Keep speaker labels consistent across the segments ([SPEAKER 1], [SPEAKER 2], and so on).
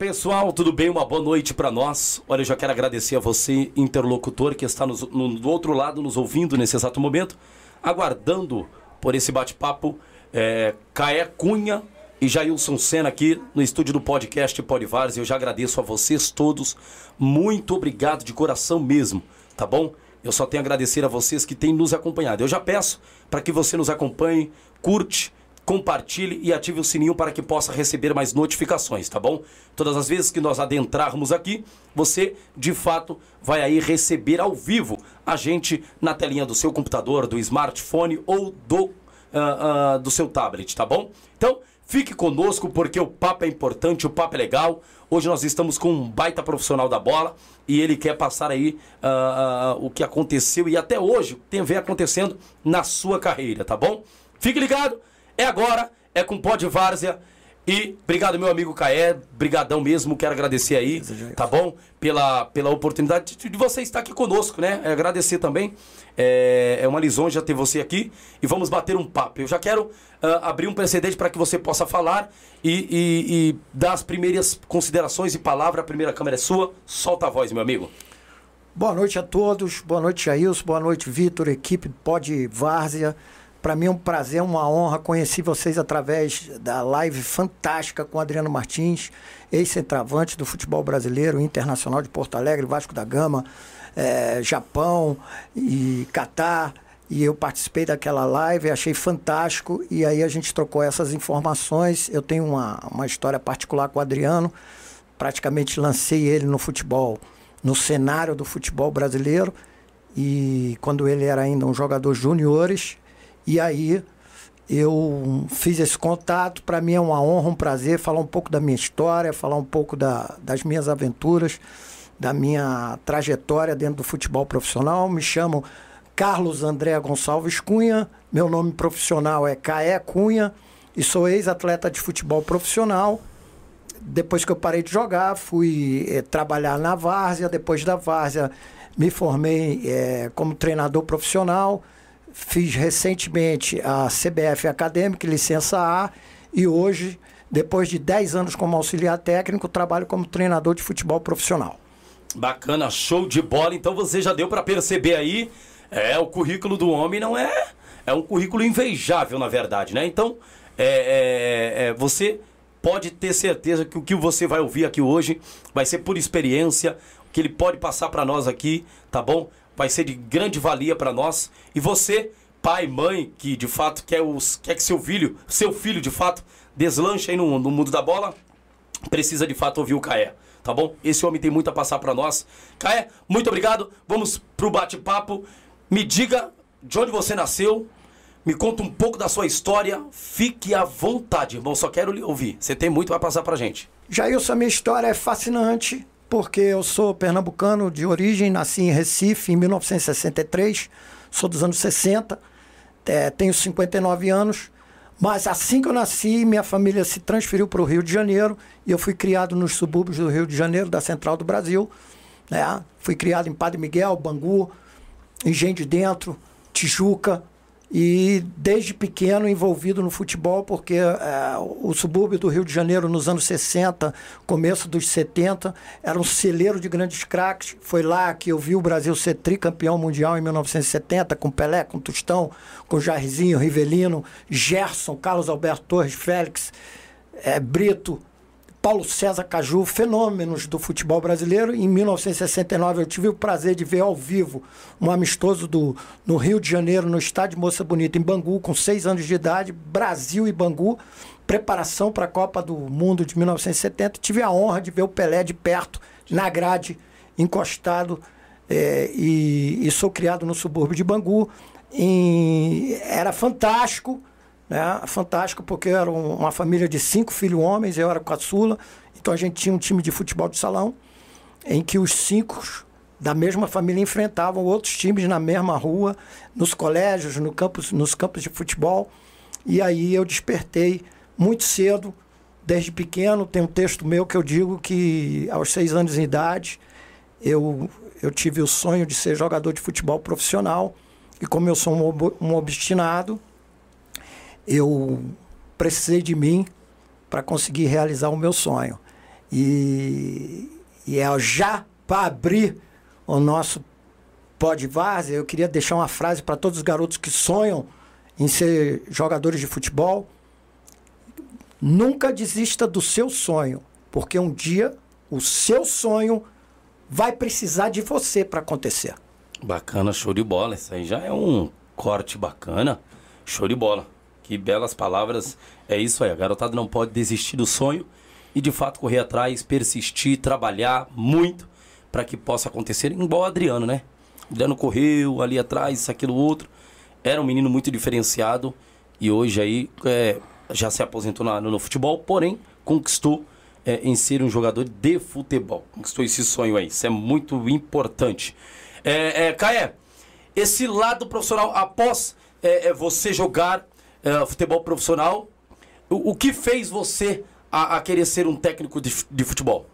[SPEAKER 1] Pessoal, tudo bem? Uma boa noite para nós. Olha, eu já quero agradecer a você, interlocutor, que está nos, no, do outro lado nos ouvindo nesse exato momento, aguardando por esse bate-papo. É, Caé Cunha e Jailson Senna aqui no estúdio do podcast Podvars. Eu já agradeço a vocês todos. Muito obrigado de coração mesmo, tá bom? Eu só tenho a agradecer a vocês que têm nos acompanhado. Eu já peço para que você nos acompanhe, curte compartilhe e ative o sininho para que possa receber mais notificações, tá bom? Todas as vezes que nós adentrarmos aqui, você de fato vai aí receber ao vivo a gente na telinha do seu computador, do smartphone ou do, uh, uh, do seu tablet, tá bom? Então, fique conosco porque o papo é importante, o papo é legal. Hoje nós estamos com um baita profissional da bola e ele quer passar aí uh, o que aconteceu e até hoje tem vem acontecendo na sua carreira, tá bom? Fique ligado é agora, é com Pó de Várzea. E obrigado, meu amigo Caé. Brigadão mesmo, quero agradecer aí, tá bom? Pela, pela oportunidade de, de você estar aqui conosco, né? É agradecer também. É, é uma lisonja ter você aqui e vamos bater um papo. Eu já quero uh, abrir um precedente para que você possa falar e, e, e, dar as primeiras considerações e palavra. A primeira câmera é sua. Solta a voz, meu amigo.
[SPEAKER 2] Boa noite a todos. Boa noite, Jailson. Boa noite, Vitor, equipe Pod Várzea. Para mim é um prazer, uma honra. Conheci vocês através da live fantástica com Adriano Martins, ex-centravante do futebol brasileiro, internacional de Porto Alegre, Vasco da Gama, é, Japão e Catar. E eu participei daquela live, achei fantástico. E aí a gente trocou essas informações. Eu tenho uma, uma história particular com o Adriano. Praticamente lancei ele no futebol, no cenário do futebol brasileiro. E quando ele era ainda um jogador juniores, e aí eu fiz esse contato. Para mim é uma honra, um prazer falar um pouco da minha história, falar um pouco da, das minhas aventuras, da minha trajetória dentro do futebol profissional. Me chamo Carlos André Gonçalves Cunha, meu nome profissional é Caé Cunha e sou ex-atleta de futebol profissional. Depois que eu parei de jogar, fui eh, trabalhar na Várzea. Depois da Várzea, me formei eh, como treinador profissional Fiz recentemente a CBF Acadêmica, licença A, e hoje, depois de 10 anos como auxiliar técnico, trabalho como treinador de futebol profissional.
[SPEAKER 1] Bacana, show de bola. Então você já deu para perceber aí, é o currículo do homem não é é um currículo invejável na verdade, né? Então é, é, é, você pode ter certeza que o que você vai ouvir aqui hoje vai ser por experiência, que ele pode passar para nós aqui, tá bom? Vai ser de grande valia para nós. E você, pai, mãe, que de fato quer, os, quer que seu filho, seu filho de fato, deslanche aí no, no mundo da bola, precisa de fato ouvir o Caé. Tá bom? Esse homem tem muito a passar para nós. Caé, muito obrigado. Vamos pro bate-papo. Me diga de onde você nasceu, me conta um pouco da sua história. Fique à vontade, irmão. Só quero lhe ouvir. Você tem muito para passar pra gente.
[SPEAKER 2] Jailson, a minha história é fascinante porque eu sou pernambucano de origem, nasci em Recife em 1963, sou dos anos 60, é, tenho 59 anos, mas assim que eu nasci, minha família se transferiu para o Rio de Janeiro e eu fui criado nos subúrbios do Rio de Janeiro, da Central do Brasil. Né? Fui criado em Padre Miguel, Bangu, Engenho de Dentro, Tijuca, e desde pequeno envolvido no futebol, porque é, o subúrbio do Rio de Janeiro nos anos 60, começo dos 70, era um celeiro de grandes craques. Foi lá que eu vi o Brasil ser tricampeão mundial em 1970, com Pelé, com Tostão, com Jairzinho, Rivelino, Gerson, Carlos Alberto Torres, Félix, é, Brito, Paulo César Caju, fenômenos do futebol brasileiro. Em 1969 eu tive o prazer de ver ao vivo um amistoso do, no Rio de Janeiro, no estádio Moça Bonita, em Bangu, com seis anos de idade, Brasil e Bangu, preparação para a Copa do Mundo de 1970. Tive a honra de ver o Pelé de perto, na grade, encostado, é, e, e, sou criado no subúrbio de Bangu. E era fantástico né? Fantástico, porque era uma família de cinco filhos homens, eu era caçula. Então a gente tinha um time de futebol de salão, em que os cinco da mesma família enfrentavam outros times na mesma rua, nos colégios, no campus, nos campos de futebol. E aí eu despertei muito cedo, desde pequeno. Tem um texto meu que eu digo que aos seis anos de idade eu, eu tive o sonho de ser jogador de futebol profissional. E como eu sou um, um obstinado, eu precisei de mim para conseguir realizar o meu sonho. E, e é já para abrir o nosso Pode Várzea, eu queria deixar uma frase para todos os garotos que sonham em ser jogadores de futebol. Nunca desista do seu sonho, porque um dia o seu sonho vai precisar de você para acontecer.
[SPEAKER 1] Bacana, show de bola. Isso aí já é um corte bacana. Show de bola. Que belas palavras. É isso aí. A garotada não pode desistir do sonho e de fato correr atrás, persistir, trabalhar muito para que possa acontecer. Igual o Adriano, né? Adriano correu ali atrás, isso, aquilo, outro. Era um menino muito diferenciado e hoje aí é, já se aposentou na, no futebol, porém conquistou é, em ser um jogador de futebol. Conquistou esse sonho aí. Isso é muito importante. É, é Caé, esse lado profissional, após é, é você jogar é, futebol profissional, o, o, que fez você a, a, querer ser um técnico de, de futebol?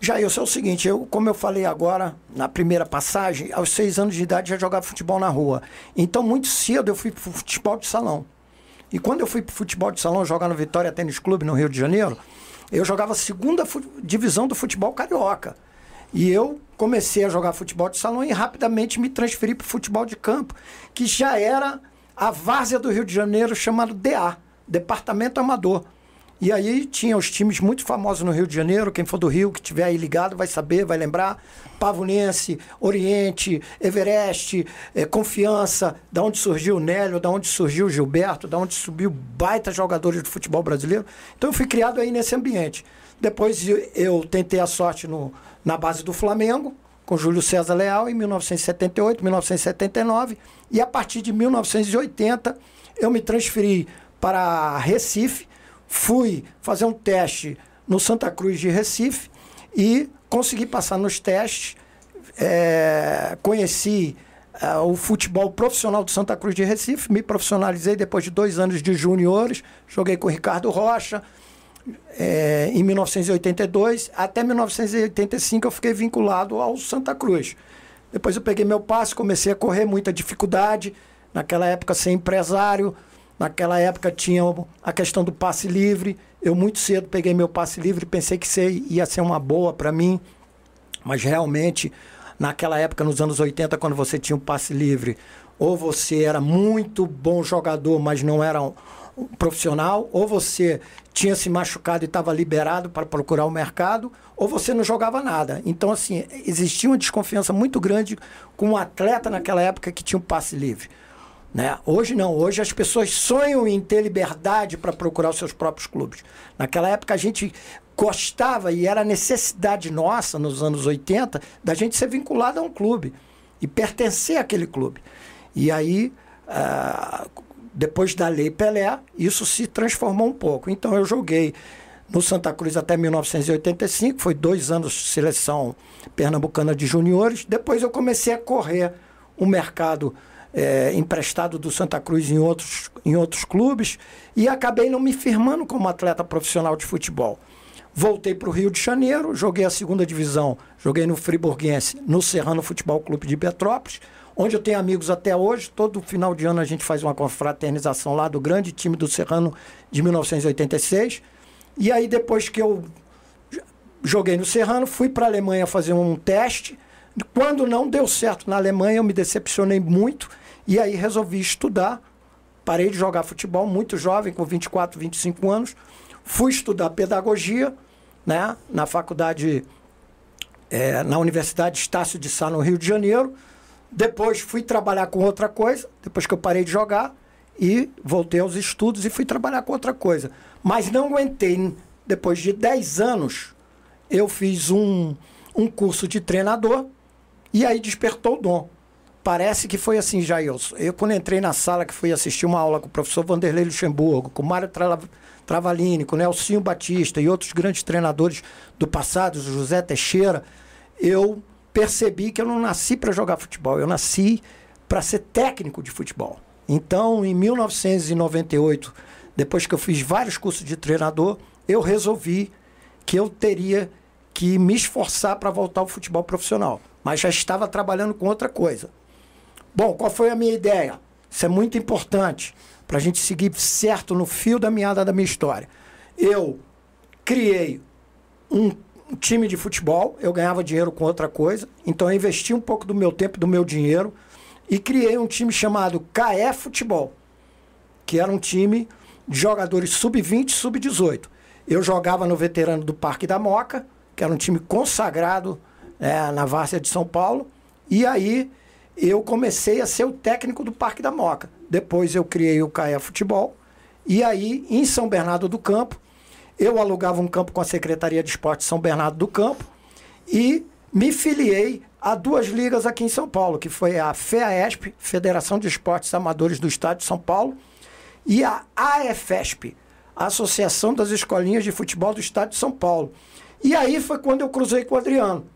[SPEAKER 2] Jair, é o seguinte, eu, como eu falei agora, na primeira passagem, aos seis anos de idade já jogava futebol na rua. Então, muito cedo eu fui pro futebol de salão. E quando eu fui pro futebol de salão jogar no Vitória Tênis Clube, no Rio de Janeiro, eu jogava a segunda divisão do futebol carioca. E eu comecei a jogar futebol de salão e rapidamente me transferi para futebol de campo, que já era a várzea do Rio de Janeiro chamado DA, Departamento Amador. E aí tinha os times muito famosos no Rio de Janeiro, quem for do Rio, que tiver aí ligado, vai saber, vai lembrar. Pavunense, Oriente, Everest, é, Confiança, da onde surgiu o Nélio, da onde surgiu o Gilberto, da onde subiu baita jogadores do futebol brasileiro. Então eu fui criado aí nesse ambiente. Depois eu tentei a sorte no, na base do Flamengo, com Júlio César Leal, em 1978, 1979. E a partir de 1980 eu me transferi para Recife Fui fazer um teste no Santa Cruz de Recife e consegui passar nos testes. É, conheci é, o futebol profissional do Santa Cruz de Recife, me profissionalizei depois de dois anos de juniores, joguei com o Ricardo Rocha. É, em 1982 até 1985 eu fiquei vinculado ao Santa Cruz. Depois eu peguei meu passe, comecei a correr muita dificuldade. Naquela época, ser empresário, Naquela época tinha a questão do passe livre. Eu muito cedo peguei meu passe livre, pensei que ia ser uma boa para mim, mas realmente naquela época, nos anos 80, quando você tinha um passe livre, ou você era muito bom jogador, mas não era profissional, ou você tinha se machucado e estava liberado para procurar o mercado, ou você não jogava nada. Então, assim, existia uma desconfiança muito grande com um atleta naquela época que tinha um passe livre. Né? Hoje não, hoje as pessoas sonham em ter liberdade para procurar os seus próprios clubes. Naquela época a gente gostava e era necessidade nossa, nos anos 80, da gente ser vinculado a um clube e pertencer àquele clube. E aí, uh, depois da Lei Pelé, isso se transformou um pouco. Então eu joguei no Santa Cruz até 1985, foi dois anos de seleção pernambucana de juniores. Depois eu comecei a correr o mercado é, emprestado do Santa Cruz em outros, em outros clubes e acabei não me firmando como atleta profissional de futebol. Voltei para o Rio de Janeiro, joguei a segunda divisão, joguei no Friburguense, no Serrano Futebol Clube de Petrópolis, onde eu tenho amigos até hoje. Todo final de ano a gente faz uma confraternização lá do grande time do Serrano de 1986. E aí, depois que eu joguei no Serrano, fui para a Alemanha fazer um teste. Quando não deu certo na Alemanha, eu me decepcionei muito e aí resolvi estudar. Parei de jogar futebol muito jovem, com 24, 25 anos. Fui estudar pedagogia né, na faculdade, é, na Universidade Estácio de Sá, no Rio de Janeiro. Depois fui trabalhar com outra coisa, depois que eu parei de jogar, e voltei aos estudos e fui trabalhar com outra coisa. Mas não aguentei. Depois de 10 anos, eu fiz um, um curso de treinador e aí despertou o dom. Parece que foi assim, Jailson. Eu, quando entrei na sala, que fui assistir uma aula com o professor Vanderlei Luxemburgo, com o Mário Tra Travalini, com o Nelsinho Batista e outros grandes treinadores do passado, José Teixeira, eu percebi que eu não nasci para jogar futebol, eu nasci para ser técnico de futebol. Então, em 1998, depois que eu fiz vários cursos de treinador, eu resolvi que eu teria que me esforçar para voltar ao futebol profissional. Mas já estava trabalhando com outra coisa. Bom, qual foi a minha ideia? Isso é muito importante para a gente seguir certo no fio da meada da minha história. Eu criei um time de futebol, eu ganhava dinheiro com outra coisa, então eu investi um pouco do meu tempo, do meu dinheiro e criei um time chamado KE Futebol, que era um time de jogadores sub-20 sub-18. Eu jogava no veterano do Parque da Moca, que era um time consagrado é, na Várzea de São Paulo, e aí eu comecei a ser o técnico do Parque da Moca. Depois eu criei o CAE Futebol, e aí em São Bernardo do Campo, eu alugava um campo com a Secretaria de Esporte São Bernardo do Campo e me filiei a duas ligas aqui em São Paulo, que foi a FEAESP, Federação de Esportes Amadores do Estado de São Paulo, e a AFESP, Associação das Escolinhas de Futebol do Estado de São Paulo. E aí foi quando eu cruzei com o Adriano.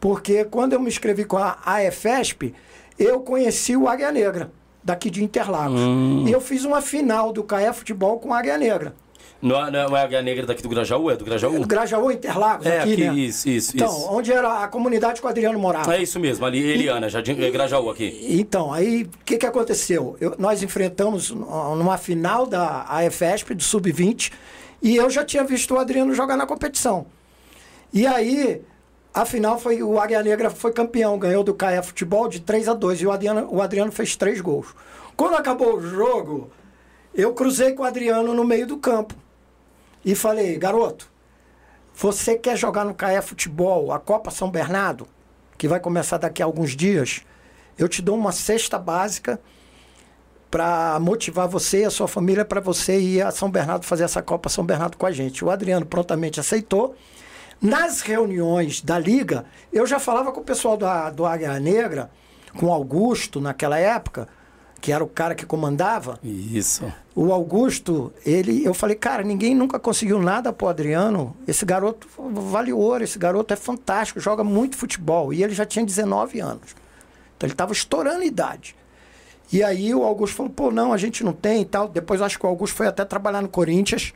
[SPEAKER 2] Porque quando eu me inscrevi com a AFESP, eu conheci o Águia Negra, daqui de Interlagos. Hum. E eu fiz uma final do CAE Futebol com a Águia Negra.
[SPEAKER 1] Não, é, não é a Águia Negra daqui do Grajaú? É do Grajaú? É do
[SPEAKER 2] Grajaú, Interlagos, é, aqui, aqui, né?
[SPEAKER 1] Isso, isso,
[SPEAKER 2] Então,
[SPEAKER 1] isso.
[SPEAKER 2] onde era a comunidade que o Adriano morava.
[SPEAKER 1] É isso mesmo, ali, Eliana, já é Grajaú aqui.
[SPEAKER 2] Então, aí, o que, que aconteceu? Eu, nós enfrentamos numa final da AFESP, do Sub-20, e eu já tinha visto o Adriano jogar na competição. E aí, a final foi, o Águia Negra foi campeão, ganhou do CAE Futebol de 3 a 2 e o Adriano, o Adriano fez três gols. Quando acabou o jogo, eu cruzei com o Adriano no meio do campo e falei, garoto, você quer jogar no CAE Futebol, a Copa São Bernardo, que vai começar daqui a alguns dias, eu te dou uma cesta básica para motivar você e a sua família para você ir a São Bernardo fazer essa Copa São Bernardo com a gente. O Adriano prontamente aceitou. Nas reuniões da Liga, eu já falava com o pessoal do, do Águia Negra, com Augusto naquela época, que era o cara que comandava.
[SPEAKER 1] Isso.
[SPEAKER 2] O Augusto, ele, eu falei, cara, ninguém nunca conseguiu nada pro Adriano. Esse garoto vale ouro, esse garoto é fantástico, joga muito futebol. E ele já tinha 19 anos. Então ele estava estourando a idade. E aí o Augusto falou, pô, não, a gente não tem e tal. Depois acho que o Augusto foi até trabalhar no Corinthians.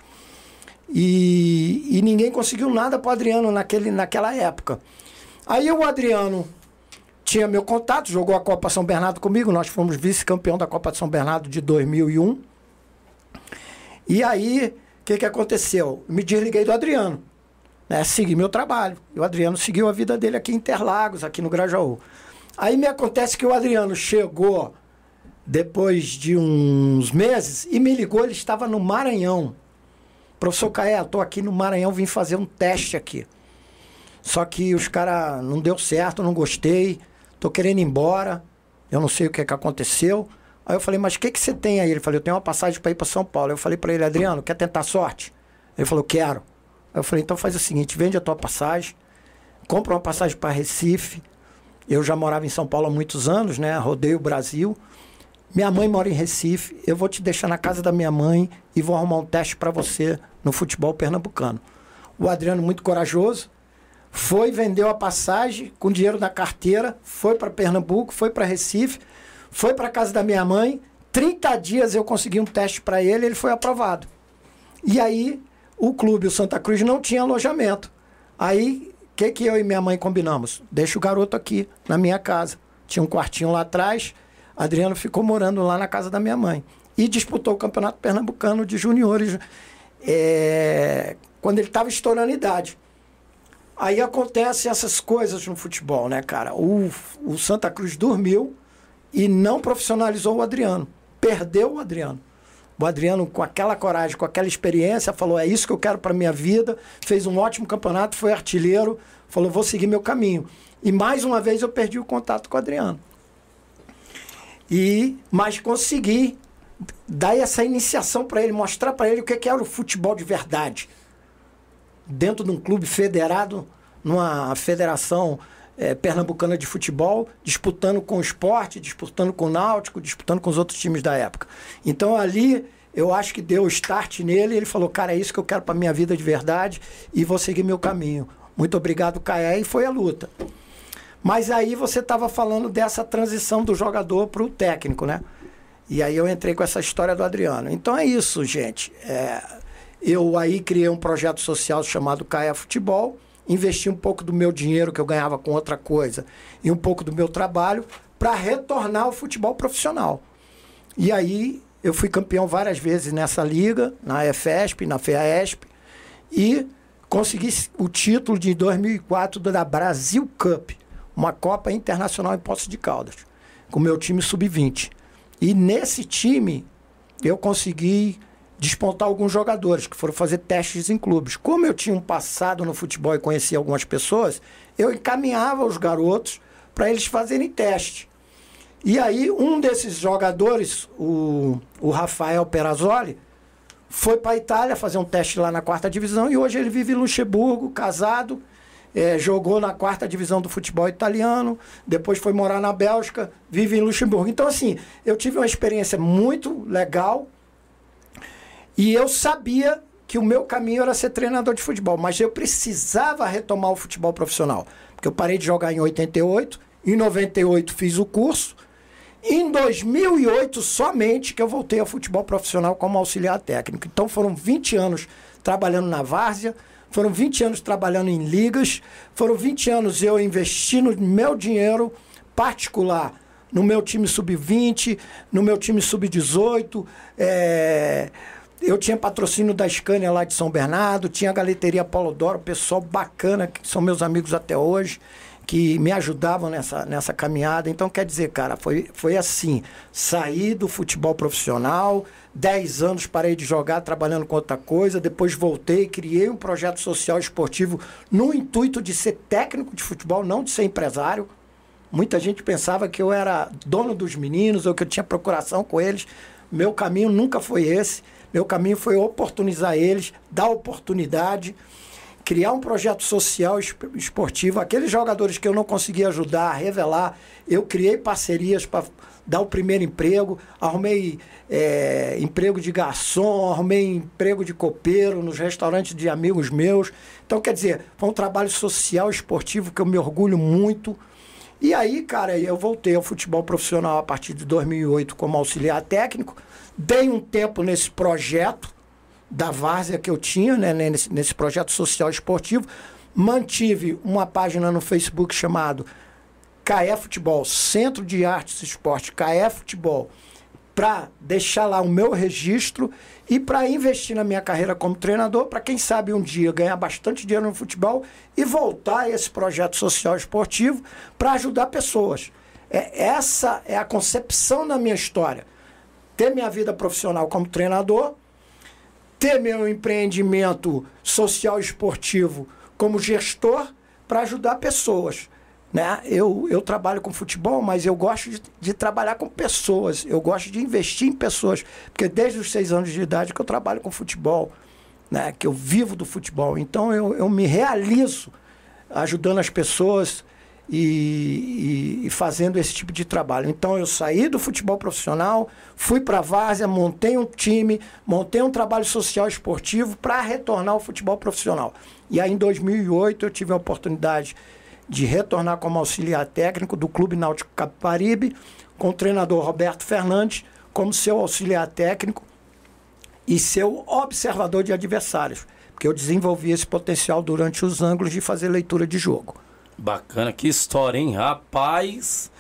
[SPEAKER 2] E, e ninguém conseguiu nada pro Adriano naquele, naquela época. Aí o Adriano tinha meu contato, jogou a Copa São Bernardo comigo, nós fomos vice-campeão da Copa de São Bernardo de 2001. E aí, o que, que aconteceu? Me desliguei do Adriano, né? segui meu trabalho. E o Adriano seguiu a vida dele aqui em Interlagos, aqui no Grajaú. Aí me acontece que o Adriano chegou depois de uns meses e me ligou, ele estava no Maranhão. Professor Caé, estou aqui no Maranhão, vim fazer um teste aqui. Só que os caras não deu certo, não gostei tô querendo ir embora, eu não sei o que, é que aconteceu. Aí eu falei, mas o que, que você tem aí? Ele falou, eu tenho uma passagem para ir para São Paulo. Eu falei para ele, Adriano, quer tentar sorte? Ele falou, quero. Aí eu falei, então faz o seguinte, vende a tua passagem, compra uma passagem para Recife. Eu já morava em São Paulo há muitos anos, né? Rodei o Brasil. Minha mãe mora em Recife. Eu vou te deixar na casa da minha mãe e vou arrumar um teste para você no futebol pernambucano. O Adriano, muito corajoso, foi, vendeu a passagem com dinheiro da carteira, foi para Pernambuco, foi para Recife, foi para casa da minha mãe. 30 dias eu consegui um teste para ele, ele foi aprovado. E aí o clube, o Santa Cruz, não tinha alojamento. Aí, o que, que eu e minha mãe combinamos? Deixa o garoto aqui, na minha casa. Tinha um quartinho lá atrás. Adriano ficou morando lá na casa da minha mãe. E disputou o Campeonato Pernambucano de Juniores é, quando ele estava estourando idade. Aí acontecem essas coisas no futebol, né, cara? O, o Santa Cruz dormiu e não profissionalizou o Adriano. Perdeu o Adriano. O Adriano, com aquela coragem, com aquela experiência, falou: é isso que eu quero para minha vida. Fez um ótimo campeonato, foi artilheiro. Falou: vou seguir meu caminho. E mais uma vez eu perdi o contato com o Adriano. E, mas consegui dar essa iniciação para ele, mostrar para ele o que era o futebol de verdade dentro de um clube federado, numa federação é, pernambucana de futebol, disputando com o esporte, disputando com o náutico, disputando com os outros times da época. Então ali eu acho que deu start nele, ele falou, cara, é isso que eu quero para minha vida de verdade e vou seguir meu caminho. Muito obrigado, Caé, e foi a luta. Mas aí você estava falando dessa transição do jogador para o técnico, né? E aí eu entrei com essa história do Adriano. Então é isso, gente. É, eu aí criei um projeto social chamado Caia Futebol, investi um pouco do meu dinheiro que eu ganhava com outra coisa e um pouco do meu trabalho para retornar ao futebol profissional. E aí eu fui campeão várias vezes nessa liga, na EFESP, na FEAESP, e consegui o título de 2004 da Brasil Cup, uma Copa Internacional em Poços de Caldas, com o meu time sub-20. E nesse time eu consegui despontar alguns jogadores que foram fazer testes em clubes. Como eu tinha um passado no futebol e conhecia algumas pessoas, eu encaminhava os garotos para eles fazerem teste. E aí, um desses jogadores, o, o Rafael Perazzoli, foi para a Itália fazer um teste lá na quarta divisão e hoje ele vive em Luxemburgo, casado, é, jogou na quarta divisão do futebol italiano, depois foi morar na Bélgica, vive em Luxemburgo. Então, assim, eu tive uma experiência muito legal e eu sabia que o meu caminho era ser treinador de futebol, mas eu precisava retomar o futebol profissional. Porque eu parei de jogar em 88, em 98 fiz o curso, em 2008 somente que eu voltei ao futebol profissional como auxiliar técnico. Então foram 20 anos trabalhando na várzea, foram 20 anos trabalhando em ligas, foram 20 anos eu investindo meu dinheiro particular no meu time sub-20, no meu time sub-18, é eu tinha patrocínio da Scania lá de São Bernardo, tinha a Galeteria Paulo Doro, pessoal bacana, que são meus amigos até hoje, que me ajudavam nessa, nessa caminhada. Então, quer dizer, cara, foi, foi assim: saí do futebol profissional, 10 anos parei de jogar trabalhando com outra coisa, depois voltei, criei um projeto social esportivo no intuito de ser técnico de futebol, não de ser empresário. Muita gente pensava que eu era dono dos meninos ou que eu tinha procuração com eles. Meu caminho nunca foi esse. Meu caminho foi oportunizar eles, dar oportunidade, criar um projeto social esportivo. Aqueles jogadores que eu não conseguia ajudar, revelar, eu criei parcerias para dar o primeiro emprego, arrumei é, emprego de garçom, arrumei emprego de copeiro nos restaurantes de amigos meus. Então, quer dizer, foi um trabalho social esportivo que eu me orgulho muito. E aí, cara, eu voltei ao futebol profissional a partir de 2008 como auxiliar técnico. Dei um tempo nesse projeto da várzea que eu tinha, né, nesse, nesse projeto social esportivo. Mantive uma página no Facebook chamado CAE Futebol, Centro de Artes e Esporte, CAE Futebol, para deixar lá o meu registro e para investir na minha carreira como treinador, para quem sabe um dia ganhar bastante dinheiro no futebol e voltar a esse projeto social esportivo para ajudar pessoas. É, essa é a concepção da minha história ter minha vida profissional como treinador, ter meu empreendimento social esportivo como gestor para ajudar pessoas. Né? Eu, eu trabalho com futebol, mas eu gosto de, de, trabalhar com pessoas. Eu gosto de investir em pessoas. Porque desde os seis anos de idade que eu trabalho com futebol, né? que eu vivo do futebol. Então eu, eu me realizo ajudando as pessoas, e, e, e, fazendo esse tipo de trabalho. Então eu saí do futebol profissional, fui para a Várzea, montei um time, montei um trabalho social esportivo para retornar ao futebol profissional. E aí em 2008 eu tive a oportunidade de retornar como auxiliar técnico do Clube Náutico Caparibe, com o treinador Roberto Fernandes como seu auxiliar técnico e seu observador de adversários, porque eu desenvolvi esse potencial durante os ângulos de fazer leitura de jogo.
[SPEAKER 1] Bacana, que história, hein? Rapaz,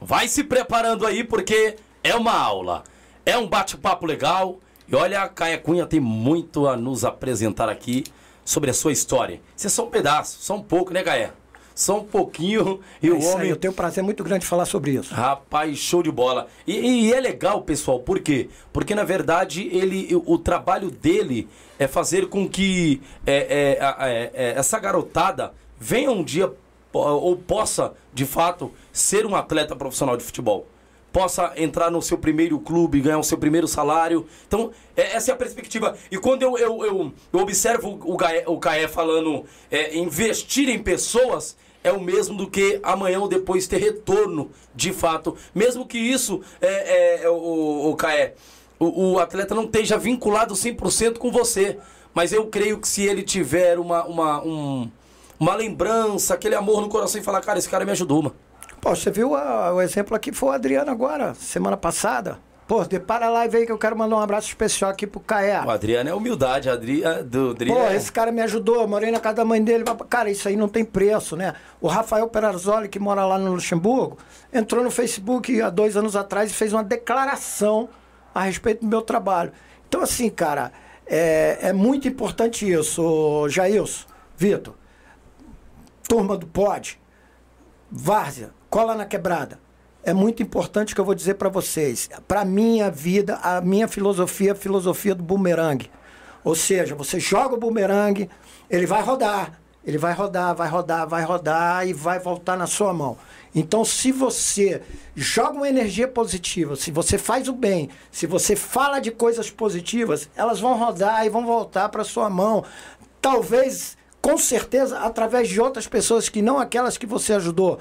[SPEAKER 1] vai se preparando aí porque é uma aula, é um bate-papo legal. E olha, a Caia Cunha tem muito a nos apresentar aqui sobre a sua história. Isso é só um pedaço, só um pouco, né, Caia? Só um pouquinho e é o homem. Aí,
[SPEAKER 2] eu tenho um prazer muito grande de falar sobre isso.
[SPEAKER 1] Rapaz, show de bola. E, e, é legal, pessoal, por quê? Porque na verdade ele, o trabalho dele é fazer com que é, é, é, é essa garotada venha um dia ou possa, de fato, ser um atleta profissional de futebol. Possa entrar no seu primeiro clube, ganhar o seu primeiro salário. Então, é, essa é a perspectiva. E quando eu, eu, eu, eu observo o, Gaé, o Caé falando é, investir em pessoas, é o mesmo do que amanhã ou depois ter retorno, de fato. Mesmo que isso, é, é, é o, o Caé, o, o atleta não esteja vinculado 100% com você. Mas eu creio que se ele tiver uma, uma, um, uma lembrança, aquele amor no coração e falar, cara, esse cara me ajudou, mano.
[SPEAKER 2] Pô, você viu a, o exemplo aqui foi o Adriano agora, semana passada. Pô, depara lá e vem que eu quero mandar um abraço especial aqui pro Caé.
[SPEAKER 1] O Adriano é humildade, Adri, do Adriano.
[SPEAKER 2] Pô, esse cara me ajudou, eu morei na casa da mãe dele. Cara, isso aí não tem preço, né? O Rafael Perazzoli, que mora lá no Luxemburgo, entrou no Facebook há dois anos atrás e fez uma declaração a respeito do meu trabalho. Então, assim, cara, é, é muito importante isso, Jailson Vitor, turma do pod, várzea, cola na quebrada. É muito importante que eu vou dizer para vocês. Para minha vida, a minha filosofia é a filosofia do bumerangue. Ou seja, você joga o bumerangue, ele vai rodar, ele vai rodar, vai rodar, vai rodar e vai voltar na sua mão. Então, se você joga uma energia positiva, se você faz o bem, se você fala de coisas positivas, elas vão rodar e vão voltar para sua mão. Talvez, com certeza, através de outras pessoas que não aquelas que você ajudou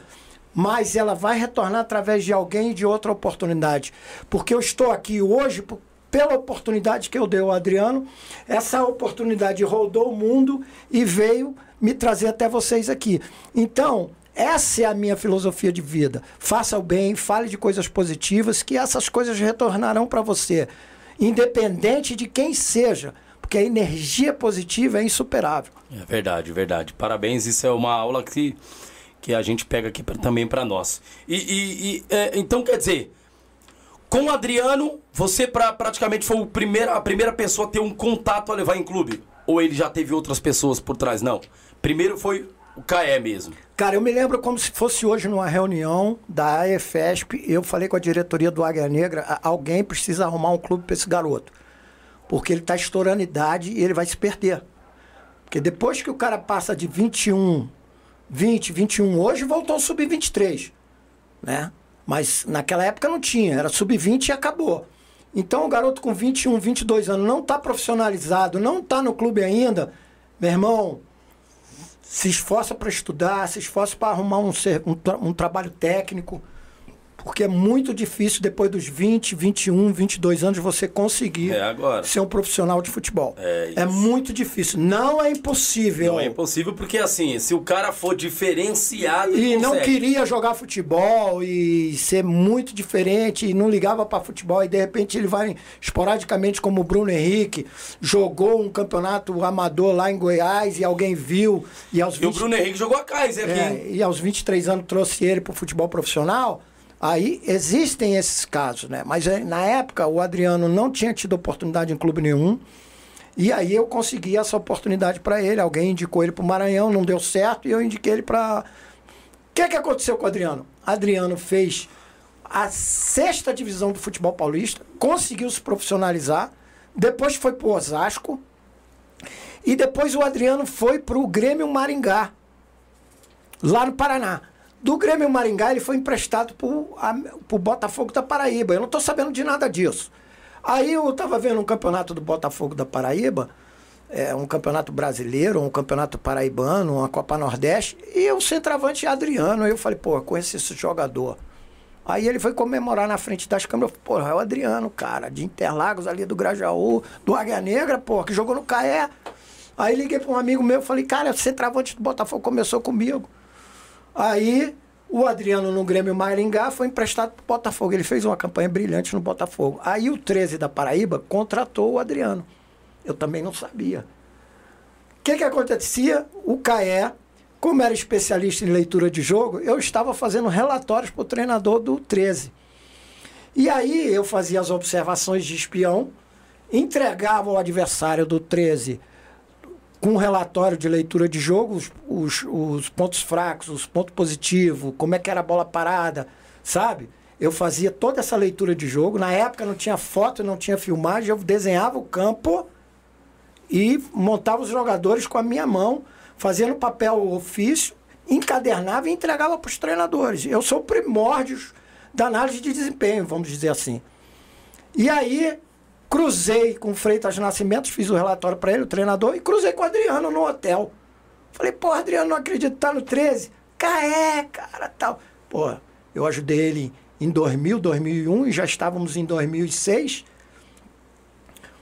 [SPEAKER 2] mas ela vai retornar através de alguém e de outra oportunidade. Porque eu estou aqui hoje pela oportunidade que eu dei ao Adriano. Essa oportunidade rodou o mundo e veio me trazer até vocês aqui. Então, essa é a minha filosofia de vida. Faça o bem, fale de coisas positivas, que essas coisas retornarão para você, independente de quem seja, porque a energia positiva é insuperável.
[SPEAKER 1] É verdade, verdade. Parabéns, isso é uma aula que que a gente pega aqui pra, também para nós. E, e, e é, então quer dizer, com o Adriano, você pra, praticamente foi o primeiro, a primeira pessoa a ter um contato a levar em clube? Ou ele já teve outras pessoas por trás? Não. Primeiro foi o CAE mesmo.
[SPEAKER 2] Cara, eu me lembro como se fosse hoje numa reunião da AEFESP, eu falei com a diretoria do Águia Negra, alguém precisa arrumar um clube para esse garoto. Porque ele está estourando idade e ele vai se perder. Porque depois que o cara passa de 21 20, 21. Hoje voltou ao sub-23, né? Mas naquela época não tinha, era sub-20 e acabou. Então o garoto com 21, 22 anos não está profissionalizado, não está no clube ainda, meu irmão, se esforça para estudar, se esforça para arrumar um, um, um trabalho técnico porque é muito difícil depois dos 20, 21, 22 anos você conseguir
[SPEAKER 1] é
[SPEAKER 2] ser um profissional de futebol.
[SPEAKER 1] É,
[SPEAKER 2] é, muito difícil. Não é impossível.
[SPEAKER 1] Não é impossível porque assim, se o cara for diferenciado
[SPEAKER 2] e não queria jogar futebol e ser muito diferente e não ligava para futebol e de repente ele vai esporadicamente como o Bruno Henrique jogou um campeonato amador lá em Goiás e alguém viu e aos 20...
[SPEAKER 1] E o Bruno Henrique jogou a Kaiser aqui. É,
[SPEAKER 2] e aos 23 anos trouxe ele para o futebol profissional Aí existem esses casos, né? Mas eh, na época o Adriano não tinha tido oportunidade em clube nenhum. E aí eu consegui essa oportunidade para ele. Alguém indicou ele para o Maranhão, não deu certo, e eu indiquei ele para. O que, que aconteceu com o Adriano? Adriano fez a sexta divisão do futebol paulista, conseguiu se profissionalizar, depois foi para o Osasco, e depois o Adriano foi para o Grêmio Maringá, lá no Paraná. Do Grêmio Maringá, ele foi emprestado para o Botafogo da Paraíba. Eu não estou sabendo de nada disso. Aí eu estava vendo um campeonato do Botafogo da Paraíba, é, um campeonato brasileiro, um campeonato paraibano, uma Copa Nordeste, e o centroavante Adriano. Aí eu falei, pô, conheci esse jogador. Aí ele foi comemorar na frente das câmeras. Pô, é o Adriano, cara, de Interlagos, ali do Grajaú, do Águia Negra, pô, que jogou no Caé. Aí liguei para um amigo meu falei, cara, o centroavante do Botafogo começou comigo. Aí o Adriano no Grêmio Maringá foi emprestado para o Botafogo. Ele fez uma campanha brilhante no Botafogo. Aí o 13 da Paraíba contratou o Adriano. Eu também não sabia. O que, que acontecia? O Caé, como era especialista em leitura de jogo, eu estava fazendo relatórios para o treinador do 13. E aí eu fazia as observações de espião, entregava ao adversário do 13 com um relatório de leitura de jogo, os, os, os, pontos fracos, os pontos positivos, como é que era a bola parada, sabe? Eu fazia toda essa leitura de jogo. Na época não tinha foto, não tinha filmagem, eu desenhava o campo e montava os jogadores com a minha mão, fazendo papel ofício, encadernava e entregava para os treinadores. Eu sou primórdios da análise de desempenho, vamos dizer assim. E aí Cruzei com o Freitas Nascimento, fiz o relatório para ele, o treinador, e cruzei com o Adriano no hotel. Falei, pô, Adriano, não acredito, tá no 13. Caé, cara, tal. Pô, eu ajudei ele em 2000, 2001 e já estávamos em 2006.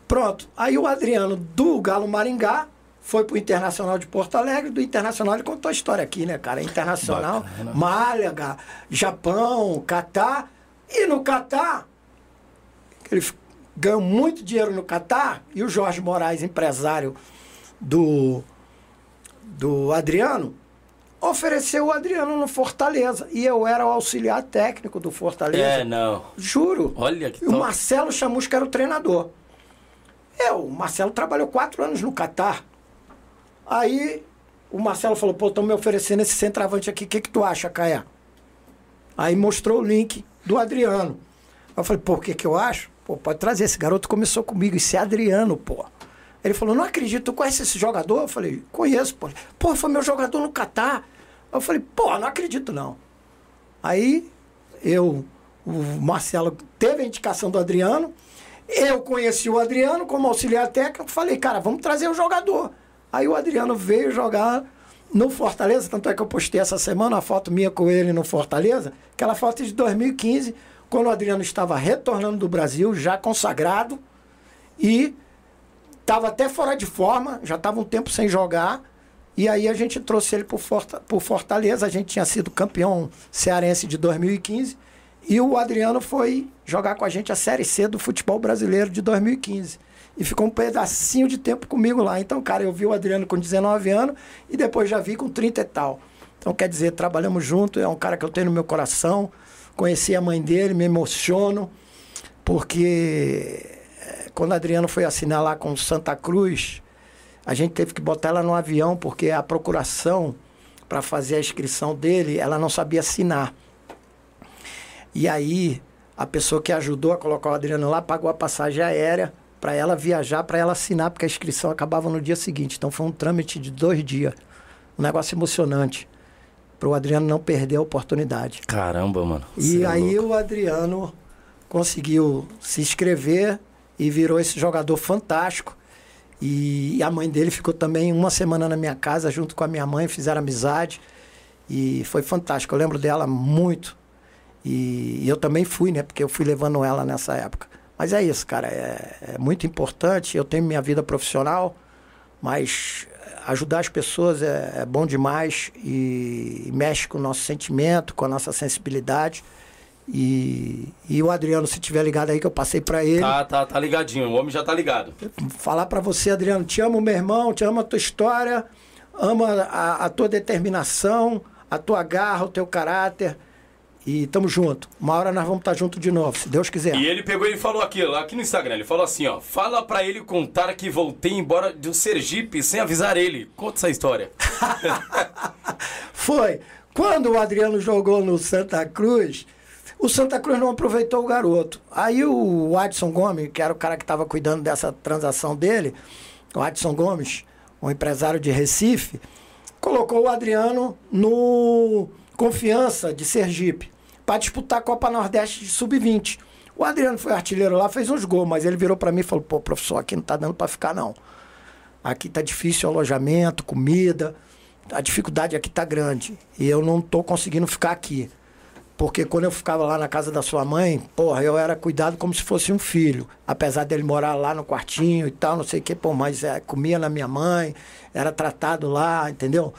[SPEAKER 2] Pronto. Aí o Adriano do Galo Maringá foi pro Internacional de Porto Alegre. Do Internacional ele contou a história aqui, né, cara? Internacional, Bacana. Málaga, Japão, Catar. E no Catar, ele ganhou muito dinheiro no Catar, e o Jorge Moraes, empresário do, do Adriano, ofereceu o Adriano no Fortaleza. E eu era o auxiliar técnico do Fortaleza.
[SPEAKER 1] É, não.
[SPEAKER 2] Juro.
[SPEAKER 1] Olha que
[SPEAKER 2] E o Marcelo Chamusca era o treinador. Eu, o Marcelo trabalhou quatro anos no Catar. Aí o Marcelo falou, pô, estão me oferecendo esse centroavante aqui, o que, que tu acha, Caia? Aí mostrou o link do Adriano. Eu falei, pô, o que, que eu acho? Pô, pode trazer, esse garoto começou comigo, esse é Adriano, pô. Ele falou, não acredito, tu conhece esse jogador? Eu falei, conheço, pô. Pô, foi meu jogador no Catar. Eu falei, pô, não acredito não. Aí eu, o Marcelo teve a indicação do Adriano, eu conheci o Adriano como auxiliar técnico, falei, cara, vamos trazer o jogador. Aí o Adriano veio jogar no Fortaleza, tanto é que eu postei essa semana uma foto minha com ele no Fortaleza, aquela foto de 2015, quando o Adriano estava retornando do Brasil, já consagrado, e estava até fora de forma, já estava um tempo sem jogar, e aí a gente trouxe ele para Fortaleza, a gente tinha sido campeão cearense de 2015, e o Adriano foi jogar com a gente a Série C do futebol brasileiro de 2015. E ficou um pedacinho de tempo comigo lá. Então, cara, eu vi o Adriano com 19 anos e depois já vi com 30 e tal. Então, quer dizer, trabalhamos junto, é um cara que eu tenho no meu coração. Conheci a mãe dele, me emociono, porque eh, quando Adriano foi assinar lá com Santa Cruz, a gente teve que botar ela no avião, porque a procuração para fazer a inscrição dele, ela não sabia assinar. E aí, a pessoa que ajudou a colocar o Adriano lá pagou a passagem aérea para ela viajar, para ela assinar, porque a inscrição acabava no dia seguinte. Então foi um trâmite de dois dias. Um negócio emocionante. Para o Adriano não perder a oportunidade.
[SPEAKER 1] Caramba, mano.
[SPEAKER 2] E é aí o Adriano conseguiu se inscrever e virou esse jogador fantástico. E a mãe dele ficou também uma semana na minha casa junto com a minha mãe, fizeram amizade. E foi fantástico. Eu lembro dela muito. E, e, eu também fui, né? Porque eu fui levando ela nessa época. Mas é isso, cara. É, é muito importante. Eu tenho minha vida profissional, mas ajudar as pessoas é, é bom demais e, e, mexe com o nosso sentimento, com a nossa sensibilidade. E, e o Adriano, se tiver ligado aí, que eu passei para ele.
[SPEAKER 1] Tá, tá, tá ligadinho. O homem já tá ligado.
[SPEAKER 2] Falar para você, Adriano, te amo, meu irmão, te amo a tua história, amo a, a tua determinação, a tua garra, o teu caráter. E tamo junto. Uma hora nós vamos estar tá junto de novo, se Deus quiser.
[SPEAKER 1] E ele pegou e falou aquilo, aqui no Instagram, ele falou assim, ó, fala para ele contar que voltei embora do Sergipe sem avisar ele. Conta essa história.
[SPEAKER 2] Foi. Quando o Adriano jogou no Santa Cruz, o Santa Cruz não aproveitou o garoto. Aí o Adson Gomes, que era o cara que estava cuidando dessa transação dele, o Adson Gomes, um empresário de Recife, colocou o Adriano no Confiança de Sergipe para disputar a Copa Nordeste de Sub-20. O Adriano foi artilheiro lá, fez uns gols, mas ele virou para mim e falou: pô, professor, aqui não tá dando para ficar não. Aqui tá difícil o alojamento, comida, a dificuldade aqui tá grande e eu não tô conseguindo ficar aqui. Porque quando eu ficava lá na casa da sua mãe, porra, eu era cuidado como se fosse um filho. Apesar dele morar lá no quartinho e tal, não sei o que, pô, mas é, comia na minha mãe, era tratado lá, entendeu?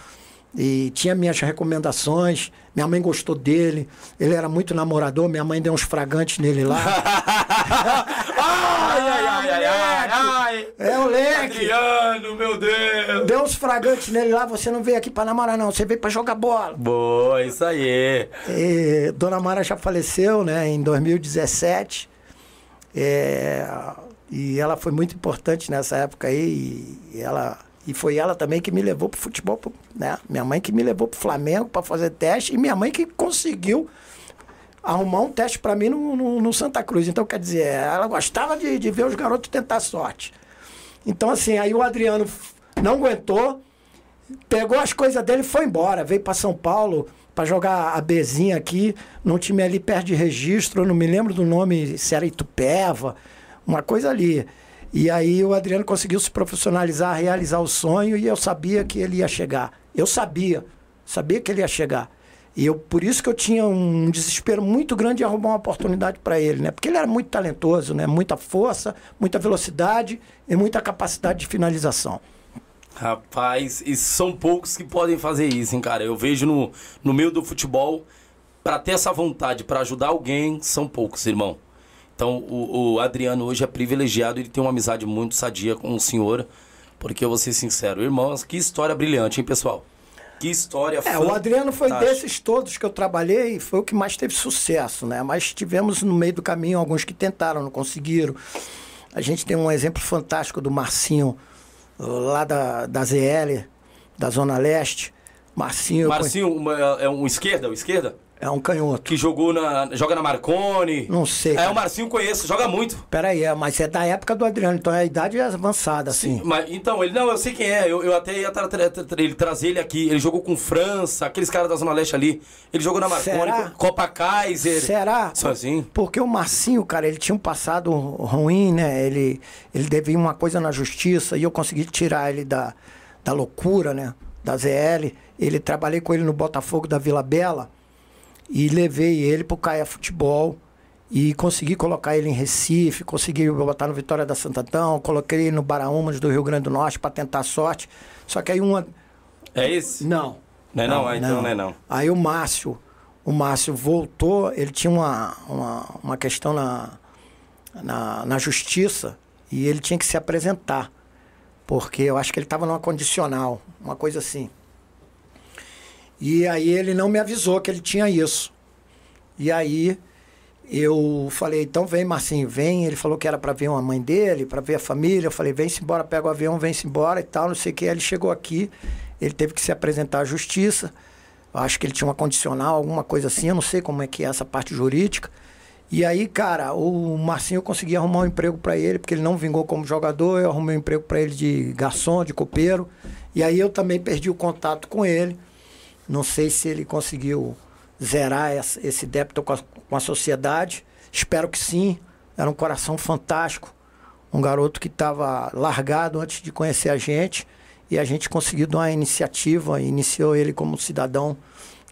[SPEAKER 2] E tinha minhas recomendações. Minha mãe gostou dele. Ele era muito namorador. Minha mãe deu uns fragantes nele lá.
[SPEAKER 1] ai, ai, ai, ai, ai, ai.
[SPEAKER 2] É o leque.
[SPEAKER 1] Adriano, meu Deus.
[SPEAKER 2] Deu uns fragantes nele lá. Você não veio aqui pra namorar, não. Você veio pra jogar bola.
[SPEAKER 1] Boa, isso aí.
[SPEAKER 2] E, Dona Mara já faleceu, né, em 2017. É, e ela foi muito importante nessa época aí. E ela e foi ela também que me levou pro futebol, né? Minha mãe que me levou pro Flamengo para fazer teste e minha mãe que conseguiu arrumar um teste para mim no, no, no, Santa Cruz. Então, quer dizer, ela gostava de, de ver os garotos tentar sorte. Então, assim, aí o Adriano não aguentou, pegou as coisas dele e foi embora. Veio para São Paulo para jogar a Bezinha aqui, num time ali perto de registro, eu não me lembro do nome, se era Itupeva, uma coisa ali. E aí o Adriano conseguiu se profissionalizar, realizar o sonho e eu sabia que ele ia chegar. Eu sabia, sabia que ele ia chegar. E eu, por isso que eu tinha um desespero muito grande de arrumar uma oportunidade para ele, né? Porque ele era muito talentoso, né? Muita força, muita velocidade e muita capacidade de finalização.
[SPEAKER 1] Rapaz, e são poucos que podem fazer isso, hein, cara? Eu vejo no, no meio do futebol, para ter essa vontade, para ajudar alguém, são poucos, irmão. Então, o, o, Adriano hoje é privilegiado, ele tem uma amizade muito sadia com o senhor, porque eu vou ser sincero, irmãos, que história brilhante, hein, pessoal? Que história
[SPEAKER 2] É, o Adriano foi desses todos que eu trabalhei, foi o que mais teve sucesso, né? Mas tivemos no meio do caminho alguns que tentaram, não conseguiram. A gente tem um exemplo fantástico do Marcinho, lá da, da ZL, da Zona Leste. Marcinho.
[SPEAKER 1] Marcinho uma, é um esquerda, o esquerda?
[SPEAKER 2] É um canhoto.
[SPEAKER 1] Que jogou na. joga na Marconi.
[SPEAKER 2] Não sei.
[SPEAKER 1] É, o Marcinho conheço, joga muito.
[SPEAKER 2] Peraí, é, mas é da época do Adriano, então a idade é avançada, assim.
[SPEAKER 1] Sim, mas, então, ele não, eu sei quem é. Eu, eu até ia tra tra tra ele trazer ele aqui. Ele jogou com França, aqueles caras da Zona Leste ali. Ele jogou na Marconi,
[SPEAKER 2] Será?
[SPEAKER 1] Copa Kaiser.
[SPEAKER 2] Será?
[SPEAKER 1] Sozinho.
[SPEAKER 2] Porque o Marcinho, cara, ele tinha um passado ruim, né? Ele, ele devia uma coisa na justiça e eu consegui tirar ele da, da loucura, né? Da ZL. Ele trabalhei com ele no Botafogo da Vila Bela e levei ele pro Caia Futebol e consegui colocar ele em Recife, consegui botar no Vitória da Santo Antão, coloquei ele no Baraumas do Rio Grande do Norte para tentar sorte. Só que aí uma
[SPEAKER 1] É esse?
[SPEAKER 2] não.
[SPEAKER 1] Não é não? Ah, então não é não.
[SPEAKER 2] Aí o Márcio, o Márcio voltou, ele tinha uma, uma, uma questão na, na, na justiça e ele tinha que se apresentar. Porque eu acho que ele estava numa condicional, uma coisa assim. E aí ele não me avisou que ele tinha isso. E aí eu falei, então vem, Marcinho, vem. Ele falou que era para ver uma mãe dele, para ver a família. Eu falei, vem-se embora, pega o avião, vem-se embora e tal, não sei o que. Ele chegou aqui, ele teve que se apresentar à justiça. Eu acho que ele tinha uma condicional, alguma coisa assim, eu não sei como é que é essa parte jurídica. E aí, cara, o Marcinho eu consegui arrumar um emprego para ele, porque ele não vingou como jogador, eu arrumei um emprego para ele de garçom, de copeiro. E aí eu também perdi o contato com ele. Não sei se ele conseguiu zerar esse débito com a, com a sociedade. Espero que sim. Era um coração fantástico. Um garoto que estava largado antes de conhecer a gente. E a gente conseguiu dar uma iniciativa, iniciou ele como cidadão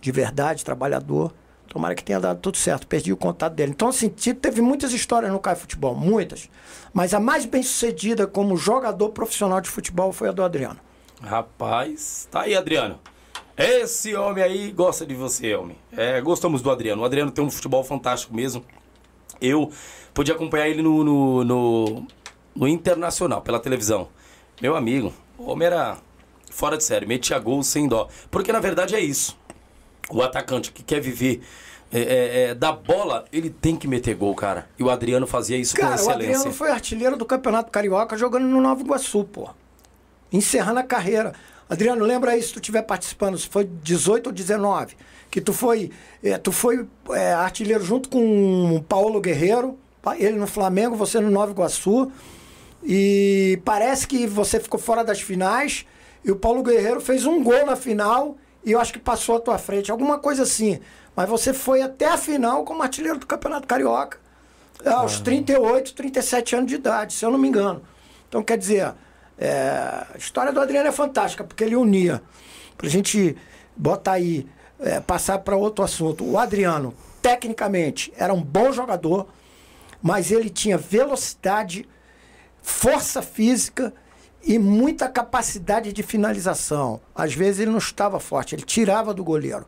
[SPEAKER 2] de verdade, trabalhador. Tomara que tenha dado tudo certo. Perdi o contato dele. Então, assim, teve muitas histórias no Caio Futebol, muitas. Mas a mais bem sucedida como jogador profissional de futebol foi a do Adriano.
[SPEAKER 1] Rapaz, tá aí, Adriano. Esse homem aí gosta de você, homem. É, gostamos do Adriano. O Adriano tem um futebol fantástico mesmo. Eu podia acompanhar ele no, no, no, no Internacional, pela televisão. Meu amigo, o homem era fora de série, metia gol sem dó. Porque na verdade é isso. O atacante que quer viver é, é, é, da bola, ele tem que meter gol, cara. E o Adriano fazia isso
[SPEAKER 2] Cara,
[SPEAKER 1] com
[SPEAKER 2] o
[SPEAKER 1] excelência.
[SPEAKER 2] Adriano foi artilheiro do Campeonato Carioca jogando no Nova Iguaçu, pô. Encerrando a carreira. Adriano, lembra aí se tu estiver participando, se foi 18 ou 19, que tu foi, é, tu foi é, artilheiro junto com o Paulo Guerreiro, ele no Flamengo, você no Nova Iguaçu. E parece que você ficou fora das finais e o Paulo Guerreiro fez um gol na final e eu acho que passou à tua frente, alguma coisa assim. Mas você foi até a final como artilheiro do Campeonato Carioca, aos 38, 37 anos de idade, se eu não me engano. Então, quer dizer, é, a história do Adriano é fantástica, porque ele unia. Pra gente botar aí, é, passar para outro assunto. O Adriano, tecnicamente, era um bom jogador, mas ele tinha velocidade, força física e muita capacidade de finalização. Às vezes ele não estava forte, ele tirava do goleiro.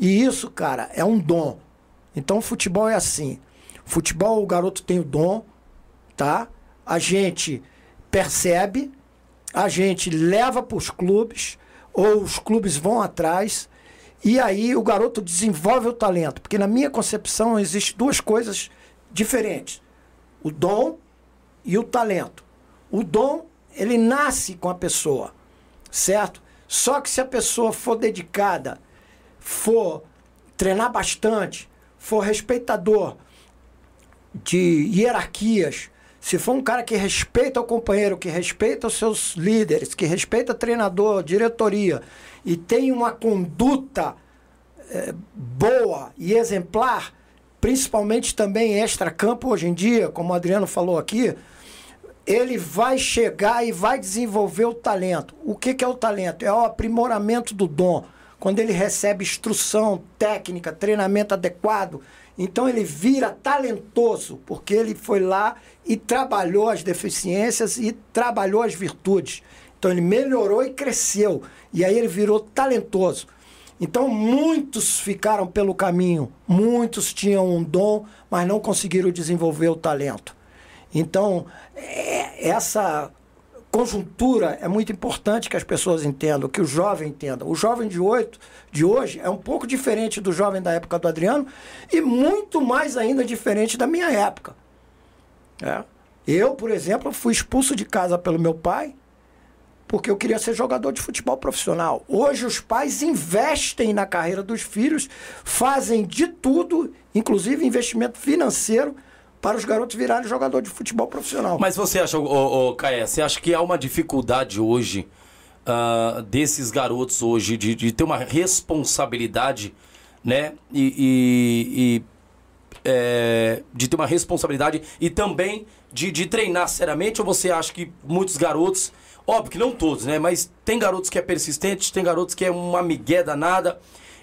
[SPEAKER 2] E isso, cara, é um dom. Então o futebol é assim. Futebol, o garoto tem o dom, tá? A gente percebe, a gente leva para os clubes, ou os clubes vão atrás, e aí o garoto desenvolve o talento. Porque na minha concepção existem duas coisas diferentes: o dom e o talento. O dom, ele nasce com a pessoa, certo? Só que se a pessoa for dedicada, for treinar bastante, for respeitador de hierarquias, se for um cara que respeita o companheiro, que respeita os seus líderes, que respeita treinador, diretoria e tem uma conduta eh, boa e exemplar, principalmente também extra-campo hoje em dia, como o Adriano falou aqui, ele vai chegar e vai desenvolver o talento. O que, que é o talento? É o aprimoramento do dom. Quando ele recebe instrução técnica, treinamento adequado, então ele vira talentoso, porque ele foi lá e trabalhou as deficiências e trabalhou as virtudes. Então ele melhorou e cresceu. E aí ele virou talentoso. Então muitos ficaram pelo caminho, muitos tinham um dom, mas não conseguiram desenvolver o talento. Então, é- essa conjuntura é muito importante que as pessoas entendam, que o jovem entenda. O jovem de, oito, de hoje é um pouco diferente do jovem da época do Adriano e muito mais ainda diferente da minha época. É. Eu, por exemplo, fui expulso de casa pelo meu pai porque eu queria ser jogador de futebol profissional. Hoje os pais investem na carreira dos filhos, fazem de tudo, inclusive investimento financeiro, para os garotos virarem jogador de futebol profissional.
[SPEAKER 1] Mas você acha, ô, ô, você acha que há uma dificuldade hoje uh, desses garotos hoje de, de, ter uma responsabilidade, né? E, e, e é, de ter uma responsabilidade e também de, de treinar seriamente? Ou você acha que muitos garotos Óbvio que não todos, né? Mas tem garotos que é persistente, tem garotos que é uma migué danada.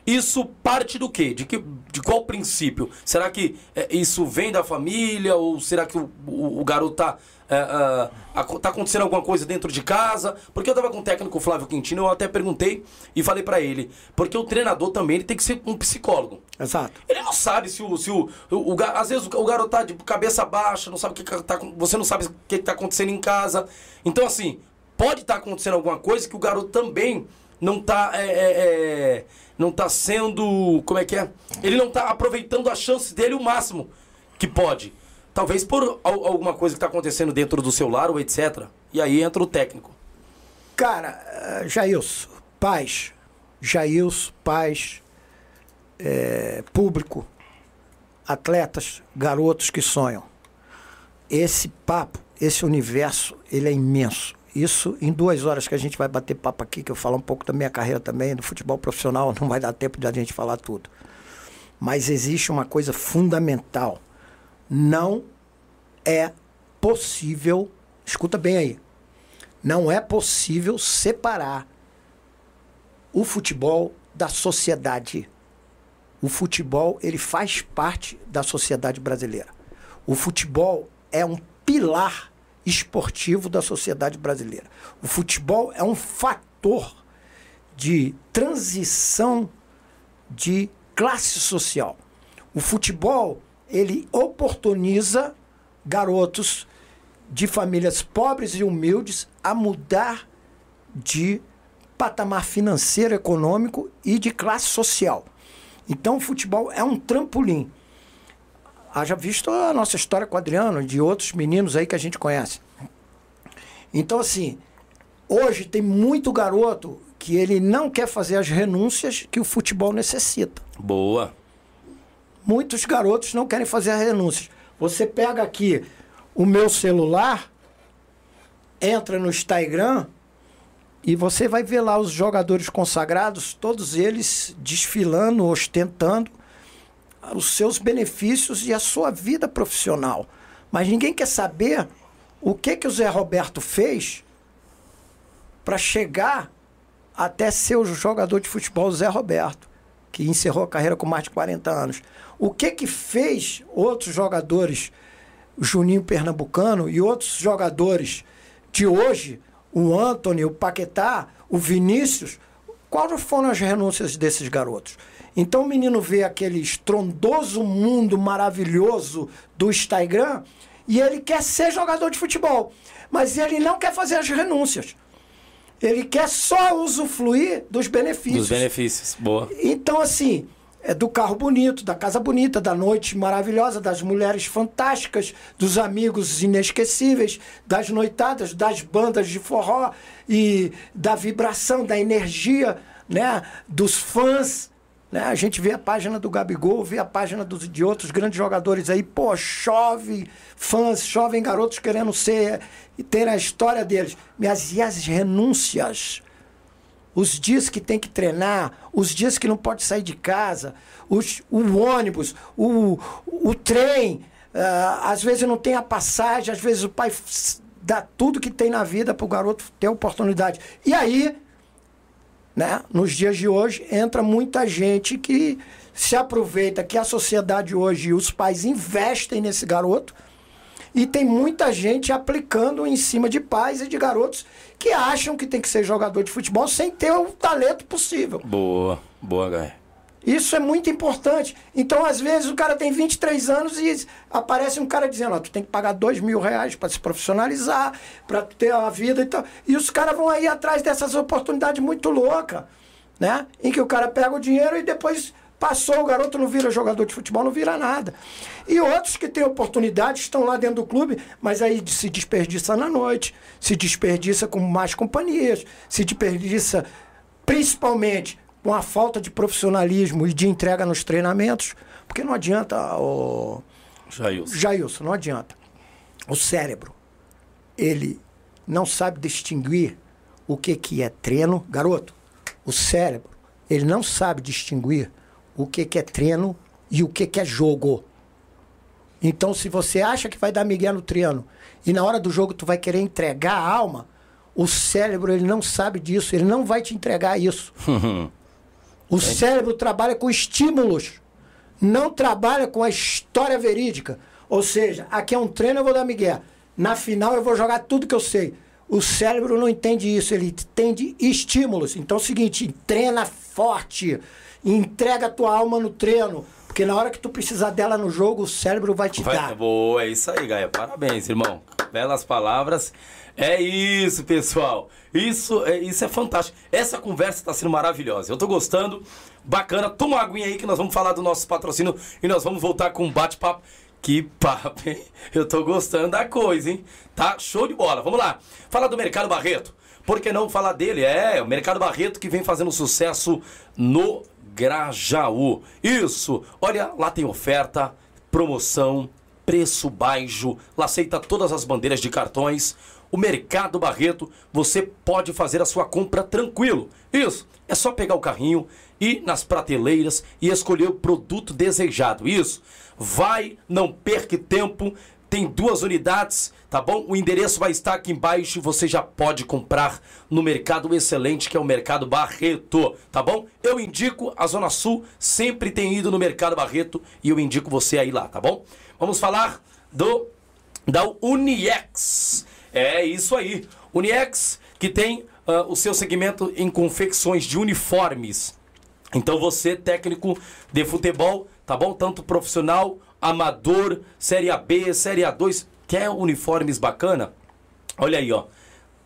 [SPEAKER 1] Isso parte do quê? De, que, de qual princípio? Será que é, isso vem da família? Ou será que o, o, o garoto tá, é, é, tá acontecendo alguma coisa dentro de casa? Porque eu tava com o técnico Flávio Quintino, eu até perguntei e falei para ele. Porque o treinador também ele tem que ser um psicólogo.
[SPEAKER 2] Exato.
[SPEAKER 1] Ele não sabe se o. Se o, o, o às vezes o, garoto tá de cabeça baixa, não sabe o que tá. Você não sabe o que, que tá acontecendo em casa. Então, assim, pode estar tá acontecendo alguma coisa que o garoto também não está é, é, é, não tá sendo. Como é que é? Ele não está aproveitando a chance dele o máximo que pode. Talvez por alguma coisa que está acontecendo dentro do seu lar ou etc. E aí entra o técnico.
[SPEAKER 2] Cara, eh, Jailson, paz. Jailson, paz, é, público, atletas, garotos que sonham. Esse papo, esse universo, ele é imenso. Isso em duas horas que a gente vai bater papo aqui, que eu falo um pouco da minha carreira também, do futebol profissional, não vai dar tempo de a gente falar tudo. Mas existe uma coisa fundamental. Não é possível, escuta bem aí, não é possível separar o futebol da sociedade. O futebol, ele faz parte da sociedade brasileira. O futebol é um pilar esportivo da sociedade brasileira. O futebol é um fator de transição de classe social. O futebol, ele oportuniza garotos de famílias pobres e humildes a mudar de patamar financeiro, econômico e de classe social. Então, o futebol é um trampolim. Haja visto a nossa história com o Adriano, de outros meninos aí que a gente conhece. Então, assim, hoje tem muito garoto que ele não quer fazer as renúncias que o futebol necessita.
[SPEAKER 1] Boa.
[SPEAKER 2] Muitos garotos não querem fazer as renúncias. Você pega aqui o meu celular, entra no Instagram e você vai ver lá os jogadores consagrados, todos eles desfilando, ostentando os seus benefícios e a sua vida profissional. Mas ninguém quer saber o que que o Zé Roberto fez para chegar até ser o jogador de futebol Zé Roberto, que encerrou a carreira com mais de 40 anos. O que que fez outros jogadores, Juninho Pernambucano e outros jogadores de hoje, o Anthony, o Paquetá, o Vinícius, quais foram as renúncias desses garotos? Então o menino vê aquele estrondoso mundo maravilhoso do Instagram e ele quer ser jogador de futebol. Mas ele não quer fazer as renúncias. Ele quer só usufruir dos benefícios.
[SPEAKER 1] Dos benefícios, boa.
[SPEAKER 2] Então, assim, é do carro bonito, da casa bonita, da noite maravilhosa, das mulheres fantásticas, dos amigos inesquecíveis, das noitadas, das bandas de forró e da vibração, da energia, né, dos fãs. Né? A gente vê a página do Gabigol, vê a página dos, de outros grandes jogadores aí, pô, chove fãs, chovem garotos querendo ser e ter a história deles. Mas e as renúncias? Os dias que tem que treinar, os dias que não pode sair de casa, os, o ônibus, o, o trem, uh, às vezes não tem a passagem, às vezes o pai dá tudo que tem na vida para o garoto ter oportunidade. E aí né? Nos dias de hoje, entra muita gente que se aproveita que a sociedade hoje, os pais investem nesse garoto, e tem muita gente aplicando em cima de pais e de garotos que acham que tem que ser jogador de futebol sem ter o talento possível.
[SPEAKER 1] Boa, boa, Gai.
[SPEAKER 2] Isso é muito importante. Então, às vezes, o cara tem 23 anos e aparece um cara dizendo: Ó, tu tem que pagar 2 mil reais para se profissionalizar, para ter a vida e tal. E os caras vão aí atrás dessas oportunidades muito loucas, né? Em que o cara pega o dinheiro e depois Passou, o garoto não vira jogador de futebol, não vira nada. E outros que têm oportunidade estão lá dentro do clube, mas aí se desperdiça na noite, se desperdiça com mais companhias, se desperdiça principalmente com a falta de profissionalismo e de entrega nos treinamentos, porque não adianta o
[SPEAKER 1] Jailson.
[SPEAKER 2] Jailson, não adianta. O cérebro, ele não sabe distinguir o que que é treino, garoto. O cérebro, ele não sabe distinguir o que que é treino e o que que é jogo. Então, se você acha que vai dar migué no treino e na hora do jogo tu vai querer entregar a alma, o cérebro ele não sabe disso, ele não vai te entregar isso. o cérebro trabalha com estímulos, não trabalha com a história verídica. Ou seja, aqui é um treino, eu vou dar migué. Na final eu vou jogar tudo que eu sei. O cérebro não entende isso, ele entende estímulos. Então é o seguinte, treina forte, entrega a tua alma no treino. Porque na hora que tu precisar dela no jogo, o cérebro vai te
[SPEAKER 1] Vai,
[SPEAKER 2] dar.
[SPEAKER 1] boa, é isso aí, Gaia. Parabéns, irmão. Belas palavras. É isso, pessoal. Isso é, isso é fantástico. Essa conversa está sendo maravilhosa. Eu tô gostando. Bacana. Toma uma aguinha aí que nós vamos falar do nosso patrocínio e nós vamos voltar com um bate-papo. Que papo, hein? Eu tô gostando da coisa, hein? Tá show de bola. Vamos lá. Fala do Mercado Barreto. Por que não falar dele? É, o Mercado Barreto que vem fazendo sucesso no Grajaú. Isso. Olha, lá tem oferta, promoção, preço baixo. Lá aceita todas as bandeiras de cartões. O Mercado Barreto, você pode fazer a sua compra tranquilo. Isso, é só pegar o carrinho, ir nas prateleiras e escolher o produto desejado. Isso, vai, não perca tempo. Tem duas unidades, tá bom? O endereço vai estar aqui embaixo e você já pode comprar no Mercado Excelente, que é o Mercado Barreto, tá bom? Eu indico, a Zona Sul sempre tem ido no Mercado Barreto e eu indico você aí lá, tá bom? Vamos falar do da Uniex. É isso aí. Uniex que tem ah, o seu segmento em confecções de uniformes. Então você, técnico de futebol, tá bom? Tanto profissional, amador, Série AB, Série A2, quer uniformes bacana? Olha aí, ó.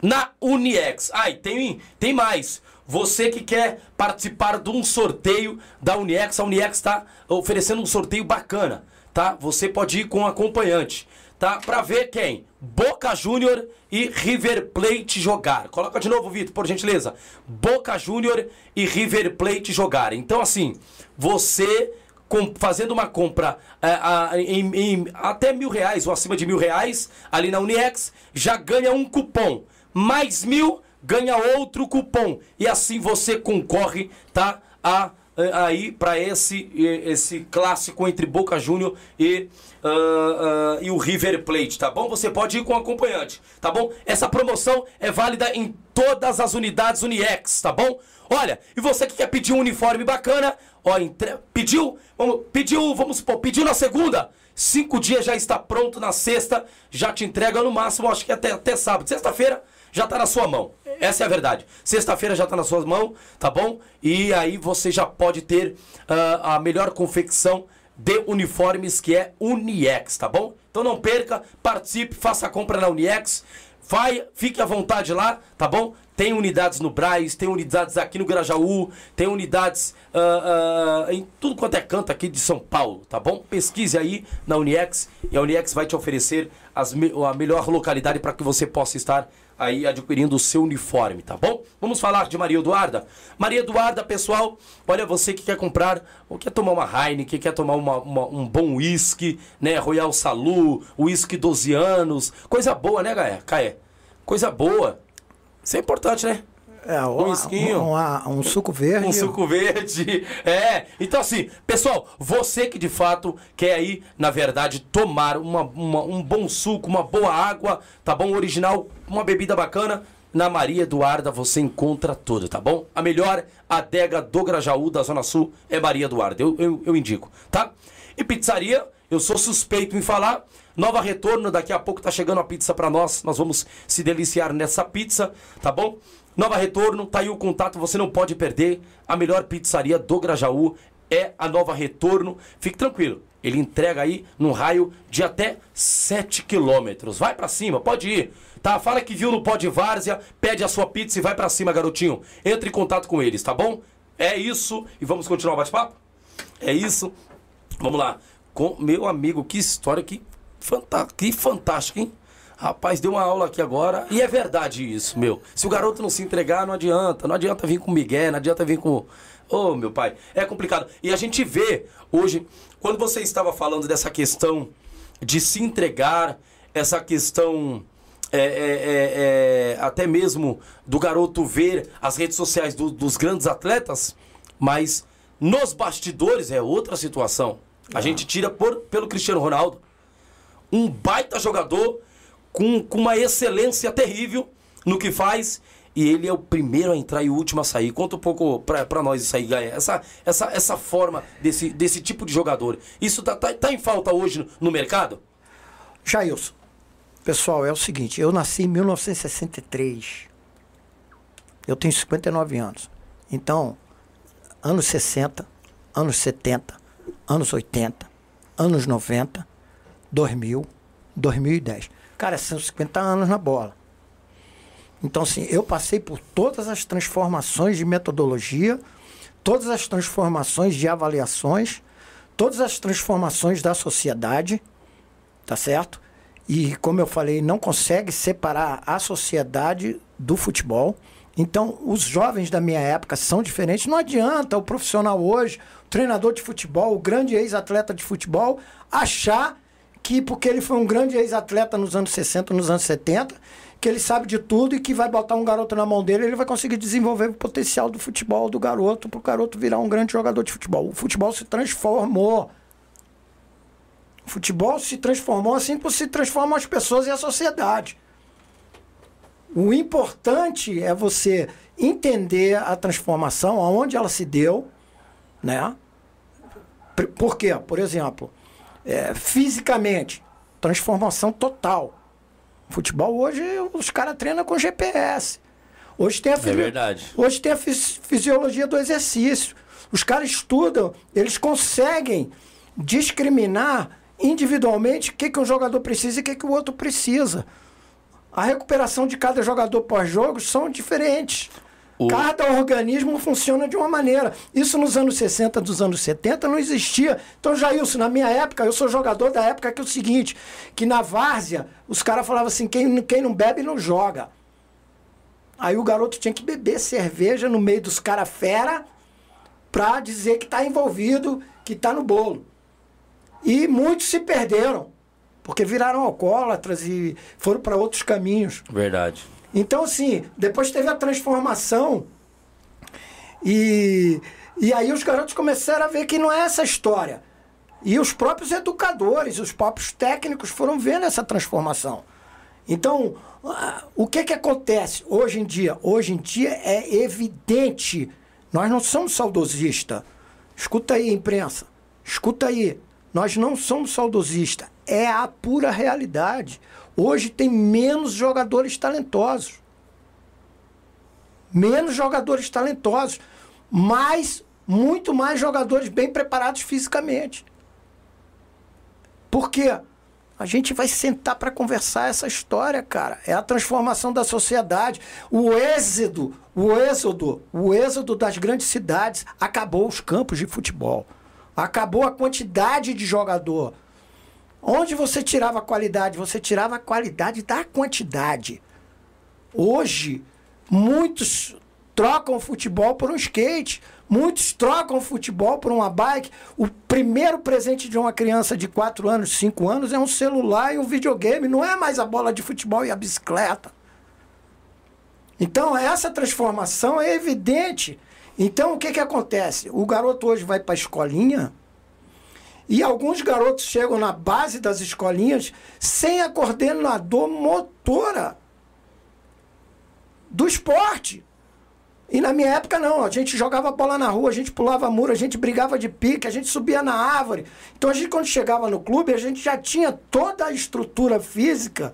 [SPEAKER 1] Na Uniex. Ai, tem, tem mais. Você que quer participar de um sorteio da Uniex, a Uniex está oferecendo um sorteio bacana, tá? Você pode ir com um acompanhante, tá? Pra ver quem? Boca Júnior e River Plate jogar. Coloca de novo, Vitor, por gentileza. Boca Júnior e River Plate jogar. Então, assim, você com- fazendo uma compra é, a- em, em até mil reais ou acima de mil reais ali na Uniex, já ganha um cupom. Mais mil, ganha outro cupom. E assim você concorre, tá? A, a- aí para esse, esse clássico entre Boca Júnior e, ah, ah, e o River Plate, tá bom? Você pode ir com acompanhante, tá bom? Essa promoção é válida em todas as unidades Uniex, tá bom? Olha, e você que quer pedir um uniforme bacana, ó, entre... pediu, vamos, pediu, vamos supor, pediu na segunda, cinco dias já está pronto, na sexta já te entrega no máximo, acho que até, até sábado, sexta-feira já tá na sua mão. Essa é a verdade. Sexta-feira já tá na sua mão, tá bom? E aí você já pode ter ah, a melhor confecção de uniformes que é Uniex, tá bom? Então não perca, participe, faça a compra na Uniex. Vai, fique à vontade lá, tá bom? Tem unidades no Braz, tem unidades aqui no Grajaú, tem unidades ah, ah, em tudo quanto é canto aqui de São Paulo, tá bom? Pesquise aí na Uniex e a Uniex vai te oferecer as a melhor localidade para que você possa estar aí adquirindo o seu uniforme, tá bom? Vamos falar de Maria Eduarda? Maria Eduarda, pessoal, olha, você que quer comprar, ou quer tomar uma Heineken, quer tomar uma- uma- um bom uísque, né? Royal Salu, uísque 12 anos, coisa boa, né? Caé? Coisa boa. Isso é importante, né?
[SPEAKER 2] É,
[SPEAKER 1] Um esquinho.
[SPEAKER 2] Um, um- um suco verde.
[SPEAKER 1] Um suco verde. É. Então, assim, pessoal, você que de fato quer aí, na verdade, tomar uma, uma- um bom suco, uma boa água, tá bom? Original, uma bebida bacana. Na Maria Eduarda você encontra tudo, tá bom? A melhor adega do Grajaú, da Zona Sul, é Maria Eduarda. Eu, eu, eu indico, tá? E pizzaria, eu sou suspeito em falar. Nova Retorno, daqui a pouco tá chegando a pizza pra nós. Nós vamos se deliciar nessa pizza, tá bom? Nova Retorno, tá aí o contato, você não pode perder. A melhor pizzaria do Grajaú é a Nova Retorno. Fique tranquilo, ele entrega aí num raio de até 7 quilômetros. Vai pra cima, pode ir. Tá? Fala que viu no Pode Várzea, pede a sua pizza e vai pra cima, garotinho. Entre em contato com eles, tá bom? É isso e vamos continuar o bate-papo? É isso. Vamos lá. Com meu amigo, que história, que, fantá que fantástico, hein? Rapaz, deu uma aula aqui agora. E é verdade isso, meu. Se o garoto não se entregar, não adianta. Não adianta vir com Miguel, não adianta vir com. Ô, oh, meu pai, é complicado. E a gente vê hoje, quando você estava falando dessa questão de se entregar, essa questão é, é, é, é até mesmo do garoto ver as redes sociais do, dos grandes atletas, mas nos bastidores é outra situação. A gente tira por, pelo Cristiano Ronaldo. Um baita jogador com, com uma excelência terrível no que faz. E ele é o primeiro a entrar e o último a sair. Conta um pouco pra, pra nós isso aí, Gaia. Essa, essa, essa forma desse, desse tipo de jogador. Isso tá, tá, tá em falta hoje no, no mercado?
[SPEAKER 2] Jailson, pessoal, é o seguinte. Eu nasci em 1963. Eu tenho 59 anos. Então, anos 60, anos 70, anos 80, anos 90, 2000, 2010. Cara, são 50 anos na bola. Então, assim, eu passei por todas as transformações de metodologia, todas as transformações de avaliações, todas as transformações da sociedade, tá certo? E, como eu falei, não consegue separar a sociedade do futebol. Então, os jovens da minha época são diferentes. Não adianta o profissional hoje, o treinador de futebol, o grande ex-atleta de futebol, achar que porque ele foi um grande ex-atleta nos anos 60, nos anos 70, que ele sabe de tudo e que vai botar um garoto na mão dele, ele vai conseguir desenvolver o potencial do futebol do garoto para o garoto virar um grande jogador de futebol. O futebol se transformou. O futebol se transformou assim como se transformam as pessoas e a sociedade. O importante é você entender a transformação, aonde ela se deu, né? Por quê? Por exemplo, é, fisicamente, transformação total. Futebol hoje os caras treinam com GPS. Hoje tem a,
[SPEAKER 1] é verdade.
[SPEAKER 2] Hoje tem a fisi fisiologia do exercício. Os caras estudam, eles conseguem discriminar individualmente o que, que um jogador precisa e o que, que o outro precisa. A recuperação de cada jogador pós-jogo são diferentes. O... Cada organismo funciona de uma maneira. Isso nos anos 60, dos anos 70 não existia. Então, Jailson, na minha época, eu sou jogador da época que é o seguinte, que na várzea, os caras falavam assim, quem, quem não bebe não joga. Aí o garoto tinha que beber cerveja no meio dos caras fera pra dizer que tá envolvido, que tá no bolo. E muitos se perderam, porque viraram alcoólatras e foram para outros caminhos.
[SPEAKER 1] Verdade.
[SPEAKER 2] Então, assim, depois teve a transformação e, e aí os garotos começaram a ver que não é essa história. E os próprios educadores, os próprios técnicos foram vendo essa transformação. Então, o que que acontece hoje em dia? Hoje em dia é evidente, nós não somos saudosistas. Escuta aí, imprensa. Escuta aí. Nós não somos saudosistas. É a pura realidade. Hoje tem menos jogadores talentosos. Menos jogadores talentosos. Mas muito mais jogadores bem preparados fisicamente. Por quê? A gente vai sentar para conversar essa história, cara. É a transformação da sociedade. O êxodo, o êxodo, o êxodo das grandes cidades acabou os campos de futebol. Acabou a quantidade de jogador. Onde você tirava a qualidade? Você tirava a qualidade da quantidade. Hoje, muitos trocam futebol por um skate, muitos trocam futebol por uma bike. O primeiro presente de uma criança de 4 anos, 5 anos é um celular e um videogame, não é mais a bola de futebol e a bicicleta. Então, essa transformação é evidente. Então, o que, que acontece? O garoto hoje vai para a escolinha, e alguns garotos chegam na base das escolinhas sem a coordenador motora do esporte. E na minha época não, a gente jogava bola na rua, a gente pulava muro, a gente brigava de pique, a gente subia na árvore. Então a gente quando chegava no clube, a gente já tinha toda a estrutura física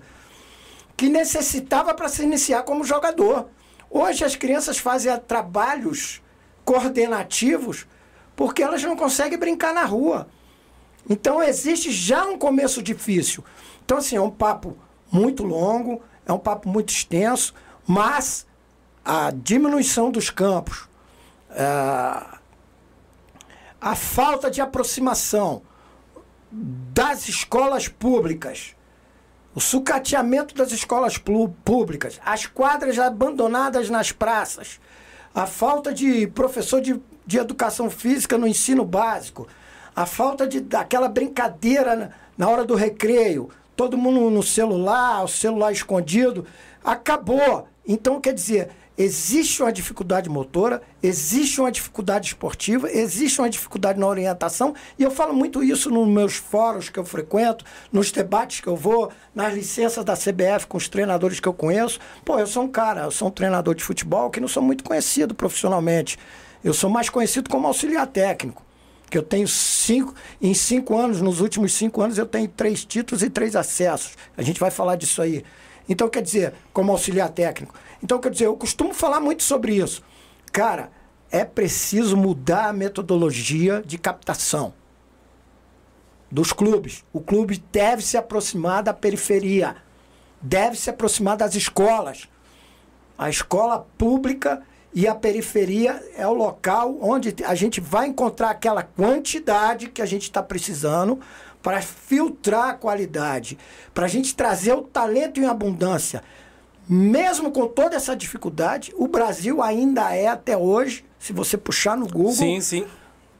[SPEAKER 2] que necessitava para se iniciar como jogador. Hoje as crianças fazem trabalhos coordenativos porque elas não conseguem brincar na rua. Então existe já um começo difícil. Então, assim, é um papo muito longo, é um papo muito extenso, mas a diminuição dos campos, a, a falta de aproximação das escolas públicas, o sucateamento das escolas públicas, as quadras abandonadas nas praças, a falta de professor de, de educação física no ensino básico, a falta de daquela brincadeira na, na hora do recreio, todo mundo no celular, o celular escondido, acabou. Então, quer dizer, existe uma dificuldade motora, existe uma dificuldade esportiva, existe uma dificuldade na orientação, e eu falo muito isso nos meus fóruns que eu frequento, nos debates que eu vou, nas licenças da CBF com os treinadores que eu conheço. Pô, eu sou um cara, eu sou um treinador de futebol que não sou muito conhecido profissionalmente. Eu sou mais conhecido como auxiliar técnico. Que eu tenho cinco, em cinco anos, nos últimos cinco anos, eu tenho três títulos e três acessos. A gente vai falar disso aí. Então, quer dizer, como auxiliar técnico. Então, quer dizer, eu costumo falar muito sobre isso. Cara, é preciso mudar a metodologia de captação dos clubes. O clube deve se aproximar da periferia, deve se aproximar das escolas. A escola pública e a periferia é o local onde a gente vai encontrar aquela quantidade que a gente está precisando para filtrar a qualidade, para a gente trazer o talento em abundância. Mesmo com toda essa dificuldade, o Brasil ainda é até hoje, se você puxar no Google,
[SPEAKER 1] sim, sim.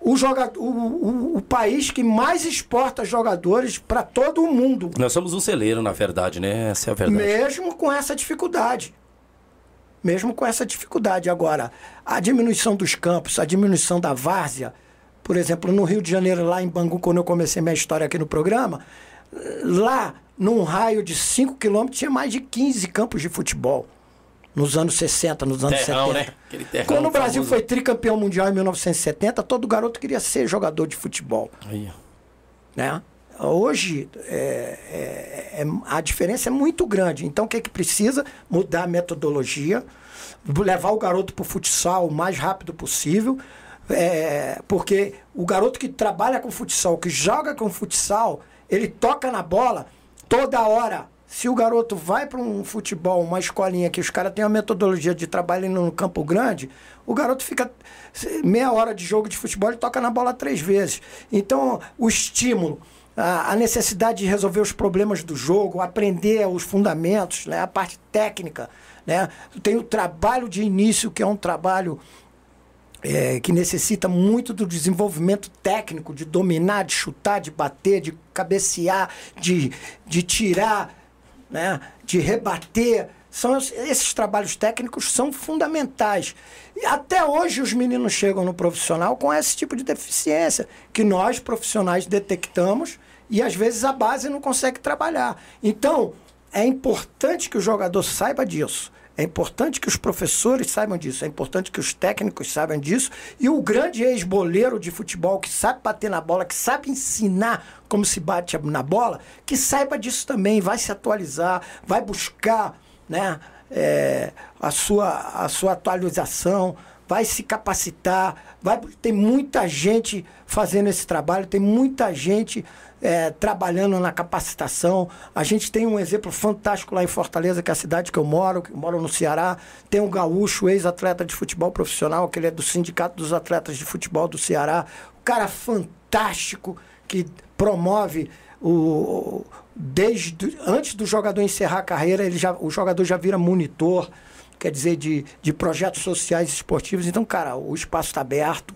[SPEAKER 2] O, jogador, o, o, o país que mais exporta jogadores para todo o mundo.
[SPEAKER 1] Nós somos um celeiro, na verdade, né? Essa é a verdade.
[SPEAKER 2] Mesmo com essa dificuldade. Mesmo com essa dificuldade. Agora, a diminuição dos campos, a diminuição da várzea, por exemplo, no Rio de Janeiro, lá em Bangu, quando eu comecei minha história aqui no programa, lá, num raio de 5 quilômetros, tinha mais de 15 campos de futebol. Nos anos 60, nos anos terrão, 70. Né? Quando o Brasil famoso. foi tricampeão mundial em 1970, todo garoto queria ser jogador de futebol. Aí. Né? Hoje, é, é, é, a diferença é muito grande. Então, o que é que precisa? Mudar a metodologia, levar o garoto para o futsal o mais rápido possível, é, porque o garoto que trabalha com futsal, que joga com futsal, ele toca na bola toda hora. Se o garoto vai para um futebol, uma escolinha que os caras têm uma metodologia de trabalho no campo grande, o garoto fica meia hora de jogo de futebol e toca na bola três vezes. Então, o estímulo, a, necessidade de resolver os problemas do jogo, aprender os fundamentos, né, a parte técnica. Né? Tem o trabalho de início, que é um trabalho é, que necessita muito do desenvolvimento técnico, de dominar, de chutar, de bater, de cabecear, de, de tirar, né, de rebater. São esses trabalhos técnicos são fundamentais. E até hoje os meninos chegam no profissional com esse tipo de deficiência que nós profissionais detectamos e às vezes a base não consegue trabalhar. Então, é importante que o jogador saiba disso. É importante que os professores saibam disso, é importante que os técnicos saibam disso. E o grande ex-boleiro de futebol que sabe bater na bola, que sabe ensinar como se bate na bola, que saiba disso também, vai se atualizar, vai buscar né, é, a, sua, a sua atualização, vai se capacitar, vai tem muita gente fazendo esse trabalho, tem muita gente é, trabalhando na capacitação. A gente tem um exemplo fantástico lá em Fortaleza, que é a cidade que eu moro, que eu moro no Ceará. Tem um gaúcho, ex-atleta de futebol profissional, que ele é do Sindicato dos Atletas de Futebol do Ceará. Um cara fantástico que promove o desde antes do jogador encerrar a carreira, ele já, o jogador já vira monitor, quer dizer, de, de projetos sociais e esportivos. Então, cara, o espaço está aberto,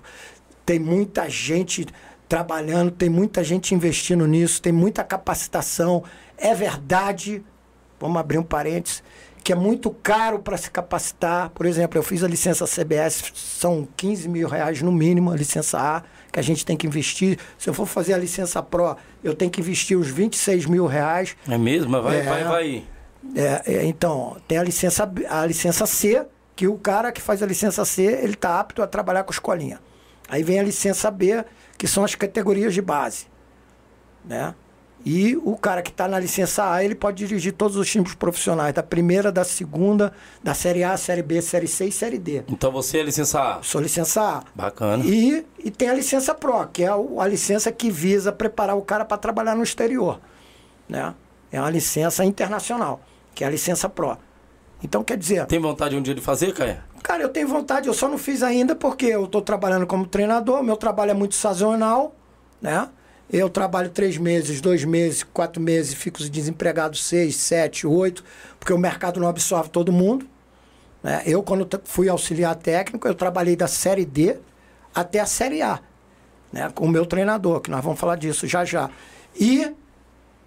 [SPEAKER 2] tem muita gente trabalhando, tem muita gente investindo nisso, tem muita capacitação. É verdade, vamos abrir um parênteses, que é muito caro para se capacitar. Por exemplo, eu fiz a licença CBS, são 15 mil reais no mínimo, a licença A, que a gente tem que investir. Se eu for fazer a licença Pro, eu tenho que investir os 26 mil reais.
[SPEAKER 1] É mesmo? Vai, é, vai, vai.
[SPEAKER 2] É, é, então, tem a licença, a licença C, que o cara que faz a licença C, ele está apto a trabalhar com escolinha. Aí vem a licença B, que são as categorias de base. Né? E o cara que está na licença A, ele pode dirigir todos os times profissionais, da primeira, da segunda, da Série A, Série B, Série C e Série D.
[SPEAKER 1] Então você é licença A?
[SPEAKER 2] Sou licença A.
[SPEAKER 1] Bacana.
[SPEAKER 2] E, e tem a licença Pro, que é a, a licença que visa preparar o cara para trabalhar no exterior. Né? É uma licença internacional, que é a licença Pro. Então quer dizer.
[SPEAKER 1] Tem vontade um dia de fazer, Caia?
[SPEAKER 2] Cara, eu tenho vontade, eu só não fiz ainda porque eu estou trabalhando como treinador, meu trabalho é muito sazonal, né? Eu trabalho três meses, dois meses, quatro meses, fico desempregado seis, sete, oito, porque o mercado não absorve todo mundo. Né? Eu, quando fui auxiliar técnico, eu trabalhei da Série D até a Série A, né? com o meu treinador, que nós vamos falar disso já já. E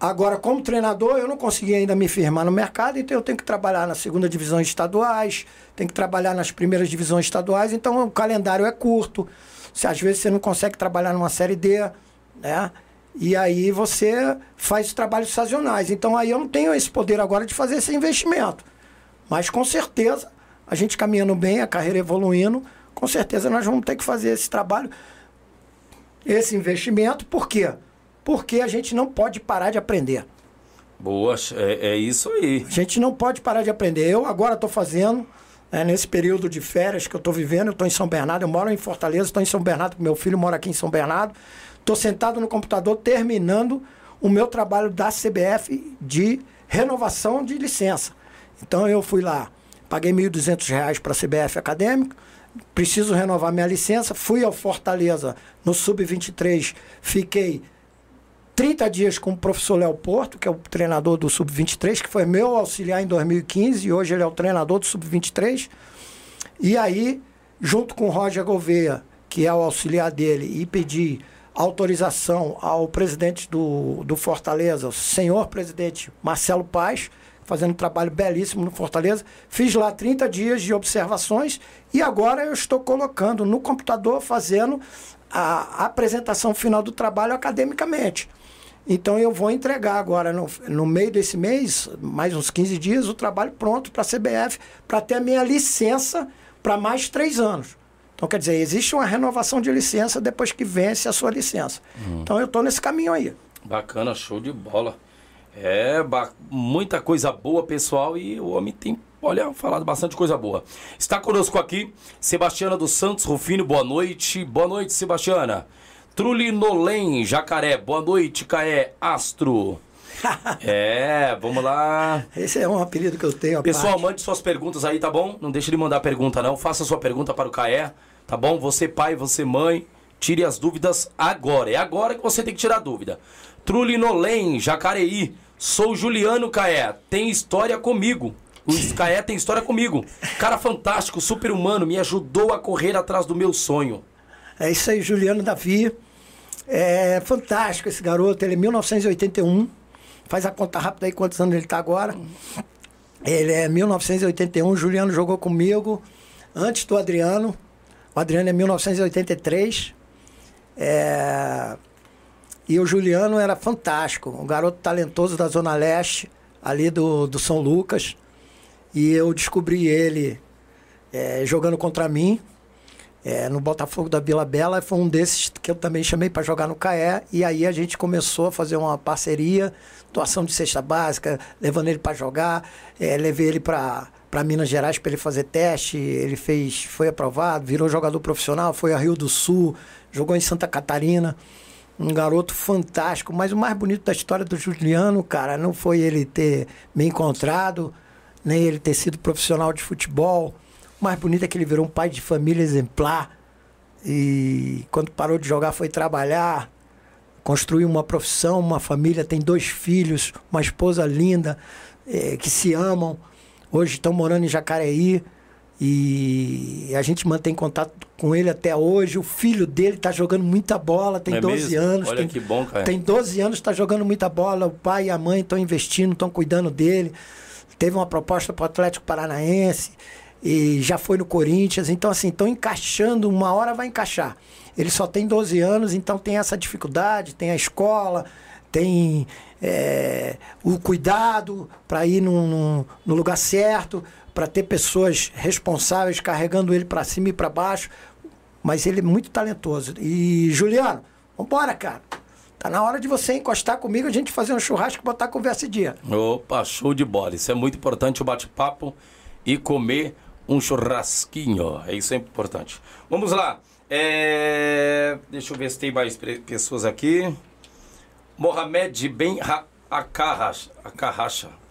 [SPEAKER 2] Agora, como treinador, eu não consegui ainda me firmar no mercado, então eu tenho que trabalhar na segunda divisão estaduais, tenho que trabalhar nas primeiras divisões estaduais, então o calendário é curto. Se às vezes você não consegue trabalhar numa série D, né? E aí você faz trabalhos sazonais. Então aí eu não tenho esse poder agora de fazer esse investimento. Mas com certeza, a gente caminhando bem, a carreira evoluindo, com certeza nós vamos ter que fazer esse trabalho, esse investimento, por quê? porque a gente não pode parar de aprender.
[SPEAKER 1] Boa, é, é isso aí.
[SPEAKER 2] A gente não pode parar de aprender. Eu agora estou fazendo, é, nesse período de férias que eu estou vivendo, eu estou em São Bernardo, eu moro em Fortaleza, estou em São Bernardo, meu filho mora aqui em São Bernardo. Estou sentado no computador terminando o meu trabalho da CBF de renovação de licença. Então eu fui lá, paguei R$ 1.200 para a CBF Acadêmico, preciso renovar minha licença, fui ao Fortaleza no Sub-23, fiquei 30 dias com o professor Léo Porto, que é o treinador do Sub-23, que foi meu auxiliar em 2015 e hoje ele é o treinador do Sub-23. E aí, junto com o Roger Gouveia, que é o auxiliar dele, e pedi autorização ao presidente do, do Fortaleza, o senhor presidente Marcelo Paz, fazendo um trabalho belíssimo no Fortaleza. Fiz lá 30 dias de observações e agora eu estou colocando no computador, fazendo a apresentação final do trabalho academicamente. Então eu vou entregar agora, no, no meio desse mês, mais uns 15 dias, o trabalho pronto para a CBF, para ter a minha licença para mais três anos. Então, quer dizer, existe uma renovação de licença depois que vence a sua licença. Uhum. Então, eu estou nesse caminho aí.
[SPEAKER 1] Bacana, show de bola. É, muita coisa boa, pessoal, e o homem tem, olha, falado bastante coisa boa. Está conosco aqui, Sebastiana dos Santos Rufino, boa noite. Boa noite, Sebastiana. Trulinolém, Jacaré. Boa noite, Caé Astro. é, vamos lá.
[SPEAKER 2] Esse é um apelido que eu tenho.
[SPEAKER 1] Pessoal, parte. mande suas perguntas aí, tá bom? Não deixe de mandar pergunta, não. Faça sua pergunta para o Caé, tá bom? Você pai, você mãe, tire as dúvidas agora. É agora que você tem que tirar a dúvida. Trulinolém, Jacareí. Sou Juliano Caé. Tem história comigo. O Caé tem história comigo. Cara fantástico, super humano, me ajudou a correr atrás do meu sonho.
[SPEAKER 2] É isso aí, Juliano Davi. É fantástico esse garoto, ele é 1981. Faz a conta rápida aí quantos anos ele está agora. Ele é 1981, Juliano jogou comigo antes do Adriano. O Adriano é 1983. É... E o Juliano era fantástico, um garoto talentoso da Zona Leste, ali do, do São Lucas. E eu descobri ele é, jogando contra mim é, no Botafogo da Vila Bela, foi um desses que eu também chamei para jogar no CAE, e aí a gente começou a fazer uma parceria, doação de cesta básica, levando ele para jogar, é, levei ele para para Minas Gerais para ele fazer teste, ele fez, foi aprovado, virou jogador profissional, foi a Rio do Sul, jogou em Santa Catarina, um garoto fantástico, mas o mais bonito da história do Juliano, cara, não foi ele ter me encontrado, nem ele ter sido profissional de futebol, o mais bonito é que ele virou um pai de família exemplar. E quando parou de jogar foi trabalhar, construiu uma profissão, uma família, tem dois filhos, uma esposa linda, é, que se amam. Hoje estão morando em Jacareí e a gente mantém contato com ele até hoje. O filho dele está jogando muita bola, tem é 12 mesmo? anos.
[SPEAKER 1] Olha
[SPEAKER 2] tem,
[SPEAKER 1] que bom, cara.
[SPEAKER 2] Tem 12 anos, está jogando muita bola. O pai e a mãe estão investindo, estão cuidando dele. Teve uma proposta para o Atlético Paranaense e já foi no Corinthians. Então, assim, estão encaixando, uma hora vai encaixar. Ele só tem 12 anos, então tem essa dificuldade, tem a escola, tem é, o cuidado para ir no, no, no, lugar certo, para ter pessoas responsáveis carregando ele para cima e para baixo. Mas ele é muito talentoso. E, Juliano, vambora, cara. Tá na hora de você encostar comigo, a gente fazer um churrasco botar conversa em dia.
[SPEAKER 1] Opa, show de bola. Isso é muito importante, o bate-papo e comer um churrasquinho. É isso é importante. Vamos lá. É... Deixa eu ver se tem mais pessoas aqui. Mohamed Ben Akarracha.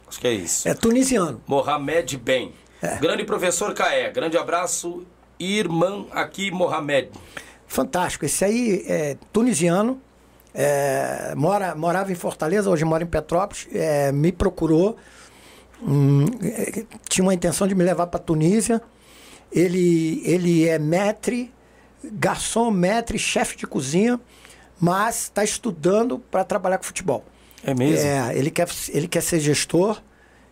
[SPEAKER 1] Acho que é isso.
[SPEAKER 2] É tunisiano.
[SPEAKER 1] Mohamed Ben. É. Grande professor Caé, grande abraço. Irmã aqui Mohamed.
[SPEAKER 2] Fantástico. Esse aí é tunisiano, é, mora, morava em Fortaleza, hoje mora em Petrópolis, é, me procurou, hum, é, tinha uma intenção de me levar para Tunísia. Ele, ele é maître, garçom, maître, chefe de cozinha, mas está estudando para trabalhar com futebol.
[SPEAKER 1] É mesmo?
[SPEAKER 2] É, ele quer, ele quer ser gestor.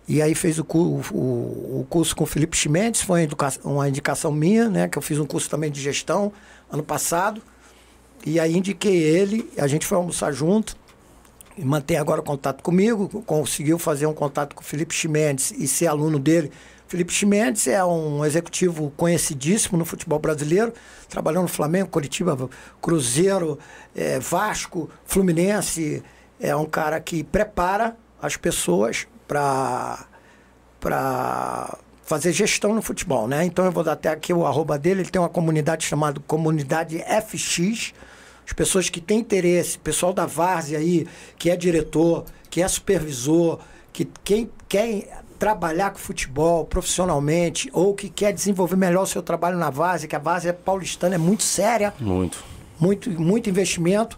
[SPEAKER 2] E aí fez o, o, o curso com o Felipe Chimendes, foi uma indicação minha, né? Que eu fiz um curso também de gestão ano passado. E aí indiquei ele, a gente foi almoçar junto, e mantém agora contato comigo, conseguiu fazer um contato com o Felipe Chimendes e ser aluno dele. Felipe Chimendes é um executivo conhecidíssimo no futebol brasileiro, trabalhou no Flamengo, Curitiba, Cruzeiro, é, Vasco, Fluminense. É um cara que prepara as pessoas para para fazer gestão no futebol, né? Então eu vou dar até aqui o arroba dele, ele tem uma comunidade chamada Comunidade FX. As pessoas que têm interesse, pessoal da Várzea aí, que é diretor, que é supervisor, que quem quer trabalhar com futebol profissionalmente ou que quer desenvolver melhor o seu trabalho na Várzea, que a Várzea paulistana é muito séria.
[SPEAKER 1] Muito.
[SPEAKER 2] Muito, muito investimento.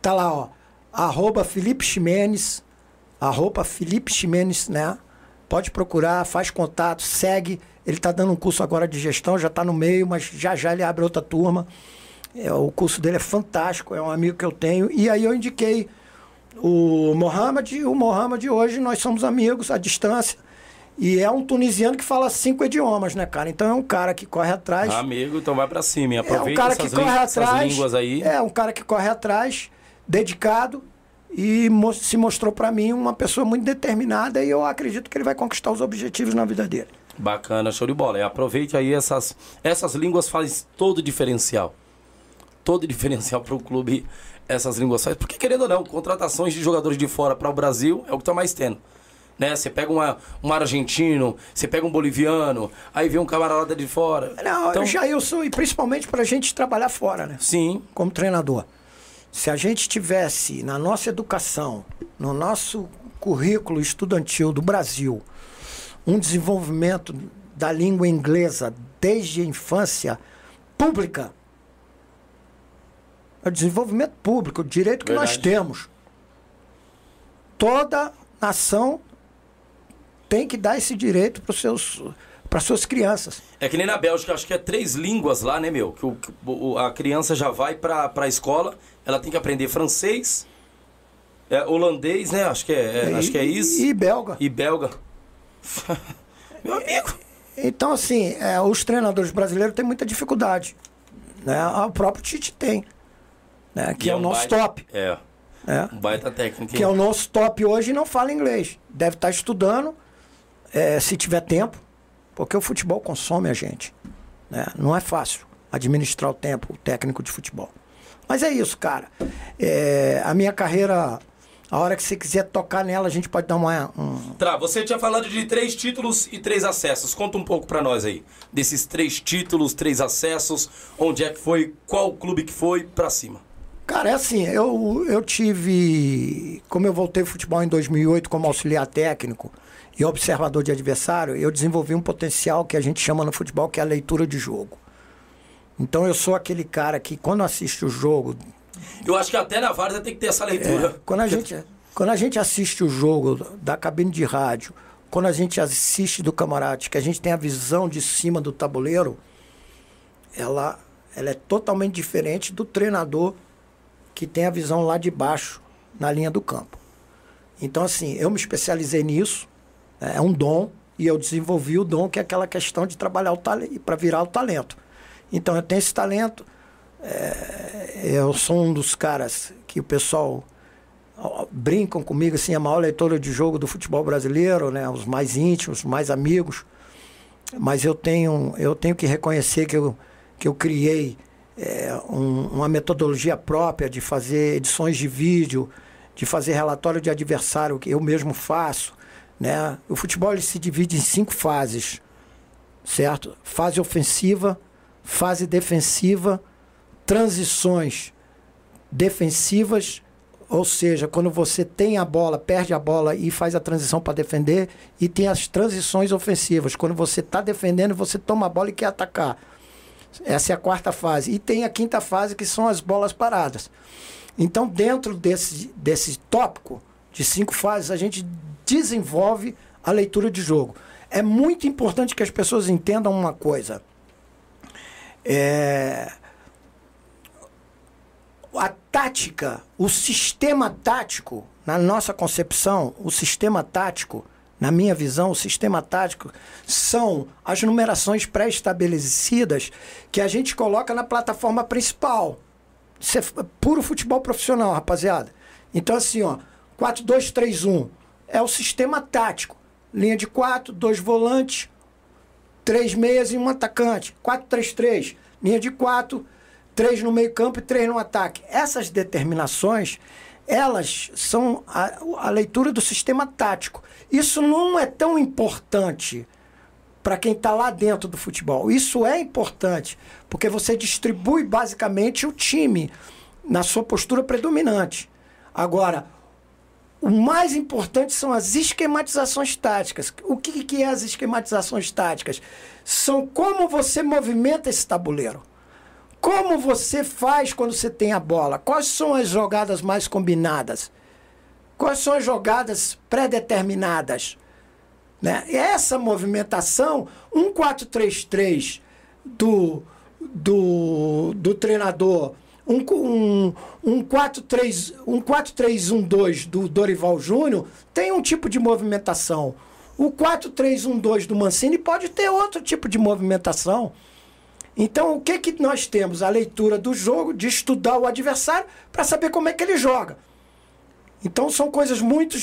[SPEAKER 2] Tá lá, ó, arroba Felipe Ximenes, arroba Felipe Ximenes, né? Pode procurar, faz contato, segue. Ele está dando um curso agora de gestão, já está no meio, mas já já ele abre outra turma. É, o curso dele é fantástico, é um amigo que eu tenho. E aí eu indiquei o Mohamed. O Mohamed hoje nós somos amigos à distância. E é um tunisiano que fala cinco idiomas, né, cara? Então é um cara que corre atrás.
[SPEAKER 1] amigo, então vai para cima. Aproveita
[SPEAKER 2] é um cara que corre atrás,
[SPEAKER 1] línguas aí.
[SPEAKER 2] É um cara que corre atrás, dedicado e se mostrou para mim uma pessoa muito determinada e eu acredito que ele vai conquistar os objetivos na vida dele.
[SPEAKER 1] Bacana, show de bola. E aproveite aí essas essas línguas faz todo o diferencial. Todo o diferencial para o clube essas línguas faz, porque querendo ou não, contratações de jogadores de fora para o Brasil é o que está mais tendo. Né? Você pega uma, um argentino, você pega um boliviano, aí vem um camarada de fora.
[SPEAKER 2] Não, então... já eu sou, e principalmente para a gente trabalhar fora, né?
[SPEAKER 1] Sim.
[SPEAKER 2] Como treinador. Se a gente tivesse na nossa educação, no nosso currículo estudantil do Brasil, um desenvolvimento da língua inglesa desde a infância pública, é o desenvolvimento público, o direito que Verdade. nós temos. Toda nação tem que dar esse direito para os seus para suas crianças.
[SPEAKER 1] É que nem na Bélgica, acho que é três línguas lá, né, meu? Que o, a criança já vai para a escola, ela tem que aprender francês, é, holandês, né? Acho que é, é e, acho que é isso.
[SPEAKER 2] E belga.
[SPEAKER 1] E belga. meu amigo.
[SPEAKER 2] Então, assim, é, os treinadores brasileiros têm muita dificuldade. Né? O próprio Tite tem. Né? Que é, é o nosso baita, top.
[SPEAKER 1] É.
[SPEAKER 2] é.
[SPEAKER 1] Um baita técnico.
[SPEAKER 2] Que é o nosso top hoje e não fala inglês. Deve estar estudando, é, se tiver tempo. Porque o futebol consome a gente. Né? Não é fácil administrar o tempo o técnico de futebol. Mas é isso, cara. É, a minha carreira, a hora que você quiser tocar nela, a gente pode dar uma. Um...
[SPEAKER 1] Tá, você tinha falado de três títulos e três acessos. Conta um pouco para nós aí. Desses três títulos, três acessos, onde é que foi, qual clube que foi, para cima.
[SPEAKER 2] Cara, é assim, eu, eu tive. Como eu voltei ao futebol em 2008 como auxiliar técnico, e observador de adversário, eu desenvolvi um potencial que a gente chama no futebol que é a leitura de jogo. Então eu sou aquele cara que quando assiste o jogo.
[SPEAKER 1] Eu acho que até na Várzea tem que ter essa leitura. É,
[SPEAKER 2] quando, a gente, quando a gente assiste o jogo da cabine de rádio, quando a gente assiste do camarote, que a gente tem a visão de cima do tabuleiro, ela, ela é totalmente diferente do treinador que tem a visão lá de baixo, na linha do campo. Então, assim, eu me especializei nisso. É um dom e eu desenvolvi o dom que é aquela questão de trabalhar o talento para virar o talento. Então eu tenho esse talento. É, eu sou um dos caras que o pessoal brincam comigo assim a maior leitora de jogo do futebol brasileiro, né? Os mais íntimos, os mais amigos. Mas eu tenho eu tenho que reconhecer que eu que eu criei é, um, uma metodologia própria de fazer edições de vídeo, de fazer relatório de adversário que eu mesmo faço né? O futebol se divide em cinco fases, certo? Fase ofensiva, fase defensiva, transições defensivas, ou seja, quando você tem a bola, perde a bola e faz a transição para defender, e tem as transições ofensivas, quando você está defendendo, você toma a bola e quer atacar. Essa é a quarta fase. E tem a quinta fase, que são as bolas paradas. Então, dentro desse, desse tópico de cinco fases, a gente desenvolve a leitura de jogo. É muito importante que as pessoas entendam uma coisa. É... A tática, o sistema tático, na nossa concepção, o sistema tático, na minha visão, o sistema tático são as numerações pré-estabelecidas que a gente coloca na plataforma principal. Isso é puro futebol profissional, rapaziada. Então, assim, ó, 4-2-3-1 é o sistema tático. Linha de 4, dois volantes, três meias e um atacante. 4-3-3, linha de 4, três no meio-campo e três no ataque. Essas determinações, elas são a, a leitura do sistema tático. Isso não é tão importante para quem está lá dentro do futebol. Isso é importante, porque você distribui basicamente o time na sua postura predominante. Agora, o mais importante são as esquematizações táticas. O que, que é as esquematizações táticas? São como você movimenta esse tabuleiro. Como você faz quando você tem a bola? Quais são as jogadas mais combinadas? Quais são as jogadas pré-determinadas? Né? Essa movimentação, um 4-3-3 do, do, do treinador, um, um, um 4-3-1-2 um do Dorival Júnior, tem um tipo de movimentação. O 4-3-1-2 do Mancini pode ter outro tipo de movimentação. Então, o que, que nós temos? A leitura do jogo, de estudar o adversário para saber como é que ele joga. Então, são coisas muito,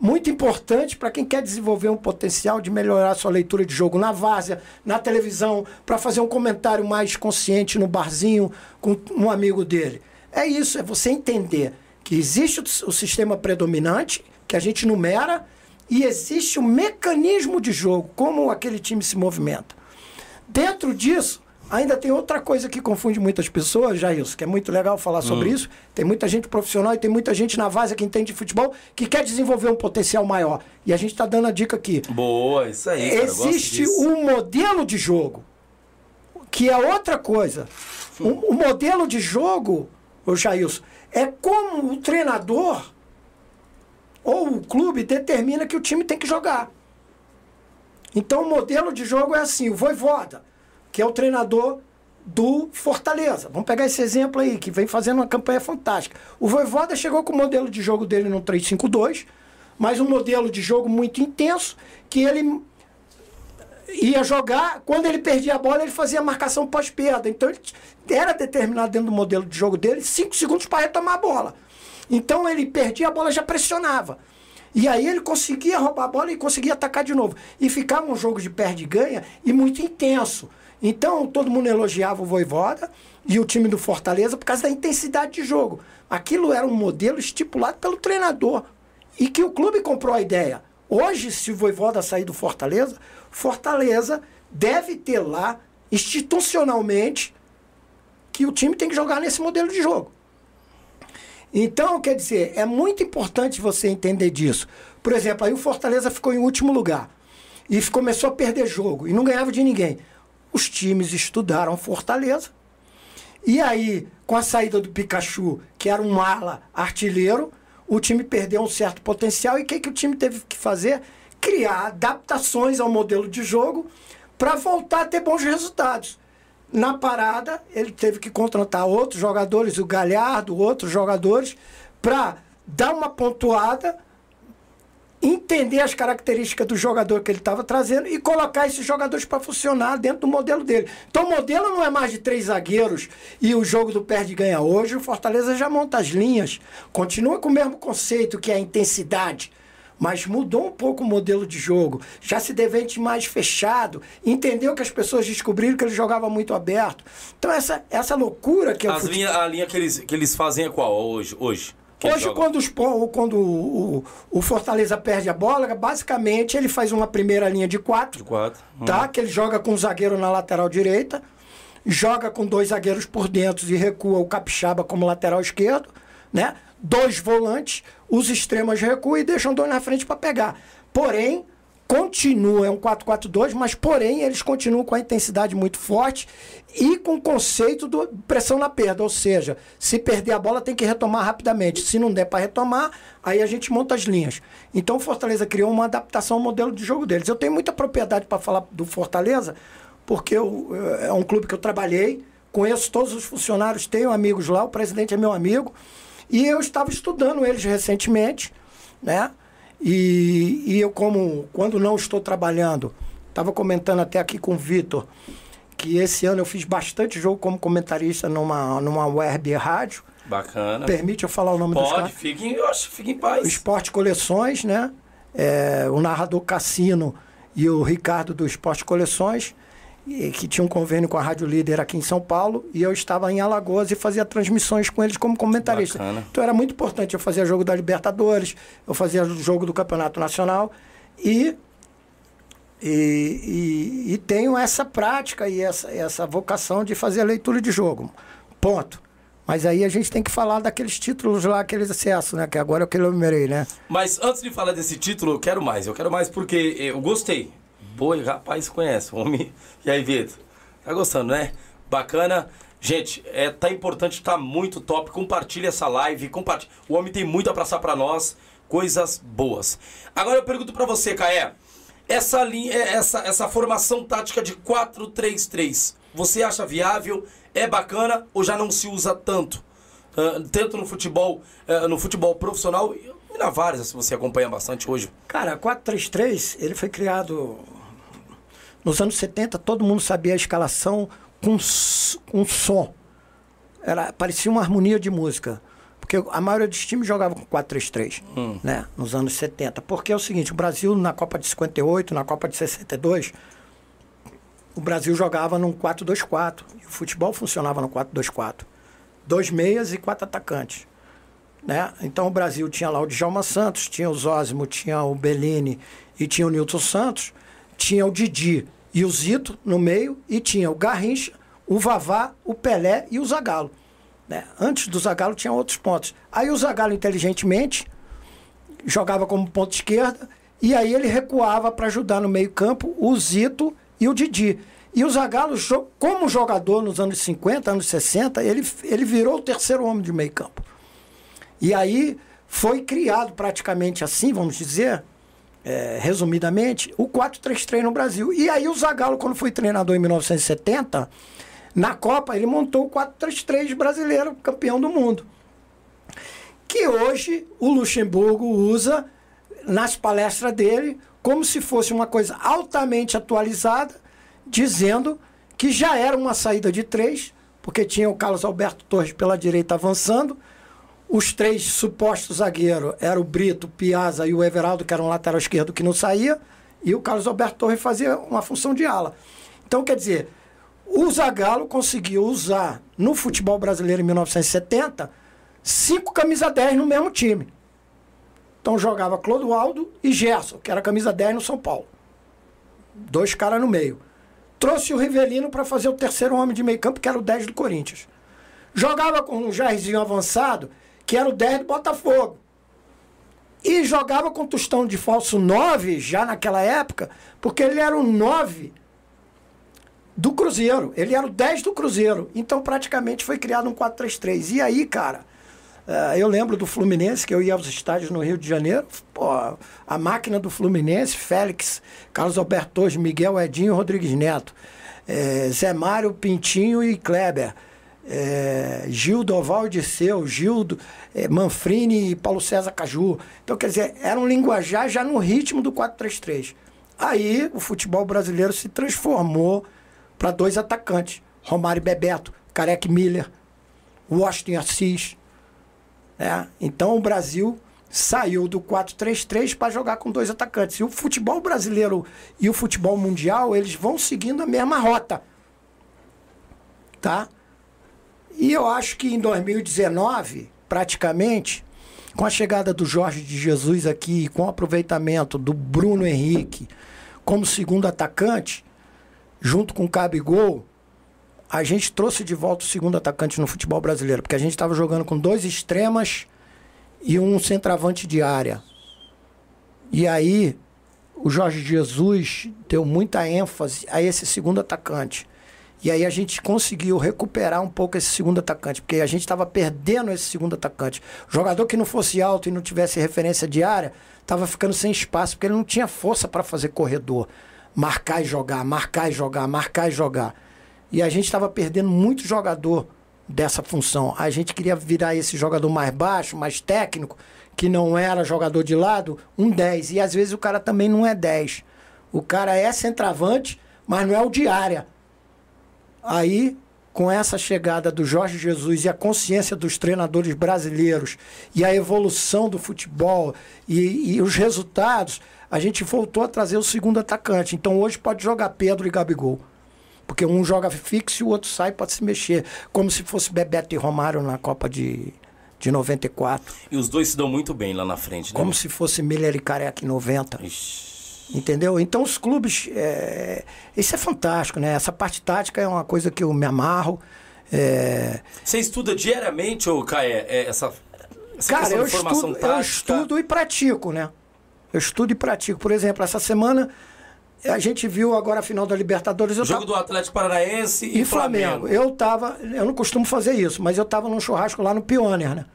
[SPEAKER 2] muito importantes para quem quer desenvolver um potencial de melhorar sua leitura de jogo na várzea, na televisão, para fazer um comentário mais consciente no barzinho com um amigo dele. É isso, é você entender que existe o sistema predominante, que a gente numera, e existe o mecanismo de jogo, como aquele time se movimenta. Dentro disso, Ainda tem outra coisa que confunde muitas pessoas, já isso, que é muito legal falar sobre hum. isso. Tem muita gente profissional e tem muita gente na várzea que entende de futebol que quer desenvolver um potencial maior. E a gente está dando a dica aqui.
[SPEAKER 1] Boa, isso aí. Cara,
[SPEAKER 2] Existe um modelo de jogo, que é outra coisa. O, um, um modelo de jogo, o Jailson, é como o treinador ou o clube determina que o time tem que jogar. Então o modelo de jogo é assim, o Voivoda que é o treinador do Fortaleza. Vamos pegar esse exemplo aí, que vem fazendo uma campanha fantástica. O Voivoda chegou com o modelo de jogo dele no 3-5-2, mas um modelo de jogo muito intenso, que ele ia jogar, quando ele perdia a bola, ele fazia marcação pós-perda. Então ele era determinado dentro do modelo de jogo dele, 5 segundos para retomar a bola. Então ele perdia a bola, já pressionava. E aí ele conseguia roubar a bola e conseguia atacar de novo. E ficava um jogo de perde e ganha e muito intenso. Então, todo mundo elogiava o Voivoda e o time do Fortaleza por causa da intensidade de jogo. Aquilo era um modelo estipulado pelo treinador e que o clube comprou a ideia. Hoje, se o Voivoda sair do Fortaleza, Fortaleza deve ter lá, institucionalmente, que o time tem que jogar nesse modelo de jogo. Então, quer dizer, é muito importante você entender disso. Por exemplo, aí o Fortaleza ficou em último lugar e começou a perder jogo e não ganhava de ninguém os times estudaram Fortaleza. E aí, com a saída do Pikachu, que era um ala artilheiro, o time perdeu um certo potencial. E o que, que o time teve que fazer? Criar adaptações ao modelo de jogo para voltar a ter bons resultados. Na parada, ele teve que contratar outros jogadores, o Galhardo, outros jogadores, para dar uma pontuada entender as características do jogador que ele estava trazendo e colocar esses jogadores para funcionar dentro do modelo dele. Então o modelo não é mais de três zagueiros e o jogo do perde ganha hoje. O Fortaleza já monta as linhas, continua com o mesmo conceito que é a intensidade. Mas mudou um pouco o modelo de jogo. Já se devente mais fechado. Entendeu que as pessoas descobriram que ele jogava muito aberto. Então, essa, essa loucura que é
[SPEAKER 1] o linha, A linha que eles, que eles fazem é qual hoje? hoje?
[SPEAKER 2] Hoje, quando, os, quando o, o, Fortaleza perde a bola, basicamente ele faz uma primeira linha de quatro.
[SPEAKER 1] De quatro.
[SPEAKER 2] Uhum. Tá? Que ele joga com o zagueiro na lateral direita, joga com dois zagueiros por dentro e recua o Capixaba como lateral esquerdo, né? dois volantes, os extremos recuam e deixam dois na frente para pegar. Porém, continua, é um 4-4-2, mas porém eles continuam com a intensidade muito forte e com o conceito de pressão na perda, ou seja, se perder a bola tem que retomar rapidamente. Se não der para retomar, aí a gente monta as linhas. Então o Fortaleza criou uma adaptação ao modelo de jogo deles. Eu tenho muita propriedade para falar do Fortaleza, porque eu, é um clube que eu trabalhei, conheço todos os funcionários, tenho amigos lá, o presidente é meu amigo, e eu estava estudando eles recentemente, né? E, e eu, como quando não estou trabalhando, estava comentando até aqui com o Vitor, que esse ano eu fiz bastante jogo como comentarista numa, numa web rádio.
[SPEAKER 1] Bacana.
[SPEAKER 2] Permite eu falar o nome
[SPEAKER 1] Pode,
[SPEAKER 2] dos caras?
[SPEAKER 1] fique, em- eu acho, fique em paz.
[SPEAKER 2] Esporte Coleções, né? É, o narrador Cassino e o Ricardo do Esporte Coleções, e- que tinha um convênio com a Rádio Líder aqui em São Paulo, e eu estava em Alagoas e fazia transmissões com eles como comentarista.
[SPEAKER 1] Bacana.
[SPEAKER 2] Então era muito importante. Eu fazia jogo da Libertadores, eu fazia jogo do Campeonato Nacional e. E, e, e tenho essa prática e essa, essa vocação de fazer a leitura de jogo. Ponto. Mas aí a gente tem que falar daqueles títulos lá, aqueles acessos, né? Que agora é o que eu enumerei, né?
[SPEAKER 1] Mas antes de falar desse título, eu quero mais. Eu quero mais porque eu gostei. Boi, rapaz, conhece. Homem. E aí, Vitor? Tá gostando, né? Bacana. Gente, é, tá importante, tá muito top. Compartilha essa live. Compartilha. O homem tem muito a passar pra nós. Coisas boas. Agora eu pergunto pra você, Caé. Essa, linha, é, essa, essa formação tática de 4-3-3, você acha viável? É bacana ou já não se usa tanto? Ah, tanto no futebol, ah, no futebol profissional e na várias, se você acompanha bastante hoje.
[SPEAKER 2] Cara, 433, ele foi criado nos anos 70, todo mundo sabia a escalação com, com som. Era, parecia uma harmonia de música. Porque a maioria dos times jogava com 4-3-3, né? Nos anos 70. Porque é o seguinte, o Brasil na Copa de 58, na Copa de 62, o Brasil jogava num 4-2-4. E o futebol funcionava no 4-2-4. Dois meias e quatro atacantes né? Então o Brasil tinha lá o Djalma Santos, tinha o Zósimo, tinha o Bellini e tinha o Nilton Santos, tinha o Didi e o Zito no meio e tinha o Garrincha, o Vavá, o Pelé e o Zagallo. Né? Antes do Zagallo tinha outros pontos. Aí o Zagallo inteligentemente jogava como ponta esquerda e aí ele recuava para ajudar no meio-campo o Zito e o Didi. E o Zagallo, como jogador nos anos 50, anos 60, ele, ele virou o terceiro homem de meio-campo. E aí foi criado praticamente assim, vamos dizer, é, resumidamente, o 4-3-3 no Brasil. E aí o Zagallo, quando foi treinador em 1970, na Copa, ele montou o 4-3-3 brasileiro, campeão do mundo. Que hoje o Luxemburgo usa nas palestras dele como se fosse uma coisa altamente atualizada, dizendo que já era uma saída de três, porque tinha o Carlos Alberto Torres pela direita avançando, os três supostos zagueiros eram o Brito, o Piazza e o Everaldo, que era um lateral esquerdo que não saía, e o Carlos Alberto Torres fazia uma função de ala. Então, quer dizer, o Zagallo conseguiu usar no futebol brasileiro em 1970 cinco camisa 10 no mesmo time. Então jogava Clodoaldo e Gerson, que era camisa 10 no São Paulo. Dois caras no meio. Trouxe o Rivelino para fazer o terceiro homem de meio campo, que era o 10 do Corinthians. Jogava com um Jairzinho avançado, que era o 10 do Botafogo. E jogava com Tostão de falso 9, já naquela época, porque ele era o 9 do Cruzeiro. Ele era o 10 do Cruzeiro. Então, praticamente, foi criado um 4-3-3. E aí, cara, eh, eu lembro do Fluminense, que eu ia aos estádios no Rio de Janeiro. Pô, a máquina do Fluminense, Félix, Carlos Alberto Miguel Edinho, Rodrigues Neto, eh, Zé Mário, Pintinho e Kleber. É, Gil Doval de Seu, Gildo, é, Manfrini e Paulo César Caju. Então, quer dizer, era um linguajar já no ritmo do 4-3-3. Aí o futebol brasileiro se transformou para dois atacantes: Romário Bebeto, Careque Miller, Washington Assis. né? Então o Brasil saiu do 4-3-3 para jogar com dois atacantes. E o futebol brasileiro e o futebol mundial, eles vão seguindo a mesma rota. Tá? E eu acho que em 2019, praticamente, com a chegada do Jorge de Jesus aqui, com o aproveitamento do Bruno Henrique como segundo atacante, junto com o Cabigol, a gente trouxe de volta o segundo atacante no futebol brasileiro, porque a gente estava jogando com dois extremas e um centroavante de área. E aí o Jorge Jesus deu muita ênfase a esse segundo atacante. E aí a gente conseguiu recuperar um pouco esse segundo atacante, porque a gente estava perdendo esse segundo atacante. Jogador que não fosse alto e não tivesse referência de área, estava ficando sem espaço, porque ele não tinha força para fazer corredor. Marcar e jogar, marcar e jogar, marcar e jogar. E a gente estava perdendo muito jogador dessa função. A gente queria virar esse jogador mais baixo, mais técnico, que não era jogador de lado, um 10. E às vezes o cara também não é 10. O cara é centroavante, mas não é o de área. Aí, com essa chegada do Jorge Jesus e a consciência dos treinadores brasileiros e a evolução do futebol e, e os resultados, a gente voltou a trazer o segundo atacante. Então hoje pode jogar Pedro e Gabigol. Porque um joga fixo e o outro sai, pode se mexer. Como se fosse Bebeto e Romário na Copa de, de 94.
[SPEAKER 1] E os dois se dão muito bem lá na frente, né?
[SPEAKER 2] Como se fosse Miller e Careca em 90. Ixi. Entendeu? Então os clubes. É... Isso é fantástico, né? Essa parte tática é uma coisa que eu me amarro. É...
[SPEAKER 1] Você estuda diariamente, ou Caé, essa, essa
[SPEAKER 2] Cara, eu estudo, eu estudo e pratico, né? Eu estudo e pratico. Por exemplo, essa semana a gente viu agora a final da Libertadores.
[SPEAKER 1] O jogo tava... do Atlético Paranaense e,
[SPEAKER 2] e Flamengo. Flamengo. Eu tava. Eu não costumo fazer isso, mas eu tava num churrasco lá no Pioneer, né?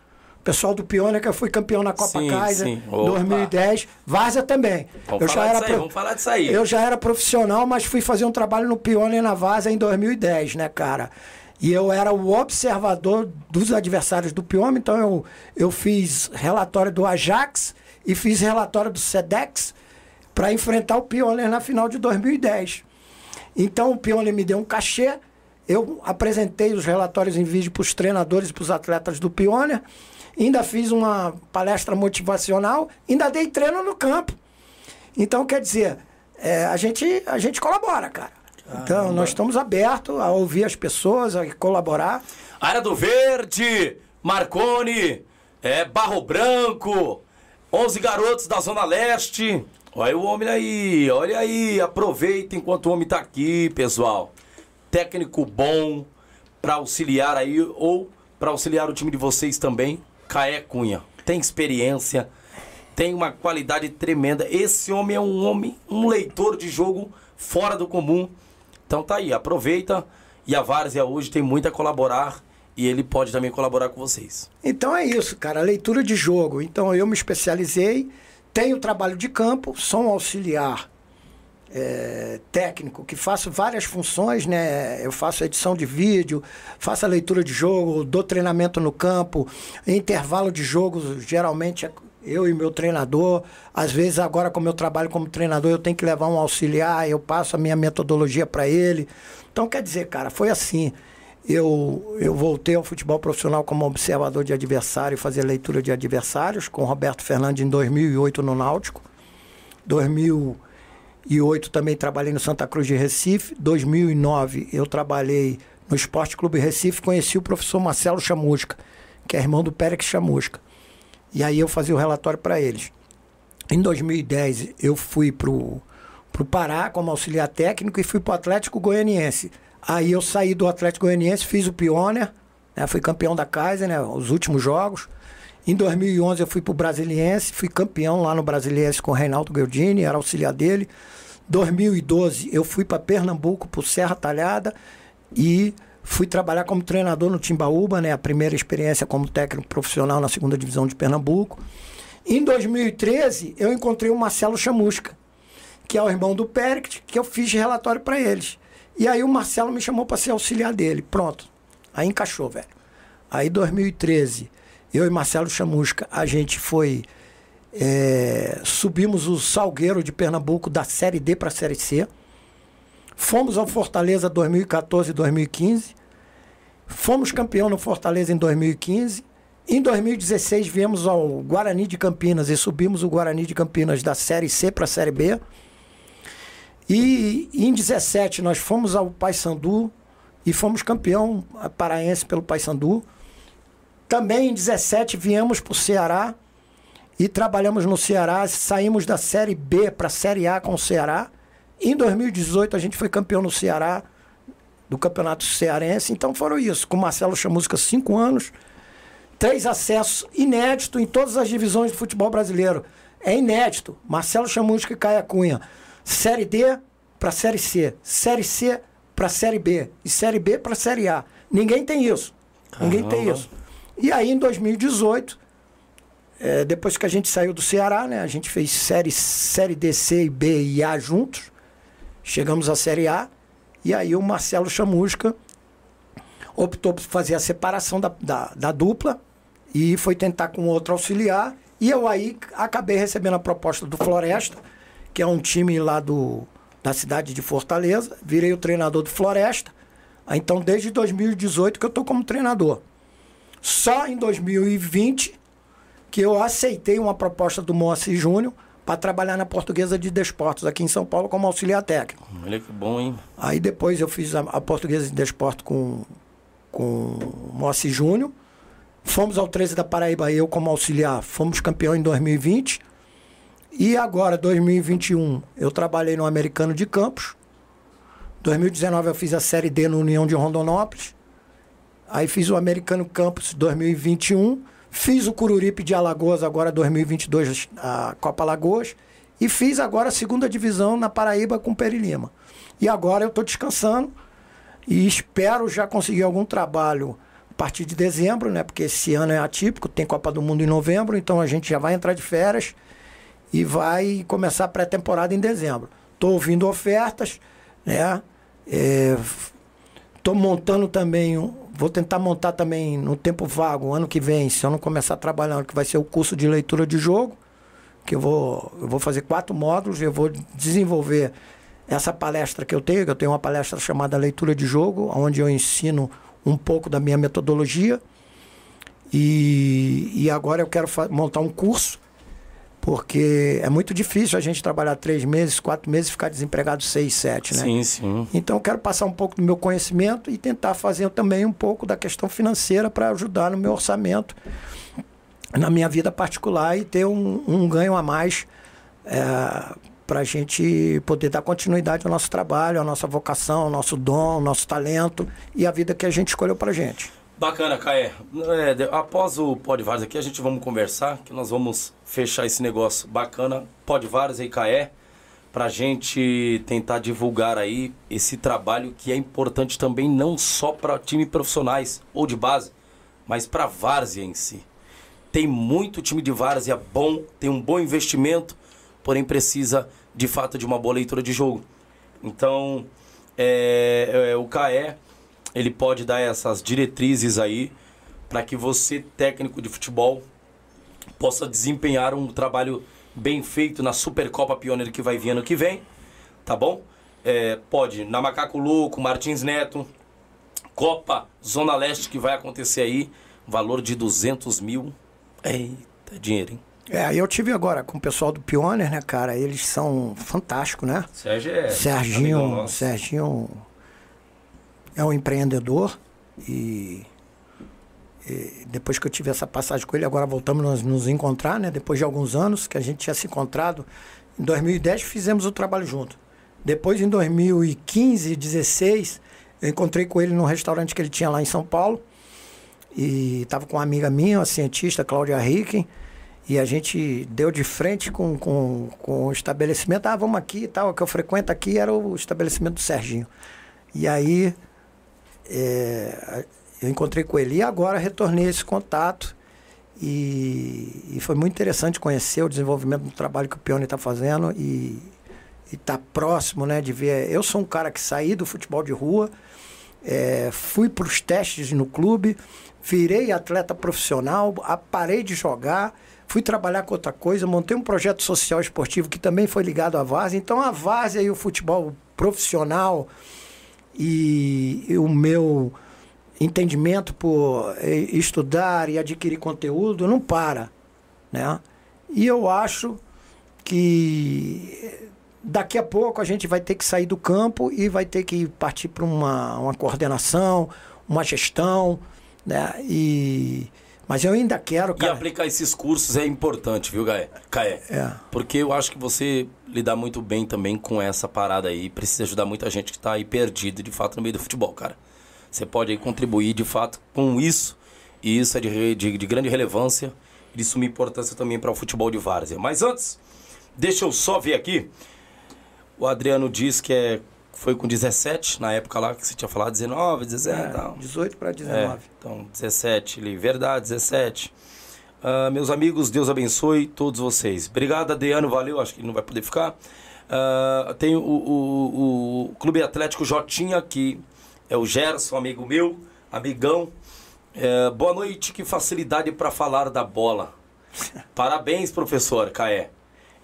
[SPEAKER 2] Pessoal do eu fui campeão na Copa sim, Kaiser em 2010. Várzea também.
[SPEAKER 1] Vamos,
[SPEAKER 2] eu
[SPEAKER 1] falar já era pro... aí, vamos falar disso aí.
[SPEAKER 2] Eu já era profissional, mas fui fazer um trabalho no Pioneer na Várzea em 2010, né, cara? E eu era o observador dos adversários do Pioneer, então eu, eu fiz relatório do Ajax e fiz relatório do Sedex para enfrentar o Pioneer na final de 2010. Então o Pioneer me deu um cachê, eu apresentei os relatórios em vídeo para os treinadores e para os atletas do Pioneer, ainda fiz uma palestra motivacional, ainda dei treino no campo. Então, quer dizer, é, a, gente, a gente colabora, cara. Então, nós estamos abertos a ouvir as pessoas, a colaborar.
[SPEAKER 1] Área do Verde, Marconi, é, Barro Branco, 11 garotos da Zona Leste, Olha o homem aí, olha aí, aproveita enquanto o homem tá aqui, pessoal. Técnico bom para auxiliar aí ou para auxiliar o time de vocês também, Caé Cunha. Tem experiência, tem uma qualidade tremenda. Esse homem é um homem, um leitor de jogo fora do comum. Então tá aí, aproveita. E a Várzea hoje tem muito a colaborar e ele pode também colaborar com vocês.
[SPEAKER 2] Então é isso, cara, leitura de jogo. Então eu me especializei tenho trabalho de campo, sou um auxiliar é, técnico que faço várias funções, né? Eu faço edição de vídeo, faço a leitura de jogo, dou treinamento no campo, intervalo de jogos, geralmente é eu e meu treinador. Às vezes, agora, como eu trabalho como treinador, eu tenho que levar um auxiliar, eu passo a minha metodologia para ele. Então, quer dizer, cara, foi assim eu, eu voltei ao futebol profissional como observador de adversário fazer leitura de adversários com Roberto Fernandes em 2008 no Náutico. 2008 também trabalhei no Santa Cruz de Recife. 2009 eu trabalhei no Esporte Clube Recife. Conheci o professor Marcelo Chamusca, que é irmão do Pérez Chamusca. E aí eu fazia o relatório para eles. Em 2010 eu fui para o Pará como auxiliar técnico e fui para o Atlético Goianiense Aí eu saí do Atlético Goianiense, fiz o Pioneer, né? Fui campeão da Kaiser, né? Os últimos jogos. Em 2011 eu fui pro Brasiliense, fui campeão lá no Brasiliense com o Reinaldo Guildini, era auxiliar dele. 2012 eu fui para Pernambuco, pro Serra Talhada e fui trabalhar como treinador no Timbaúba, né? A primeira experiência como técnico profissional na segunda divisão de Pernambuco. Em 2013 eu encontrei o Marcelo Chamusca, que é o irmão do Perict, que eu fiz relatório para eles. E aí o Marcelo me chamou para ser auxiliar dele. Pronto. Aí encaixou, velho. Aí 2013, eu e Marcelo Chamusca, a gente foi. É, subimos o Salgueiro de Pernambuco da Série D para a Série C. Fomos ao Fortaleza 2014 e 2015. Fomos campeão no Fortaleza em 2015. Em 2016 viemos ao Guarani de Campinas e subimos o Guarani de Campinas da Série C para a Série B. E em 17 nós fomos ao Paysandu e fomos campeão paraense pelo Paysandu. Também em 17 viemos para o Ceará e trabalhamos no Ceará, saímos da Série B para a Série A com o Ceará. Em 2018 a gente foi campeão no Ceará, do Campeonato Cearense. Então foram isso, com Marcelo Chamusca cinco anos. três acessos inédito em todas as divisões do futebol brasileiro. É inédito. Marcelo Chamusca e Caia Cunha. Série D para Série C. Série C para Série B. E Série B para Série A. Ninguém tem isso. Ninguém tem isso. E aí, em 2018, é, depois que a gente saiu do Ceará, né? A gente fez série, série D, C, B e A juntos. Chegamos à Série A. E aí o Marcelo Chamusca optou por fazer a separação da, da, da dupla e foi tentar com outro auxiliar. E eu aí acabei recebendo a proposta do Floresta, que é um time lá do, da cidade de Fortaleza. Virei o treinador do Floresta. Então, desde 2018 que eu estou como treinador. Só em 2020 que eu aceitei uma proposta do Moacir Júnior para trabalhar na Portuguesa de Desportos aqui em São Paulo como auxiliar técnico.
[SPEAKER 1] Olha que bom, hein?
[SPEAKER 2] Aí depois eu fiz a, a Portuguesa de Desportos com, com o Moacir Júnior. Fomos ao 13 da Paraíba, eu como auxiliar, fomos campeão em 2020. E agora, 2021, eu trabalhei no Americano de Campos. 2019 eu fiz a Série D no União de Rondonópolis. Aí fiz o Americano Campos 2021. Fiz o Cururipe de Alagoas agora 2022, a Copa Alagoas. E fiz agora a segunda divisão na Paraíba com o Peri Lima. E agora eu estou descansando e espero já conseguir algum trabalho a partir de dezembro, né? Porque esse ano é atípico, tem Copa do Mundo em novembro, então a gente já vai entrar de férias e vai começar a pré-temporada em dezembro. Estou ouvindo ofertas, né? Estou é, montando também Vou tentar montar também no tempo vago, ano que vem, se eu não começar trabalhando, que vai ser o curso de leitura de jogo, que eu vou, eu vou fazer quatro módulos, eu vou desenvolver essa palestra que eu tenho, eu tenho uma palestra chamada Leitura de Jogo, onde eu ensino um pouco da minha metodologia. E, e agora eu quero montar um curso porque é muito difícil a gente trabalhar três meses, quatro meses e ficar desempregado seis, sete, né?
[SPEAKER 1] Sim, sim.
[SPEAKER 2] Então eu quero passar um pouco do meu conhecimento e tentar fazer também um pouco da questão financeira para ajudar no meu orçamento, na minha vida particular e ter um, um ganho a mais é, para a gente poder dar continuidade ao nosso trabalho, à nossa vocação, ao nosso dom, ao nosso talento e a vida que a gente escolheu para gente.
[SPEAKER 1] Bacana, Caé. É, após o Podvares aqui, a gente vamos conversar, que nós vamos fechar esse negócio bacana. Podvares e Caé, pra gente tentar divulgar aí esse trabalho que é importante também não só para time profissionais ou de base, mas para várzea em si. Tem muito time de várzea bom, tem um bom investimento, porém precisa de fato de uma boa leitura de jogo. Então, é, é, o Caé ele pode dar essas diretrizes aí para que você, técnico de futebol, possa desempenhar um trabalho bem feito na Supercopa Pioneer que vai vir ano que vem, tá bom? É, pode na Macaco Louco, Martins Neto, Copa Zona Leste que vai acontecer aí, valor de 200 mil. Eita, dinheiro, hein?
[SPEAKER 2] É, eu tive agora com o pessoal do Pioneer, né, cara? Eles são fantásticos, né?
[SPEAKER 1] Sérgio é.
[SPEAKER 2] Serginho, Serginho é um empreendedor e, e, depois que eu tive essa passagem com ele, agora voltamos a nos encontrar, né? Depois de alguns anos que a gente tinha se encontrado, em 2010 fizemos o trabalho junto. Depois, em 2015, 16, eu encontrei com ele num restaurante que ele tinha lá em São Paulo e estava com uma amiga minha, uma cientista, Cláudia Ricken, e a gente deu de frente com, com, com o estabelecimento. Ah, vamos aqui e tal. O que eu frequento aqui era o estabelecimento do Serginho. E aí é, eu encontrei com ele e agora retornei esse contato e, e, foi muito interessante conhecer o desenvolvimento do trabalho que o Pione está fazendo e estar tá próximo né, de ver. Eu sou um cara que saí do futebol de rua, é, fui para os testes no clube, virei atleta profissional, parei de jogar, fui trabalhar com outra coisa, montei um projeto social esportivo que também foi ligado à Várzea. Então a Várzea e o futebol profissional e, e o meu entendimento por eh, estudar e adquirir conteúdo não para, né? E eu acho que daqui a pouco a gente vai ter que sair do campo e vai ter que partir para uma, uma coordenação, uma gestão, né? E mas eu ainda quero.
[SPEAKER 1] Cara... E aplicar esses cursos é importante, viu, Gaé? Caé?
[SPEAKER 2] É.
[SPEAKER 1] Porque eu acho que você lidar muito bem também com essa parada aí. Precisa ajudar muita gente que está aí perdido, de fato, no meio do futebol, cara. Você pode aí contribuir, de fato, com isso E isso é de, de, de grande relevância e de suma importância também para o futebol de várzea. Mas antes, deixa eu só ver aqui. O Adriano diz que é, foi com 17, na época lá que você tinha falado, 19, 17 é, tal.
[SPEAKER 2] 18 para 19.
[SPEAKER 1] É, então, 17 ali, verdade, 17. Uh, meus amigos, Deus abençoe todos vocês. Obrigado, Adriano, valeu, acho que ele não vai poder ficar. Uh, tem o, o, o, Clube Atlético Jotinha, que é o Gerson, amigo meu, amigão. Uh, boa noite, que facilidade para falar da bola. Parabéns, professor Caé.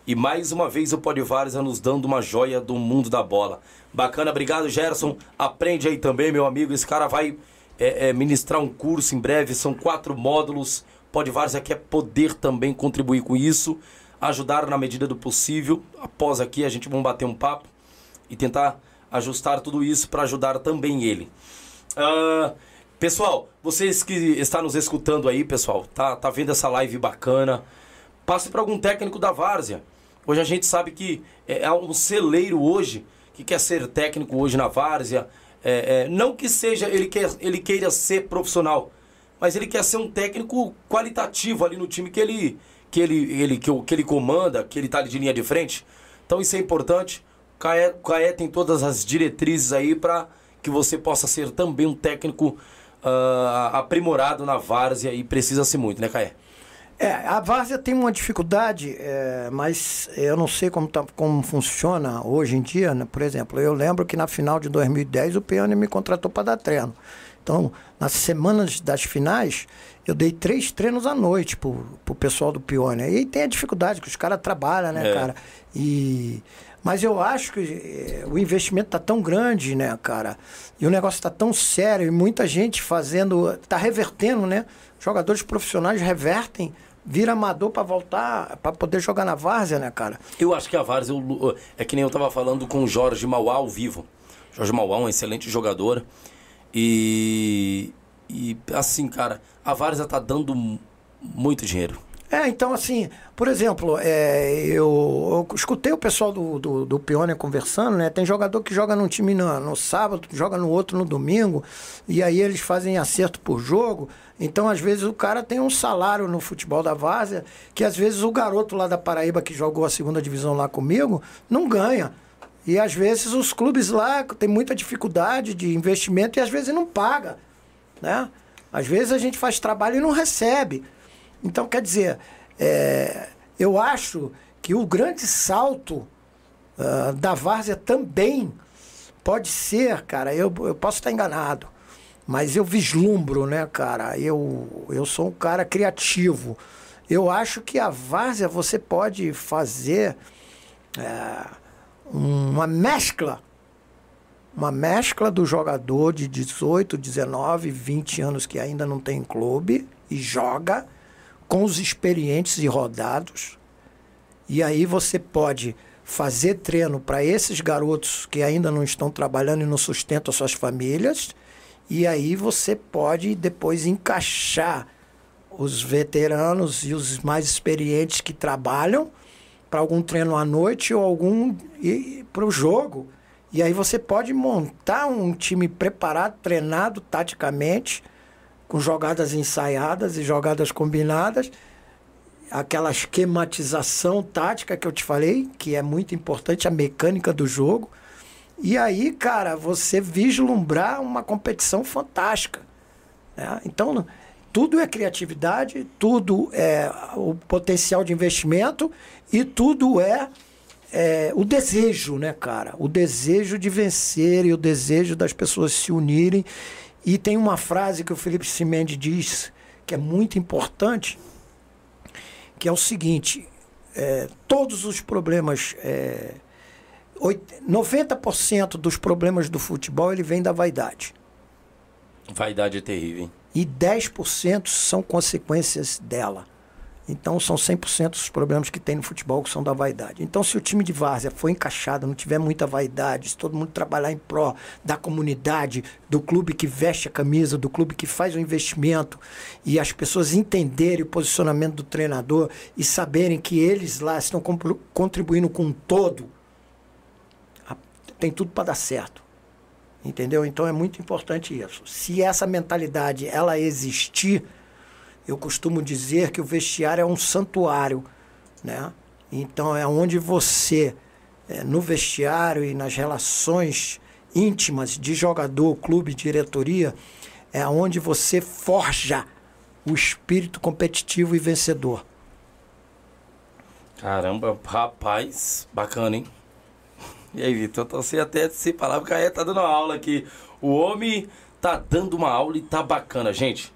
[SPEAKER 1] E mais uma vez o Podvarza nos dando uma joia do mundo da bola. Bacana, obrigado, Gerson. Aprende aí também, meu amigo. Esse cara vai é, é, ministrar um curso em breve. São quatro módulos. Podvarza quer poder também contribuir com isso, ajudar na medida do possível. Após aqui, a gente vai bater um papo e tentar ajustar tudo isso para ajudar também ele. Uh, pessoal, vocês que estão nos escutando aí, pessoal, tá, tá vendo essa live bacana? Passe para algum técnico da Várzea. Hoje a gente sabe que é, é um celeiro hoje que quer ser técnico hoje na Várzea. É, é, não que seja ele, quer, ele queira ser profissional, mas ele quer ser um técnico qualitativo ali no time que ele que ele, ele, que, que ele comanda, que ele está de linha de frente. Então isso é importante. O Caé, Caé tem todas as diretrizes aí para que você possa ser também um técnico uh, aprimorado na várzea e precisa-se muito, né, Caé?
[SPEAKER 2] É, a várzea tem uma dificuldade, é, mas eu não sei como, tá, como funciona hoje em dia. Né? Por exemplo, eu lembro que na final de 2010 o Peone me contratou para dar treino. Então, nas semanas das finais, eu dei três treinos à noite pro, pro pessoal do Pione. E tem a dificuldade, que os caras trabalham, né, é. cara? E... Mas eu acho que eh, o investimento tá tão grande, né, cara? E o negócio tá tão sério e muita gente fazendo, tá revertendo, né? Jogadores profissionais revertem vira amador para voltar, para poder jogar na várzea, né, cara?
[SPEAKER 1] Eu acho que a várzea é que nem eu tava falando com o Jorge Mauá ao vivo. Jorge Mauá, um excelente jogador. E, e assim, cara, a Várzea tá dando muito dinheiro.
[SPEAKER 2] É, então assim, por exemplo, é, eu, eu, escutei o pessoal do, do, do Peônia conversando, né? Tem jogador que joga num time no, no, sábado, joga no outro no domingo, e aí eles fazem acerto por jogo. Então, às vezes, o cara tem um salário no futebol da Várzea, que às vezes o garoto lá da Paraíba que jogou a segunda divisão lá comigo, não ganha. E às vezes os clubes lá têm muita dificuldade de investimento e às vezes não paga, né? Às vezes a gente faz trabalho e não recebe. Então, quer dizer, é, eu acho que o grande salto uh, da várzea também pode ser, cara, eu, eu posso estar enganado, mas eu vislumbro, né, cara? Eu, eu sou um cara criativo. Eu acho que a várzea você pode fazer. É, uma mescla. Uma mescla do jogador de 18, 19, 20 anos que ainda não tem clube e joga com os experientes e rodados. E aí você pode fazer treino para esses garotos que ainda não estão trabalhando e não sustentam suas famílias. E aí você pode depois encaixar os veteranos e os mais experientes que trabalham para algum treino à noite ou algum para o jogo. E aí você pode montar um time preparado, treinado taticamente, com jogadas ensaiadas e jogadas combinadas, aquela esquematização tática que eu te falei, que é muito importante, a mecânica do jogo. E aí, cara, você vislumbrar uma competição fantástica. Né? Então, tudo é criatividade, tudo é o potencial de investimento e tudo é, é, o desejo, né, cara? O desejo de vencer e o desejo das pessoas se unirem. E tem uma frase que o Felipe Simendi diz que é muito importante, que é o seguinte: é, todos os problemas. É, 90% dos problemas do futebol ele vem da vaidade.
[SPEAKER 1] Vaidade é terrível, hein?
[SPEAKER 2] e 10% são consequências dela. Então são 100% os problemas que tem no futebol que são da vaidade. Então se o time de várzea for encaixado, não tiver muita vaidade, se todo mundo trabalhar em pró da comunidade, do clube que veste a camisa, do clube que faz o investimento e as pessoas entenderem o posicionamento do treinador e saberem que eles lá estão contribuindo com um todo, tem tudo para dar certo. Entendeu? Então é muito importante isso. Se essa mentalidade ela existir, Eu costumo dizer que o vestiário é um santuário, né? Então é onde você, é, no vestiário e nas relações íntimas de jogador, clube, diretoria, é onde você forja o espírito competitivo e vencedor.
[SPEAKER 1] Caramba, rapaz, bacana, hein? E aí, Vitor, eu sei até sem palavra, o Caé tá dando uma aula aqui. O homem tá dando uma aula e tá bacana, gente.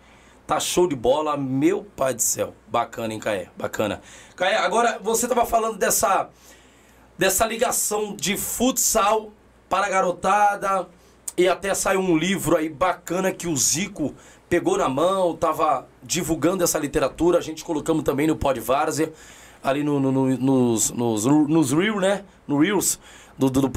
[SPEAKER 1] Tá show de bola, meu pai do céu. Bacana, hein, Caé? Bacana. Caé, agora você tava falando dessa, dessa ligação de futsal para a garotada. E até saiu um livro aí bacana que o Zico pegou na mão, tava divulgando essa literatura. A gente colocamos também no Pod Várzea, ali no, no, no, nos, nos, nos Reels, né? No Reels do, do, do.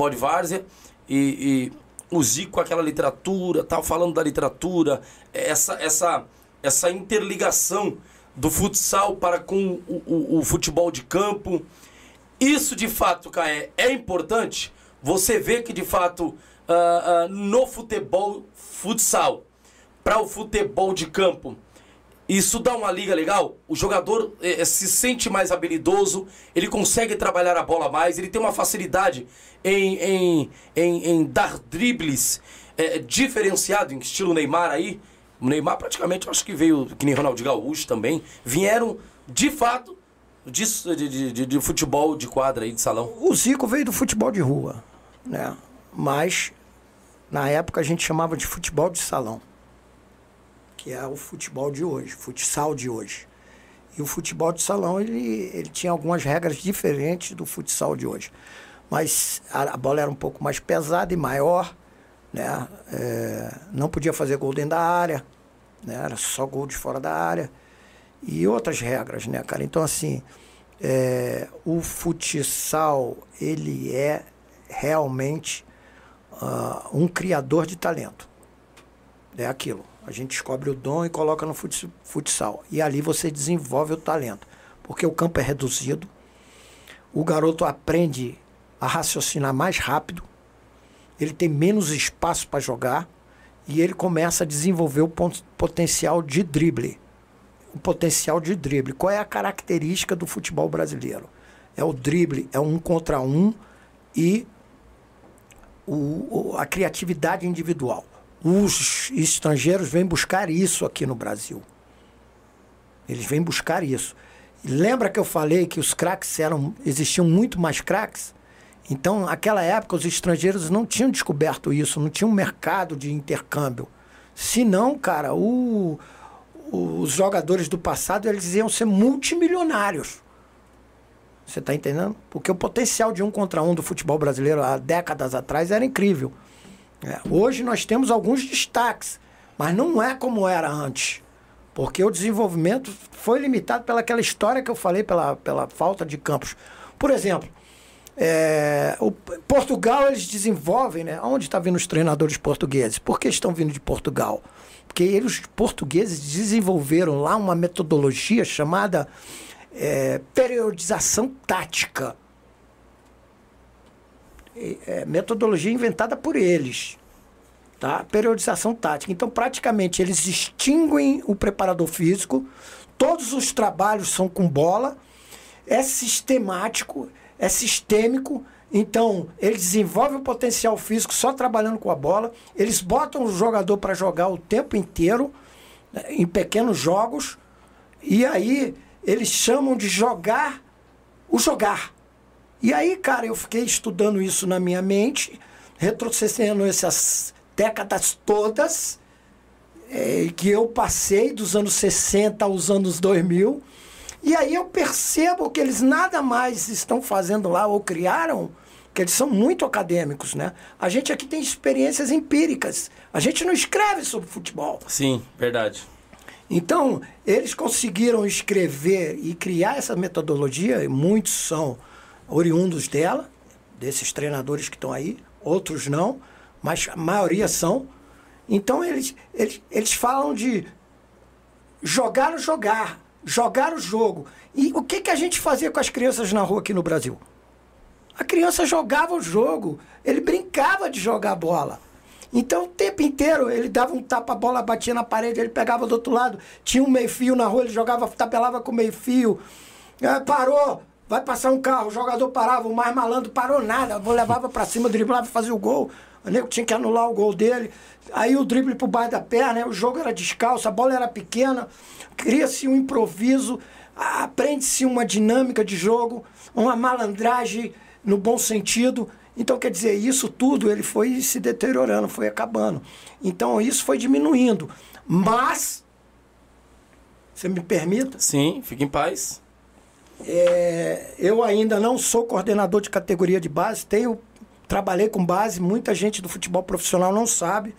[SPEAKER 1] E, e o Zico com aquela literatura, tal, falando da literatura, essa, essa, essa interligação do futsal para com o, o, o futebol de campo. Isso de fato, Caé, é importante. Você vê que de fato uh, uh, no futebol futsal para o futebol de campo isso dá uma liga legal. O jogador eh, se sente mais habilidoso, ele consegue trabalhar a bola mais, ele tem uma facilidade em, em, em, em dar dribles eh, diferenciado, em estilo Neymar aí. O Neymar praticamente, acho que veio, que nem Ronaldo Gaúcho também, vieram de fato de, de, de, de, futebol de quadra aí, de salão.
[SPEAKER 2] O Zico veio do futebol de rua, né? Mas na época a gente chamava de futebol de salão que é o futebol de hoje, futsal de hoje. E o futebol de salão, ele, ele tinha algumas regras diferentes do futsal de hoje. Mas a, a bola era um pouco mais pesada e maior, né? É, não podia fazer gol dentro da área, né? Era só gol de fora da área. E outras regras, né, cara? Então, assim, é, o futsal, ele é realmente uh, um criador de talento. É aquilo. A gente descobre o dom e coloca no futsal. E ali você desenvolve o talento. Porque o campo é reduzido, o garoto aprende a raciocinar mais rápido, ele tem menos espaço para jogar e ele começa a desenvolver o potencial de drible. O potencial de drible. Qual é a característica do futebol brasileiro? É o drible, é um contra um e o, a criatividade individual os estrangeiros vêm buscar isso aqui no Brasil. Eles vêm buscar isso. Lembra que eu falei que os craques eram existiam muito mais craques? Então, naquela época, os estrangeiros não tinham descoberto isso, não tinham um mercado de intercâmbio. Se não, cara, o, os jogadores do passado eles iam ser multimilionários. Você está entendendo? Porque o potencial de um contra um do futebol brasileiro há décadas atrás era incrível. É, hoje nós temos alguns destaques, mas não é como era antes. Porque o desenvolvimento foi limitado pelaquela história que eu falei, pela, pela falta de campos. Por exemplo, é, o Portugal eles desenvolvem, né? Onde estão tá vindo os treinadores portugueses? Por que estão vindo de Portugal? Porque eles, os portugueses, desenvolveram lá uma metodologia chamada é, periodização tática é, metodologia inventada por eles. Tá? Periodização tática. Então, praticamente, eles extinguem o preparador físico, todos os trabalhos são com bola, é sistemático, é sistêmico. Então, eles desenvolvem o potencial físico só trabalhando com a bola. Eles botam o jogador para jogar o tempo inteiro, né, em pequenos jogos. E aí, eles chamam de jogar o jogar. E aí, cara, eu fiquei estudando isso na minha mente, retrocedendo essas décadas todas é, que eu passei dos anos 60 aos anos 2000. E aí eu percebo que eles nada mais estão fazendo lá ou criaram, que eles são muito acadêmicos, né? A gente aqui tem experiências empíricas. A gente não escreve sobre futebol.
[SPEAKER 1] Sim, verdade.
[SPEAKER 2] Então, eles conseguiram escrever e criar essa metodologia, e muitos são oriundos dela, desses treinadores que estão aí, outros não, mas a maioria são. Então eles, eles, eles falam de jogar o jogar, jogar o jogo. E o que, que a gente fazia com as crianças na rua aqui no Brasil? A criança jogava o jogo, ele brincava de jogar bola. Então, o tempo inteiro, ele dava um tapa, a bola batia na parede, ele pegava do outro lado, tinha um meio-fio na rua, ele jogava, tapelava com meio-fio. Ah, parou, vai passar um carro, o jogador parava, o mais malandro parou nada, levava para cima, driblava fazia o gol. Nego tinha que anular o gol dele. Aí o drible pro baixo da perna, o jogo era descalço, a bola era pequena, cria-se um improviso, aprende-se uma dinâmica de jogo, uma malandragem no bom sentido. Então, quer dizer, isso tudo ele foi se deteriorando, foi acabando. Então, isso foi diminuindo. Mas, você me permita?
[SPEAKER 1] Sim, fique em paz.
[SPEAKER 2] É, eu ainda não sou coordenador de categoria de base, tenho, trabalhei com base, muita gente do futebol profissional não sabe.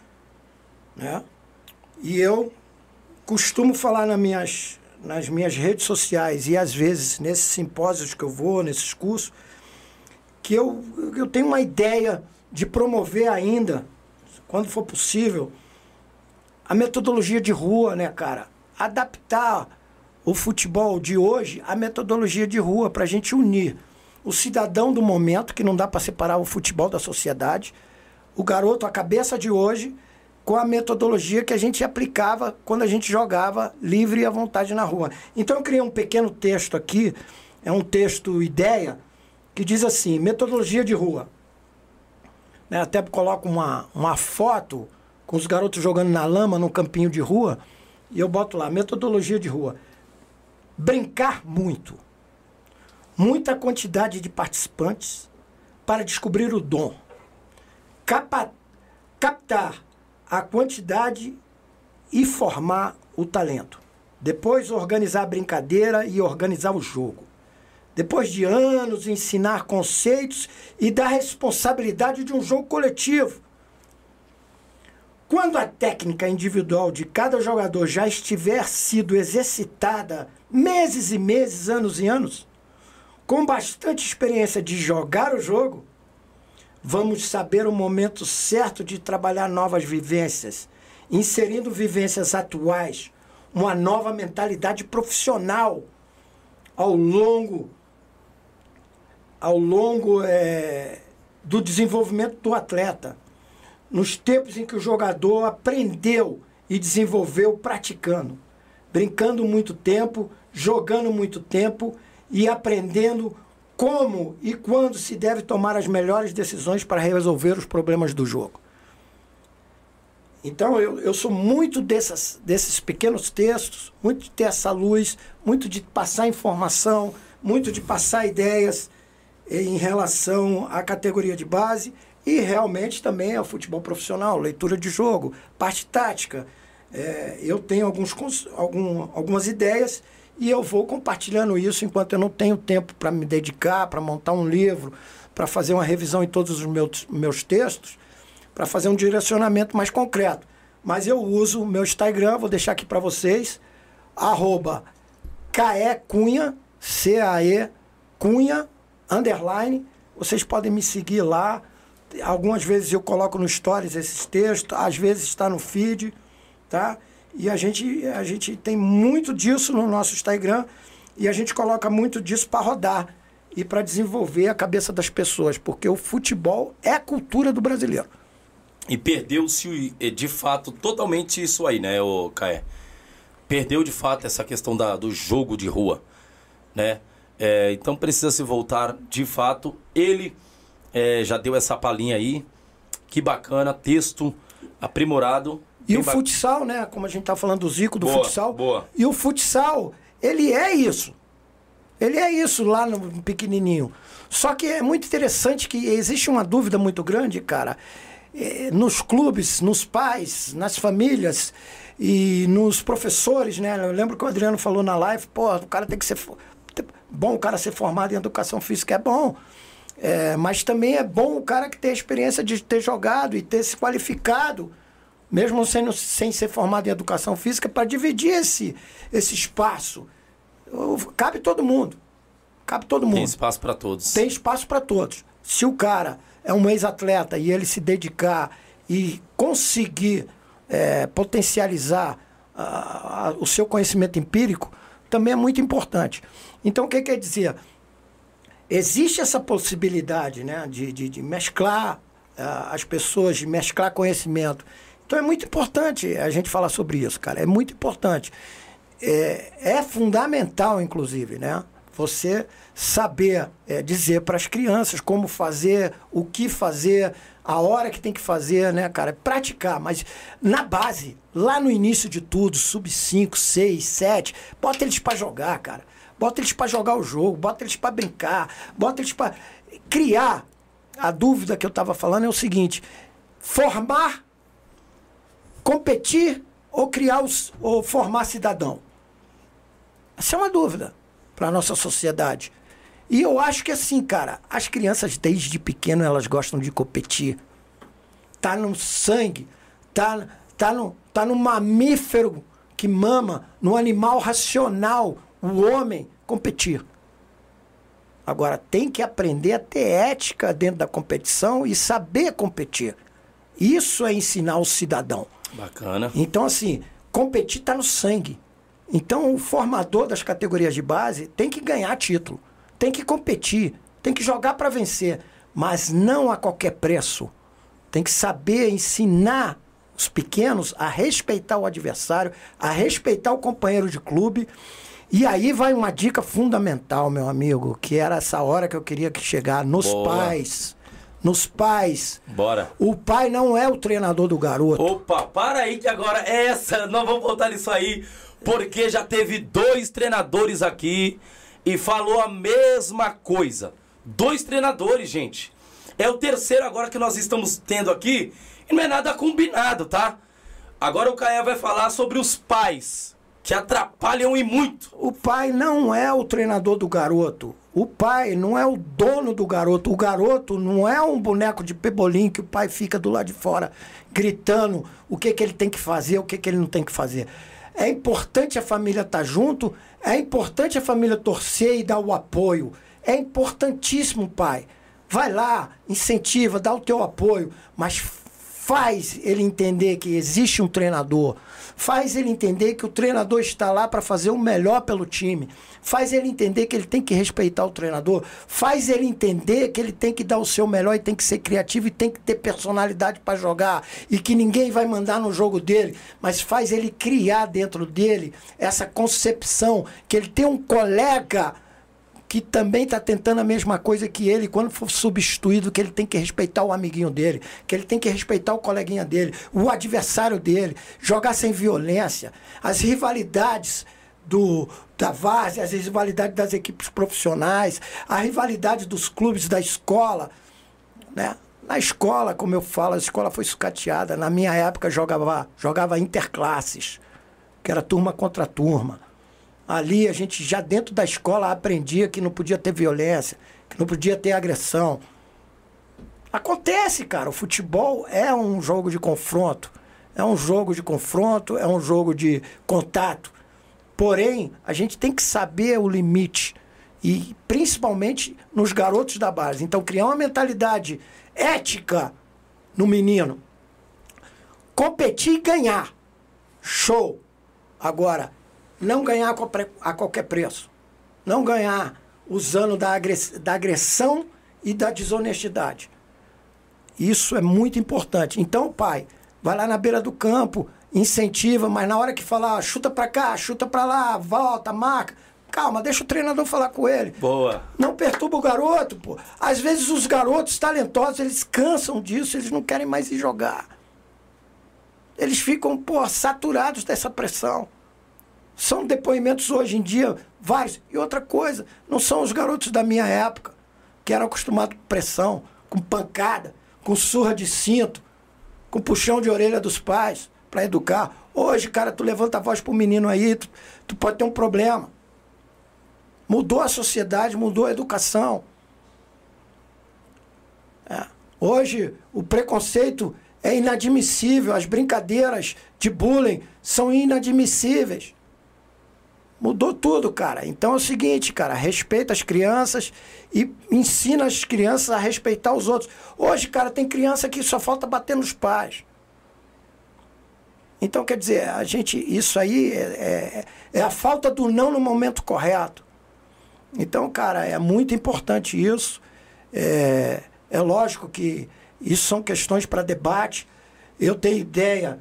[SPEAKER 2] Né? E eu costumo falar nas minhas, nas minhas redes sociais e às vezes nesses simpósios que eu vou, nesses cursos, que eu, eu tenho uma ideia de promover ainda, quando for possível, a metodologia de rua, né, cara? Adaptar o futebol de hoje à metodologia de rua, para a gente unir o cidadão do momento, que não dá para separar o futebol da sociedade, o garoto, a cabeça de hoje, com a metodologia que a gente aplicava quando a gente jogava livre e à vontade na rua. Então eu criei um pequeno texto aqui, é um texto ideia, que diz assim: metodologia de rua. Né, até coloco uma, uma foto com os garotos jogando na lama no campinho de rua e eu boto lá: metodologia de rua. Brincar muito. Muita quantidade de participantes para descobrir o dom. Capa, captar a quantidade e formar o talento. Depois organizar a brincadeira e organizar o jogo depois de anos, ensinar conceitos e dar responsabilidade de um jogo coletivo. Quando a técnica individual de cada jogador já estiver sido exercitada meses e meses, anos e anos, com bastante experiência de jogar o jogo, vamos saber o momento certo de trabalhar novas vivências, inserindo vivências atuais, uma nova mentalidade profissional ao longo ao longo é, do desenvolvimento do atleta, nos tempos em que o jogador aprendeu e desenvolveu praticando, brincando muito tempo, jogando muito tempo e aprendendo como e quando se deve tomar as melhores decisões para resolver os problemas do jogo. Então eu, eu sou muito dessas, desses pequenos textos, muito de ter essa luz, muito de passar informação, muito de passar ideias em relação à categoria de base e realmente também ao futebol profissional, leitura de jogo, parte tática. É, eu tenho alguns, algum, algumas ideias e eu vou compartilhando isso enquanto eu não tenho tempo para me dedicar, para montar um livro, para fazer uma revisão em todos os meus, meus textos, para fazer um direcionamento mais concreto. Mas eu uso o meu Instagram, vou deixar aqui para vocês, arroba Cunha, C-A-E Cunha, underline. Vocês podem me seguir lá. Algumas vezes eu coloco no stories esses textos, às vezes está no feed, tá? E a gente, a gente tem muito disso no nosso Instagram e a gente coloca muito disso para rodar e para desenvolver a cabeça das pessoas, porque o futebol é a cultura do brasileiro.
[SPEAKER 1] E perdeu-se, de fato, totalmente isso aí, né, o Caé? Perdeu, de fato, essa questão da, do jogo de rua, né? É, então precisa se voltar de fato. Ele é, já deu essa palhinha aí. Que bacana, texto aprimorado.
[SPEAKER 2] E o ba... futsal, né? Como a gente tá falando do Zico, do
[SPEAKER 1] boa,
[SPEAKER 2] futsal.
[SPEAKER 1] Boa.
[SPEAKER 2] E o futsal, ele é isso. Ele é isso lá no pequenininho. Só que é muito interessante que existe uma dúvida muito grande, cara, é, nos clubes, nos pais, nas famílias e nos professores, né? Eu lembro que o Adriano falou na live, pô, o cara tem que ser bom o cara ser formado em educação física, é bom. É, mas também é bom o cara que tem a experiência de ter jogado e ter se qualificado, mesmo sendo, sem ser formado em educação física, para dividir esse, esse espaço. Cabe todo mundo. Cabe todo mundo. Tem
[SPEAKER 1] espaço para todos.
[SPEAKER 2] Tem espaço para todos. Se o cara é um ex-atleta e ele se dedicar e conseguir é, potencializar o seu conhecimento empírico, também é muito importante. Então, o que quer dizer? Existe essa possibilidade né, de, de, de mesclar uh, as pessoas, mesclar conhecimento. Então é muito importante a gente falar sobre isso, cara. É muito importante. É, é fundamental, inclusive, né? Você saber é, dizer para as crianças como fazer, o que fazer, a hora que tem que fazer, né, cara? Praticar, mas na base, lá no início de tudo, sub 5, 6, 7, bota eles para jogar, cara. Bota eles para jogar o jogo, bota eles para brincar, bota eles para criar. A dúvida que eu estava falando é o seguinte: formar, competir ou criar os, ou formar cidadão. Essa é uma dúvida para a nossa sociedade. E eu acho que assim, cara, as crianças desde pequeno elas gostam de competir. Tá no sangue, tá, tá, no, tá no mamífero que mama, no animal racional, o homem competir. Agora tem que aprender a ter ética dentro da competição e saber competir. Isso é ensinar o cidadão.
[SPEAKER 1] Bacana.
[SPEAKER 2] Então, assim, competir está no sangue. Então, o formador das categorias de base tem que ganhar título, tem que competir, tem que jogar para vencer, mas não a qualquer preço. Tem que saber ensinar os pequenos a respeitar o adversário, a respeitar o companheiro de clube. E aí vai uma dica fundamental, meu amigo, que era essa hora que eu queria que chegar nos Boa. pais. Nos pais.
[SPEAKER 1] Bora.
[SPEAKER 2] O pai não é o treinador do garoto.
[SPEAKER 1] Opa, para aí que agora é essa, não vamos voltar nisso aí porque já teve dois treinadores aqui e falou a mesma coisa. Dois treinadores, gente. É o terceiro agora que nós estamos tendo aqui e não é nada combinado, tá? Agora o Caio vai falar sobre os pais que atrapalham e muito.
[SPEAKER 2] O pai não é o treinador do garoto. O pai não é o dono do garoto. O garoto não é um boneco de pebolim que o pai fica do lado de fora gritando o que, que ele tem que fazer, o que, que ele não tem que fazer. É importante a família estar tá junto, é importante a família torcer e dar o apoio. É importantíssimo, pai. Vai lá, incentiva, dá o teu apoio, mas faz ele entender que existe um treinador, faz ele entender que o treinador está lá para fazer o melhor pelo time, faz ele entender que ele tem que respeitar o treinador, faz ele entender que ele tem que dar o seu melhor e tem que ser criativo e tem que ter personalidade para jogar e que ninguém vai mandar no jogo dele, mas faz ele criar dentro dele essa concepção que ele tem um colega que também está tentando a mesma coisa que ele, quando for substituído, que ele tem que respeitar o amiguinho dele, que ele tem que respeitar o coleguinha dele, o adversário dele, jogar sem violência, as rivalidades do, da várzea, as rivalidades das equipes profissionais, a rivalidade dos clubes da escola, né? Na escola, como eu falo, a escola foi sucateada. Na minha época jogava, jogava interclasses, que era turma contra turma. Ali a gente já dentro da escola aprendia que não podia ter violência, que não podia ter agressão. Acontece, cara. O futebol é um jogo de confronto. É um jogo de confronto, é um jogo de contato. Porém, a gente tem que saber o limite. E principalmente nos garotos da base. Então, criar uma mentalidade ética no menino. Competir e ganhar. Show. Agora, não ganhar a qualquer preço. Não ganhar usando da agressão e da desonestidade. Isso é muito importante. Então, pai, vai lá na beira do campo, incentiva, mas na hora que falar, chuta para cá, chuta para lá, volta, marca, calma, deixa o treinador falar com ele.
[SPEAKER 1] Boa.
[SPEAKER 2] Não perturba o garoto, pô. Às vezes os garotos talentosos, eles cansam disso, eles não querem mais ir jogar. Eles ficam, pô, saturados dessa pressão. São depoimentos hoje em dia vários. E outra coisa, não são os garotos da minha época, que eram acostumados com pressão, com pancada, com surra de cinto, com puxão de orelha dos pais para educar. Hoje, cara, tu levanta a voz pro menino aí, tu, tu pode ter um problema. Mudou a sociedade, mudou a educação. É. Hoje, o preconceito é inadmissível, as brincadeiras de bullying são inadmissíveis. Mudou tudo, cara. Então é o seguinte, cara, respeita as crianças e ensina as crianças a respeitar os outros. Hoje, cara, tem criança que só falta bater nos pais. Então, quer dizer, a gente, isso aí é, é, é a falta do não no momento correto. Então, cara, é muito importante isso. É, é lógico que Isso são questões para debate. Eu tenho ideia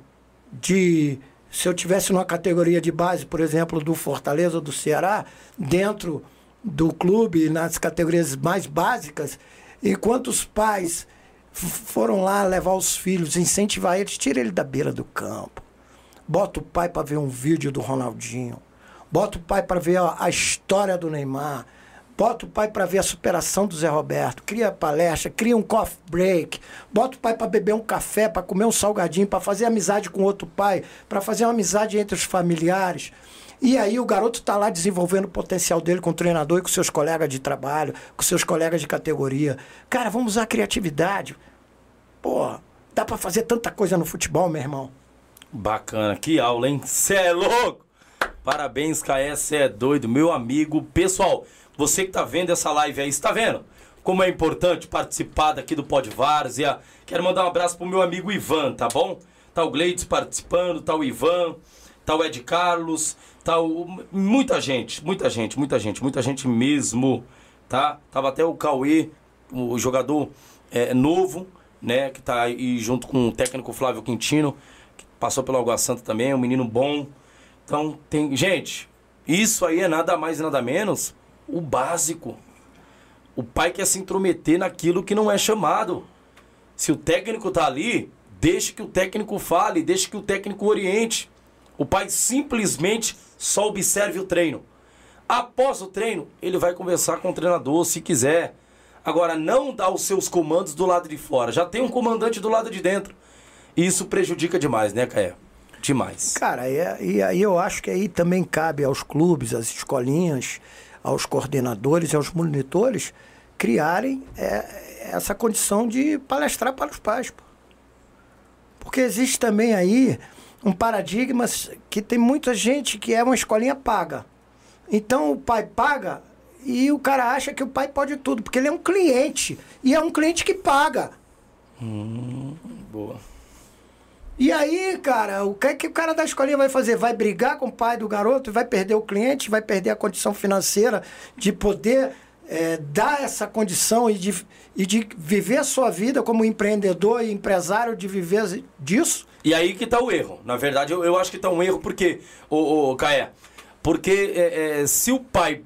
[SPEAKER 2] de, se eu tivesse numa categoria de base, por exemplo, do Fortaleza ou do Ceará, dentro do clube, nas categorias mais básicas, enquanto os pais foram lá levar os filhos, incentivar eles, tira ele da beira do campo. Bota o pai para ver um vídeo do Ronaldinho. Bota o pai para ver a, a história do Neymar Bota o pai para ver a superação do Zé Roberto, cria palestra, cria um coffee break, bota o pai para beber um café, para comer um salgadinho, para fazer amizade com outro pai, para fazer uma amizade entre os familiares. E aí o garoto está lá desenvolvendo o potencial dele com o treinador e com seus colegas de trabalho, com seus colegas de categoria. Cara, vamos usar a criatividade. Pô, dá para fazer tanta coisa no futebol, meu irmão.
[SPEAKER 1] Bacana, que aula, hein? Cê é louco! Parabéns, KS, é doido, meu amigo. Pessoal, você que está vendo essa live aí, está vendo? Como é importante participar daqui do Pod Várzea. Quero mandar um abraço pro meu amigo Ivan, tá bom? Tá o Gleides participando, tá o Ivan, tá o Ed Carlos, tá o... muita gente, muita gente, muita gente, muita gente mesmo, tá? Tava até o Cauê, o jogador é, novo, né, que tá aí junto com o técnico Flávio Quintino, que passou pelo Água Santa também, é um menino bom. Então, tem, gente, isso aí é nada mais e nada menos o básico. O pai quer se intrometer naquilo que não é chamado. Se o técnico tá ali, deixe que o técnico fale, deixe que o técnico oriente. O pai simplesmente só observe o treino. Após o treino, ele vai conversar com o treinador se quiser. Agora, não dá os seus comandos do lado de fora. Já tem um comandante do lado de dentro. E isso prejudica demais, né, Caé? Demais.
[SPEAKER 2] Cara, e aí eu acho que aí também cabe aos clubes, às escolinhas, aos coordenadores e aos monitores criarem é, essa condição de palestrar para os pais. Pô. Porque existe também aí um paradigma que tem muita gente que é uma escolinha paga. Então o pai paga e o cara acha que o pai pode tudo, porque ele é um cliente. E é um cliente que paga.
[SPEAKER 1] Hum, boa.
[SPEAKER 2] E aí, cara, o que, é que o cara da escolinha vai fazer? Vai brigar com o pai do garoto, vai perder o cliente, vai perder a condição financeira de poder é, dar essa condição e de, e de viver a sua vida como empreendedor e empresário, de viver disso?
[SPEAKER 1] E aí que está o erro. Na verdade, eu, eu acho que está um erro porque, o, Caé, porque é, é, se o pai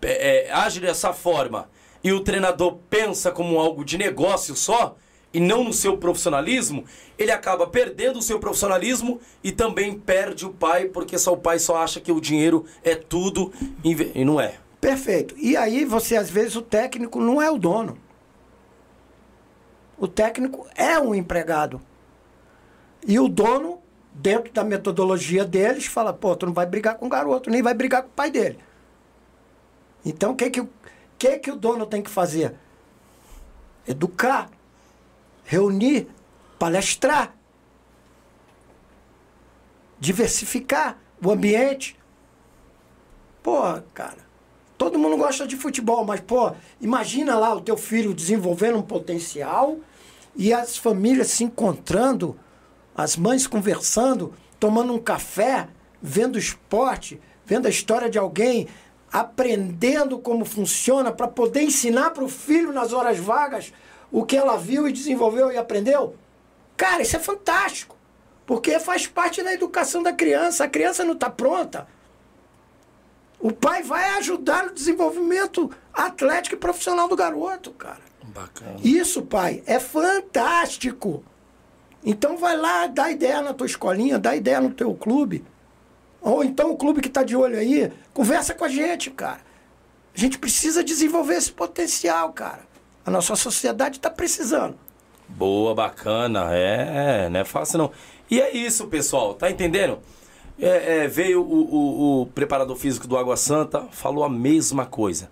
[SPEAKER 1] é, é, age dessa forma e o treinador pensa como algo de negócio só, e não no seu profissionalismo, ele acaba perdendo o seu profissionalismo e também perde o pai, porque só o pai só acha que o dinheiro é tudo e não é.
[SPEAKER 2] Perfeito. E aí você, às vezes, o técnico não é o dono. O técnico é um empregado. E o dono, dentro da metodologia deles, fala, pô, tu não vai brigar com o garoto, nem vai brigar com o pai dele. Então, o que, que, que, que o dono tem que fazer? Educar reunir, palestrar, diversificar o ambiente. Pô, cara, todo mundo gosta de futebol, mas, pô, imagina lá o teu filho desenvolvendo um potencial e as famílias se encontrando, as mães conversando, tomando um café, vendo esporte, vendo a história de alguém, aprendendo como funciona para poder ensinar para o filho nas horas vagas o que ela viu e desenvolveu e aprendeu. Cara, isso é fantástico. Porque faz parte da educação da criança. A criança não está pronta. O pai vai ajudar no desenvolvimento atlético e profissional do garoto, cara.
[SPEAKER 1] Bacana.
[SPEAKER 2] Isso, pai, é fantástico. Então vai lá, dá ideia na tua escolinha, dá ideia no teu clube. Ou então o clube que está de olho aí, conversa com a gente, cara. A gente precisa desenvolver esse potencial, cara. A nossa sociedade está precisando.
[SPEAKER 1] Boa, bacana. É, não é fácil não. E é isso, pessoal. Tá entendendo? É, é, veio o, o, o, preparador físico do Água Santa, falou a mesma coisa.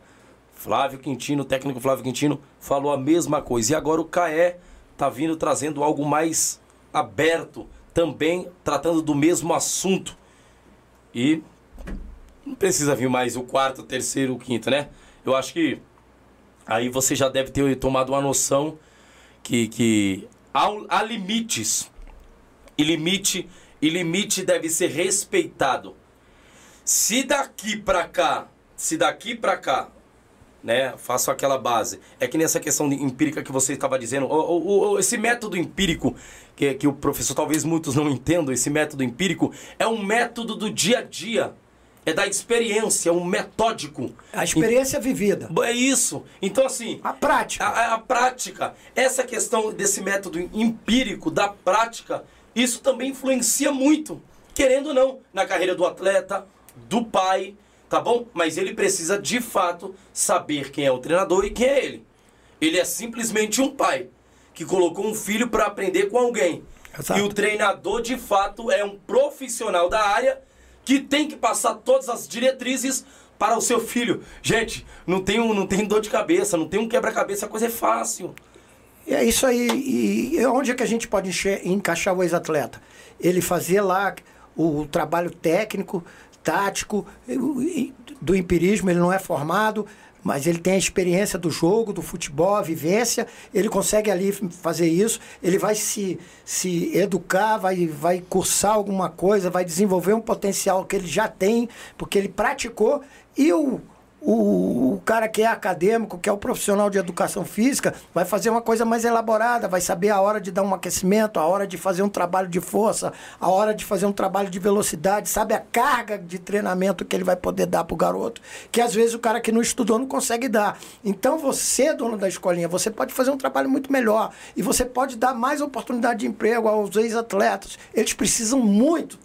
[SPEAKER 1] Flávio Quintino, técnico Flávio Quintino, falou a mesma coisa. E agora o CAE tá vindo trazendo algo mais aberto, também tratando do mesmo assunto. E não precisa vir mais o quarto, o terceiro, o quinto, né? Eu acho que aí você já deve ter tomado uma noção que, que há, há limites. E limite, e limite deve ser respeitado. Se daqui para cá, se daqui para cá né? Faço aquela base. É que nessa questão empírica que você estava dizendo, o, o, o, esse método empírico, que, que o professor talvez muitos não entendam, esse método empírico é um método do dia a dia. É da experiência, é um metódico.
[SPEAKER 2] A experiência vivida.
[SPEAKER 1] É isso. Então, assim.
[SPEAKER 2] A prática.
[SPEAKER 1] A, a, a prática. Essa questão desse método empírico, da prática, isso também influencia muito, querendo ou não, na carreira do atleta, do pai, tá bom? Mas ele precisa de fato saber quem é o treinador e quem é ele. Ele é simplesmente um pai que colocou um filho para aprender com alguém. Exato. E o treinador de fato é um profissional da área que tem que passar todas as diretrizes para o seu filho. Gente, não tem, um, não tem dor de cabeça, não tem um quebra-cabeça, a coisa é fácil.
[SPEAKER 2] É isso aí. E onde é que a gente pode encaixar o ex-atleta? Ele fazer lá o trabalho técnico, tático, do empirismo, ele não é formado, mas ele tem a experiência do jogo, do futebol, a vivência, ele consegue ali fazer isso, ele vai se, se educar, vai, vai cursar alguma coisa, vai desenvolver um potencial que ele já tem, porque ele praticou, e o, o, o, cara que é acadêmico, que é o profissional de educação física, vai fazer uma coisa mais elaborada, vai saber a hora de dar um aquecimento, a hora de fazer um trabalho de força, a hora de fazer um trabalho de velocidade, sabe a carga de treinamento que ele vai poder dar para o garoto, que às vezes o cara que não estudou não consegue dar. Então você, dono da escolinha, você pode fazer um trabalho muito melhor e você pode dar mais oportunidade de emprego aos ex-atletas. Eles precisam muito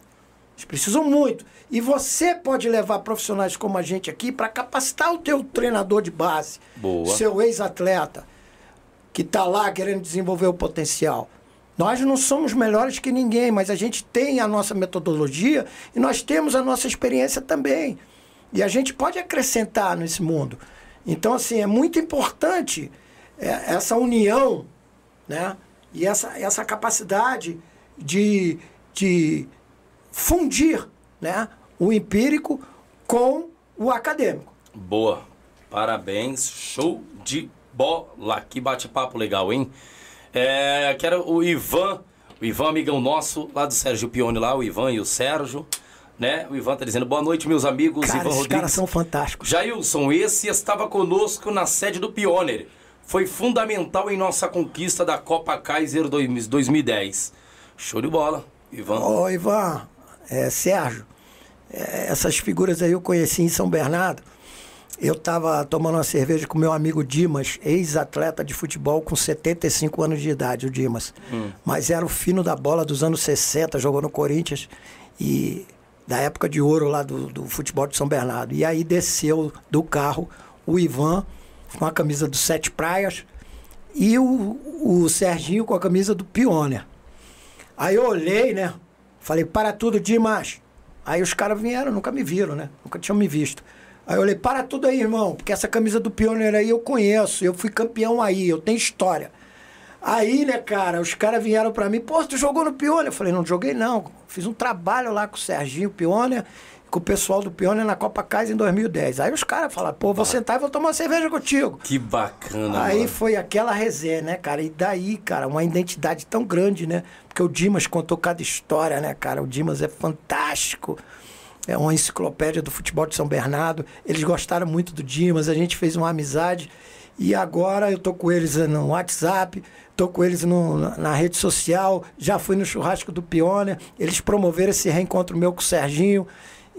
[SPEAKER 2] eles precisam muito. E você pode levar profissionais como a gente aqui para capacitar o teu treinador de base,
[SPEAKER 1] Boa.
[SPEAKER 2] seu ex-atleta, que está lá querendo desenvolver o potencial. Nós não somos melhores que ninguém, mas a gente tem a nossa metodologia e nós temos a nossa experiência também. E a gente pode acrescentar nesse mundo. Então, assim, é muito importante é, essa união, né? E essa, essa capacidade de, de fundir né, o empírico com o acadêmico.
[SPEAKER 1] Boa. Parabéns. Show de bola. Que bate-papo legal, hein? É, quero o Ivan, o Ivan, amigão nosso, lá do Sérgio Pione, lá, o Ivan e o Sérgio. Né? O Ivan tá dizendo, boa noite, meus amigos.
[SPEAKER 2] Cara,
[SPEAKER 1] Ivan
[SPEAKER 2] esses caras são fantásticos.
[SPEAKER 1] Jailson, esse estava conosco na sede do Pioneer. Foi fundamental em nossa conquista da Copa Kaiser 2010. Show de bola, Ivan.
[SPEAKER 2] Ô, Ivan, é, Sérgio, é, essas figuras aí eu conheci em São Bernardo. Eu estava tomando uma cerveja com meu amigo Dimas, ex-atleta de futebol com 75 anos de idade, o Dimas. Hum. Mas era o fino da bola dos anos 60, jogou no Corinthians e da época de ouro lá do, do futebol de São Bernardo. E aí desceu do carro o Ivan com a camisa do Sete Praias e o, o Serginho com a camisa do Pioneer. Aí eu olhei, né? Falei, para tudo, Dimas. Aí os caras vieram, nunca me viram, né? Nunca tinham me visto. Aí eu falei, para tudo aí, irmão, porque essa camisa do Pioneer aí eu conheço, eu fui campeão aí, eu tenho história. Aí, né, cara, os caras vieram para mim, pô, tu jogou no Pioneer? Eu falei, não joguei não, fiz um trabalho lá com o Serginho Pioneer, com o pessoal do Pioneer na Copa Casa em 2010. Aí os caras falaram, pô, vou sentar e vou tomar uma cerveja contigo.
[SPEAKER 1] Que bacana,
[SPEAKER 2] Aí
[SPEAKER 1] mano.
[SPEAKER 2] foi aquela resenha, né, cara? E daí, cara, uma identidade tão grande, né? Porque o Dimas contou cada história, né, cara? O Dimas é fantástico. É uma enciclopédia do futebol de São Bernardo. Eles gostaram muito do Dimas, a gente fez uma amizade. E agora eu tô com eles no WhatsApp, tô com eles no, na rede social, já fui no churrasco do Pioneer. Eles promoveram esse reencontro meu com o Serginho.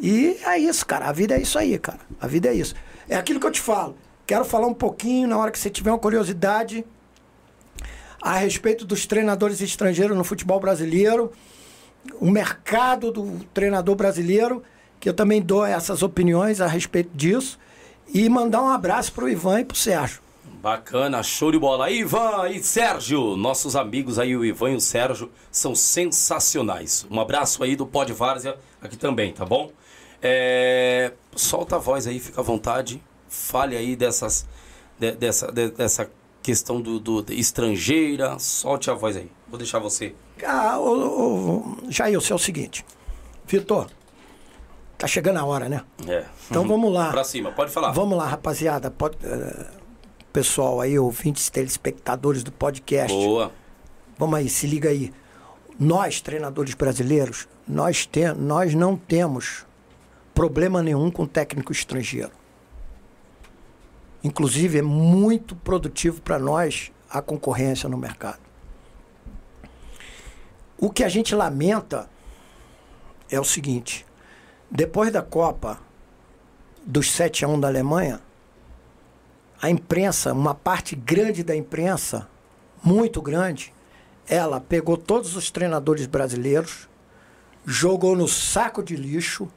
[SPEAKER 2] E é isso, cara. A vida é isso aí, cara. A vida é isso. É aquilo que eu te falo. Quero falar um pouquinho, na hora que você tiver uma curiosidade, a respeito dos treinadores estrangeiros no futebol brasileiro, o mercado do treinador brasileiro, que eu também dou essas opiniões a respeito disso, e mandar um abraço para o Ivan e para o Sérgio.
[SPEAKER 1] Bacana, show de bola. Ivan e Sérgio, nossos amigos aí, o Ivan e o Sérgio, são sensacionais. Um abraço aí do Pod Várzea aqui também, tá bom? É, solta a voz aí, fica à vontade. Fale aí dessas, de, dessa, de, dessa questão do, do estrangeira. Solte a voz aí. Vou deixar você.
[SPEAKER 2] Ah, o, o, Jailson, é o seguinte. Vitor, tá chegando a hora, né?
[SPEAKER 1] É.
[SPEAKER 2] Então vamos lá.
[SPEAKER 1] pra cima, pode falar.
[SPEAKER 2] Vamos lá, rapaziada. Pode, uh, pessoal aí, ouvintes, telespectadores do podcast.
[SPEAKER 1] Boa.
[SPEAKER 2] Vamos aí, se liga aí. Nós, treinadores brasileiros, nós, tem, nós não temos problema nenhum com técnico estrangeiro. Inclusive, é muito produtivo para nós a concorrência no mercado. O que a gente lamenta é o seguinte: depois da Copa dos 7 a 1 da Alemanha, a imprensa, uma parte grande da imprensa, muito grande, ela pegou todos os treinadores brasileiros, jogou no saco de lixo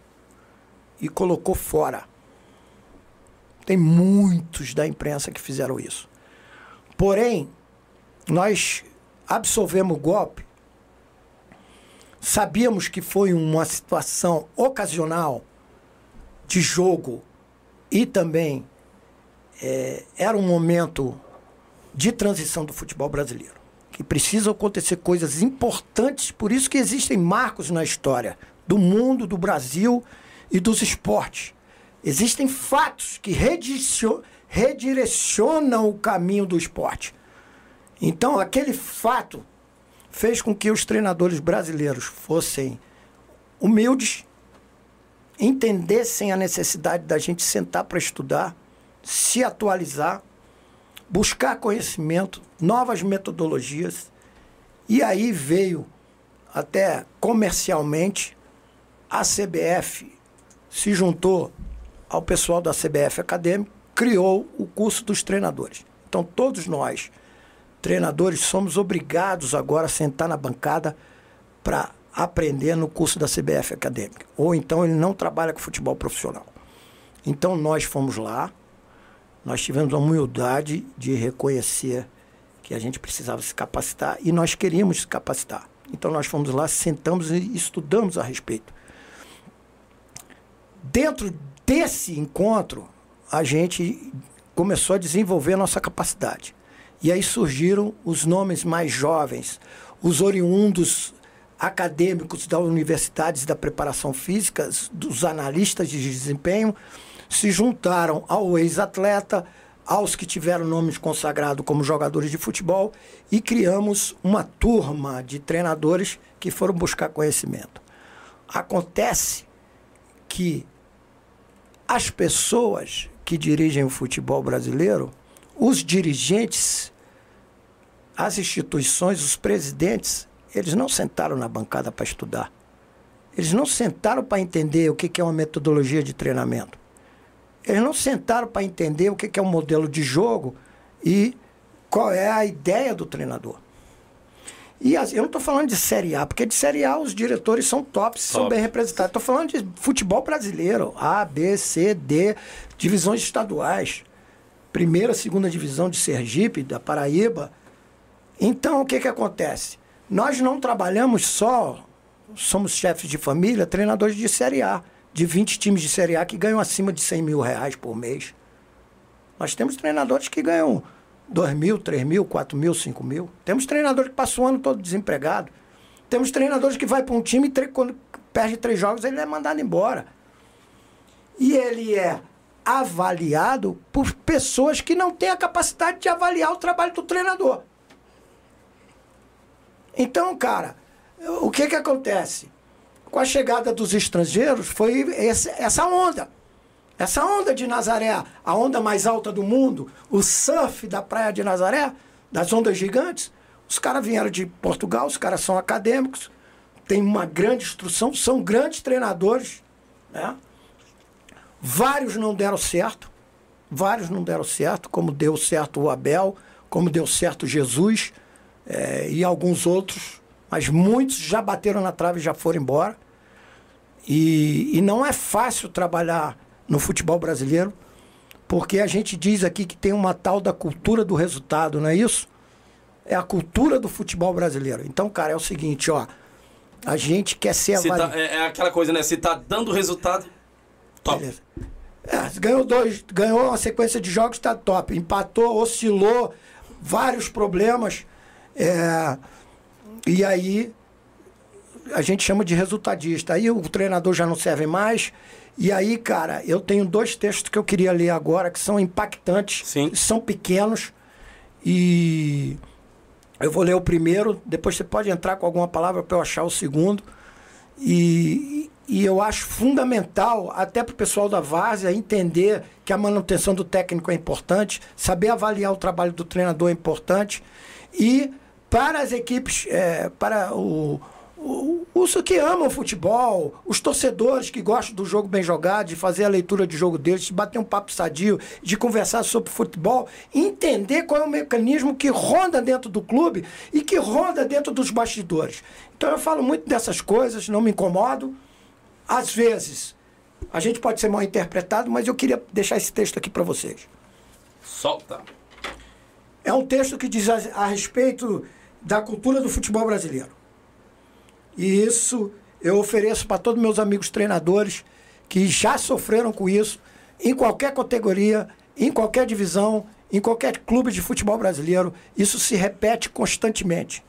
[SPEAKER 2] e colocou fora. Tem muitos da imprensa que fizeram isso. Porém, nós absolvemos o golpe. Sabíamos que foi uma situação ocasional de jogo e também é, era um momento de transição do futebol brasileiro. Que precisam acontecer coisas importantes, por isso que existem marcos na história do mundo, do Brasil e dos esportes. Existem fatos que redirecionam o caminho do esporte. Então, aquele fato fez com que os treinadores brasileiros fossem humildes, entendessem a necessidade da gente sentar para estudar, se atualizar, buscar conhecimento, novas metodologias. E aí veio até comercialmente a CBF se juntou ao pessoal da CBF Acadêmico, criou o curso dos treinadores. Então, todos nós, treinadores, somos obrigados agora a sentar na bancada para aprender no curso da CBF Acadêmica. Ou então ele não trabalha com futebol profissional. Então, nós fomos lá, nós tivemos a humildade de reconhecer que a gente precisava se capacitar e nós queríamos se capacitar. Então, nós fomos lá, sentamos e estudamos a respeito. Dentro desse encontro, a gente começou a desenvolver a nossa capacidade. E aí surgiram os nomes mais jovens, os oriundos acadêmicos das universidades da preparação física, dos analistas de desempenho, se juntaram ao ex-atleta, aos que tiveram nomes consagrados como jogadores de futebol e criamos uma turma de treinadores que foram buscar conhecimento. Acontece que as pessoas que dirigem o futebol brasileiro, os dirigentes, as instituições, os presidentes, eles não sentaram na bancada para estudar. Eles não sentaram para entender o que é uma metodologia de treinamento. Eles não sentaram para entender o que é um modelo de jogo e qual é a ideia do treinador. E eu não estou falando de Série A, porque de Série A os diretores são tops, Top. são bem representados. Estou falando de futebol brasileiro, A, B, C, D, divisões estaduais. Primeira, segunda divisão de Sergipe, da Paraíba. Então, o que, que acontece? Nós não trabalhamos só, somos chefes de família, treinadores de Série A, de 20 times de Série A que ganham acima de 100 mil reais por mês. Nós temos treinadores que ganham 2 mil, 3 mil, 4 mil, 5 mil. Temos treinador que passa o ano todo desempregado. Temos treinadores que vai para um time e quando perde três jogos ele é mandado embora. E ele é avaliado por pessoas que não têm a capacidade de avaliar o trabalho do treinador. Então, cara, o que que acontece? Com a chegada dos estrangeiros foi essa onda. Essa onda de Nazaré, a onda mais alta do mundo, o surf da praia de Nazaré, das ondas gigantes, os caras vieram de Portugal, os caras são acadêmicos, têm uma grande instrução, são grandes treinadores, né? Vários não deram certo, vários não deram certo, como deu certo o Abel, como deu certo Jesus é, e alguns outros, mas muitos já bateram na trave e já foram embora. E, e não é fácil trabalhar no futebol brasileiro, porque a gente diz aqui que tem uma tal da cultura do resultado, não é isso? É a cultura do futebol brasileiro. Então, cara, é o seguinte, ó. A gente quer ser
[SPEAKER 1] avaliado. Tá, é, é, aquela coisa, né? Se tá dando resultado, top. Beleza.
[SPEAKER 2] É, ganhou dois, ganhou uma sequência de jogos, tá top. Empatou, oscilou, vários problemas. É, e aí a gente chama de resultadista. Aí o treinador já não serve mais. E aí, cara, eu tenho dois textos que eu queria ler agora que são impactantes,
[SPEAKER 1] Sim.
[SPEAKER 2] são pequenos e eu vou ler o primeiro, depois você pode entrar com alguma palavra para eu achar o segundo. E e eu acho fundamental, até para o pessoal da Várzea, entender que a manutenção do técnico é importante, saber avaliar o trabalho do treinador é importante. E para as equipes, é, para o, os que amam futebol, os torcedores que gostam do jogo bem jogado, de fazer a leitura de jogo deles, de bater um papo sadio, de conversar sobre futebol, entender qual é o mecanismo que ronda dentro do clube e que ronda dentro dos bastidores. Então eu falo muito dessas coisas, não me incomodo. Às vezes, a gente pode ser mal interpretado, mas eu queria deixar esse texto aqui para vocês.
[SPEAKER 1] Solta.
[SPEAKER 2] É um texto que diz a, a respeito da cultura do futebol brasileiro. E isso eu ofereço para todos meus amigos treinadores que já sofreram com isso, em qualquer categoria, em qualquer divisão, em qualquer clube de futebol brasileiro. Isso se repete constantemente.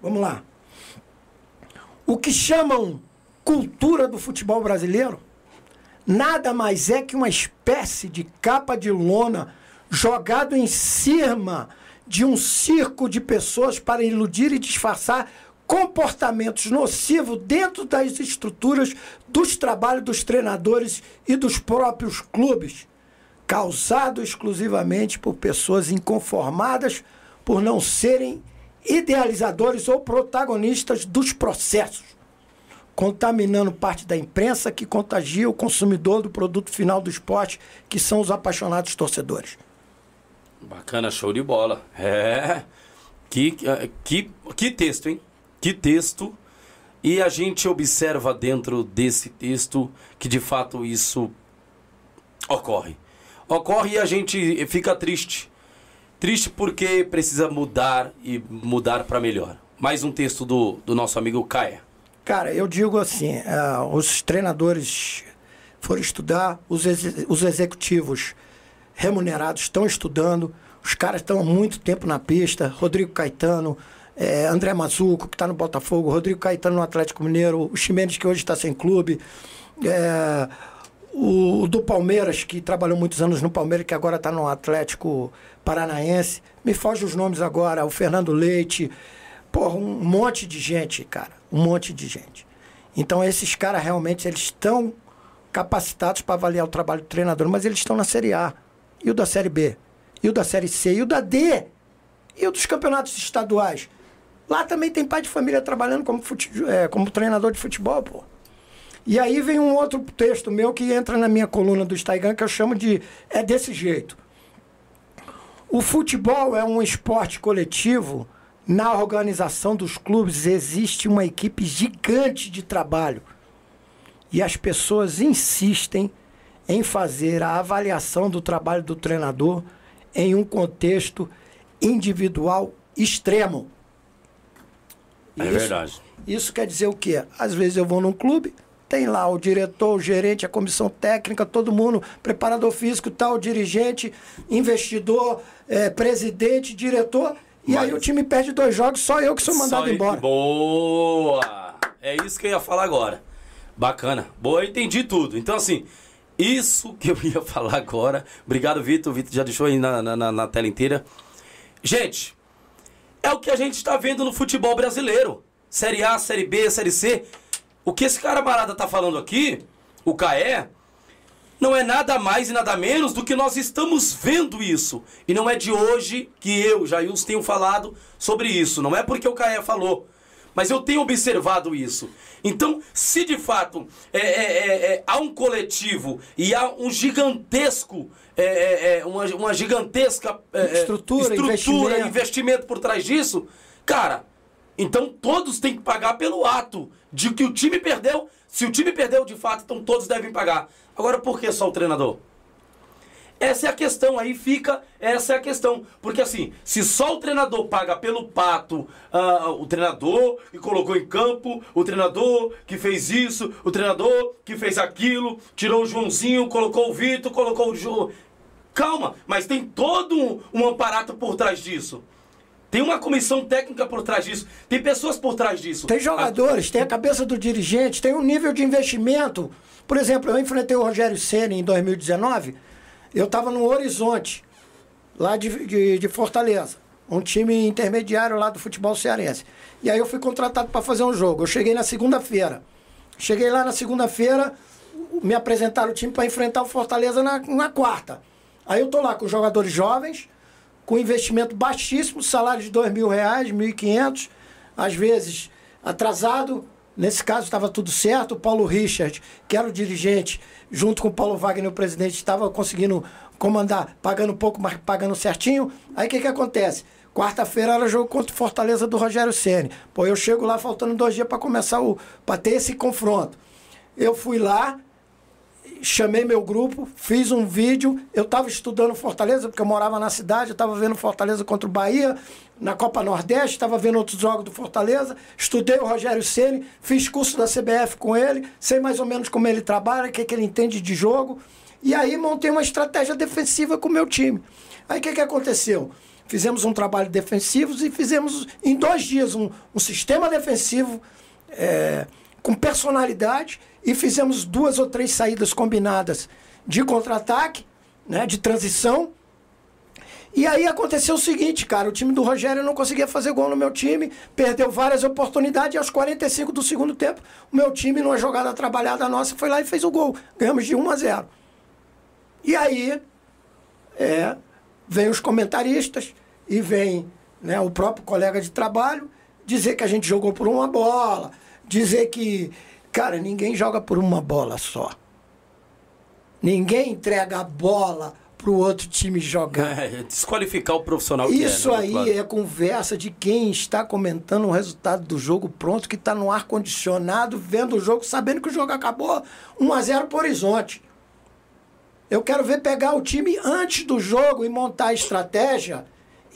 [SPEAKER 2] Vamos lá. O que chamam cultura do futebol brasileiro nada mais é que uma espécie de capa de lona jogado em cima de um circo de pessoas para iludir e disfarçar comportamentos nocivos dentro das estruturas dos trabalhos dos treinadores e dos próprios clubes, causado exclusivamente por pessoas inconformadas por não serem idealizadores ou protagonistas dos processos contaminando parte da imprensa que contagia o consumidor do produto final do esporte, que são os apaixonados torcedores.
[SPEAKER 1] Bacana, show de bola. É. Que, que, que texto, hein? Que texto. E a gente observa dentro desse texto que de fato isso ocorre. Ocorre e a gente fica triste. Triste porque precisa mudar e mudar para melhor. Mais um texto do, do nosso amigo Caia.
[SPEAKER 2] Cara, eu digo assim, uh, os treinadores foram estudar, os, ex os executivos remunerados estão estudando, os caras estão há muito tempo na pista, Rodrigo Caetano, é, André Mazuco, que está no Botafogo, Rodrigo Caetano no Atlético Mineiro, o Ximenes, que hoje está sem clube, é, o, o, do Palmeiras, que trabalhou muitos anos no Palmeiras, que agora está no Atlético Paranaense, me foge os nomes agora, o Fernando Leite, porra, um monte de gente, cara um monte de gente. Então esses caras realmente eles estão capacitados para avaliar o trabalho do treinador, mas eles estão na Série A, e o da Série B, e o da Série C, e o da D, e o dos campeonatos estaduais. Lá também tem pai de família trabalhando como, fute... é, como treinador de futebol, pô. E aí vem um outro texto meu que entra na minha coluna do Staigan, que eu chamo de É desse jeito. O futebol é um esporte coletivo na organização dos clubes existe uma equipe gigante de trabalho. E as pessoas insistem em fazer a avaliação do trabalho do treinador em um contexto individual extremo.
[SPEAKER 1] É isso, verdade.
[SPEAKER 2] Isso quer dizer o quê? Às vezes eu vou num clube, tem lá o diretor, o gerente, a comissão técnica, todo mundo, preparador físico, tal, dirigente, investidor, é, presidente, diretor e Mas... aí o time perde dois jogos, só eu que sou mandado embora.
[SPEAKER 1] Boa! É isso que eu ia falar agora. Bacana. Boa, eu entendi tudo. Então, assim, isso que eu ia falar agora. Obrigado, Vitor. O Vitor já deixou aí na, na, na tela inteira. Gente, é o que a gente está vendo no futebol brasileiro. Série A, Série B, Série C. O que esse cara barada tá falando aqui, o Caé, não é nada mais e nada menos do que nós estamos vendo isso. E não é de hoje que eu, Jails, tenho falado sobre isso. Não é porque o Caé falou. Mas eu tenho observado isso. Então, se de fato é, é, é, é há um coletivo e há um gigantesco, é, é, uma, uma, gigantesca
[SPEAKER 2] estrutura,
[SPEAKER 1] estrutura
[SPEAKER 2] investimento.
[SPEAKER 1] investimento por trás disso, cara, então todos têm que pagar pelo ato de que o time perdeu. Se o time perdeu de fato, então todos devem pagar. Agora, por que só o treinador? Essa é a questão, aí fica, essa é a questão. Porque assim, se só o treinador paga pelo pato, uh, o treinador que colocou em campo, o treinador que fez isso, o treinador que fez aquilo, tirou o Joãozinho, colocou o Vitor, colocou o João. Calma, mas tem todo um, um aparato por trás disso. Tem uma comissão técnica por trás disso. Tem pessoas por trás disso.
[SPEAKER 2] Tem jogadores, a... tem a cabeça do dirigente, tem um nível de investimento por exemplo, eu enfrentei o Rogério Senna em 2019, eu estava no Horizonte, lá de, de, de, Fortaleza, um time intermediário lá do futebol cearense. E aí eu fui contratado para fazer um jogo. Eu cheguei na segunda-feira. Cheguei lá na segunda-feira, me apresentaram o time para enfrentar o Fortaleza na, na quarta. Aí eu tô lá com jogadores jovens, com investimento baixíssimo, salário de dois mil reais, mil e quinhentos, às vezes atrasado. Nesse caso estava tudo certo. O Paulo Richard, que era o dirigente, junto com o Paulo Wagner, o presidente, estava conseguindo comandar, pagando pouco, mas pagando certinho. Aí o que, que acontece? Quarta-feira era jogo contra o Fortaleza do Rogério Ceni. Pô, eu chego lá faltando dois dias para começar o. para ter esse confronto. Eu fui lá, chamei meu grupo, fiz um vídeo. Eu estava estudando Fortaleza, porque eu morava na cidade, eu estava vendo Fortaleza contra o Bahia, na Copa Nordeste, estava vendo outros jogos do Fortaleza. Estudei o Rogério Ceni, fiz curso da CBF com ele, sei mais ou menos como ele trabalha, o que, que ele entende de jogo. E aí montei uma estratégia defensiva com o meu time. Aí o que, que aconteceu? Fizemos um trabalho defensivo e fizemos em dois dias um, um sistema defensivo é, com personalidade e fizemos duas ou três saídas combinadas de contra-ataque, né, de transição. E aí aconteceu o seguinte, cara, o time do Rogério não conseguia fazer gol no meu time, perdeu várias oportunidades e aos 45 do segundo tempo, o meu time, numa jogada trabalhada nossa, foi lá e fez o gol. Ganhamos de 1 a 0. E aí, é, vem os comentaristas e vem né, o próprio colega de trabalho dizer que a gente jogou por uma bola, dizer que Cara, ninguém joga por uma bola só. Ninguém entrega a bola pro outro time jogar.
[SPEAKER 1] É, desqualificar o profissional
[SPEAKER 2] Isso
[SPEAKER 1] que
[SPEAKER 2] é, né, aí é conversa de quem está comentando o resultado do jogo pronto, que está no ar-condicionado, vendo o jogo, sabendo que o jogo acabou 1 a 0 por horizonte. Eu quero ver pegar o time antes do jogo e montar a estratégia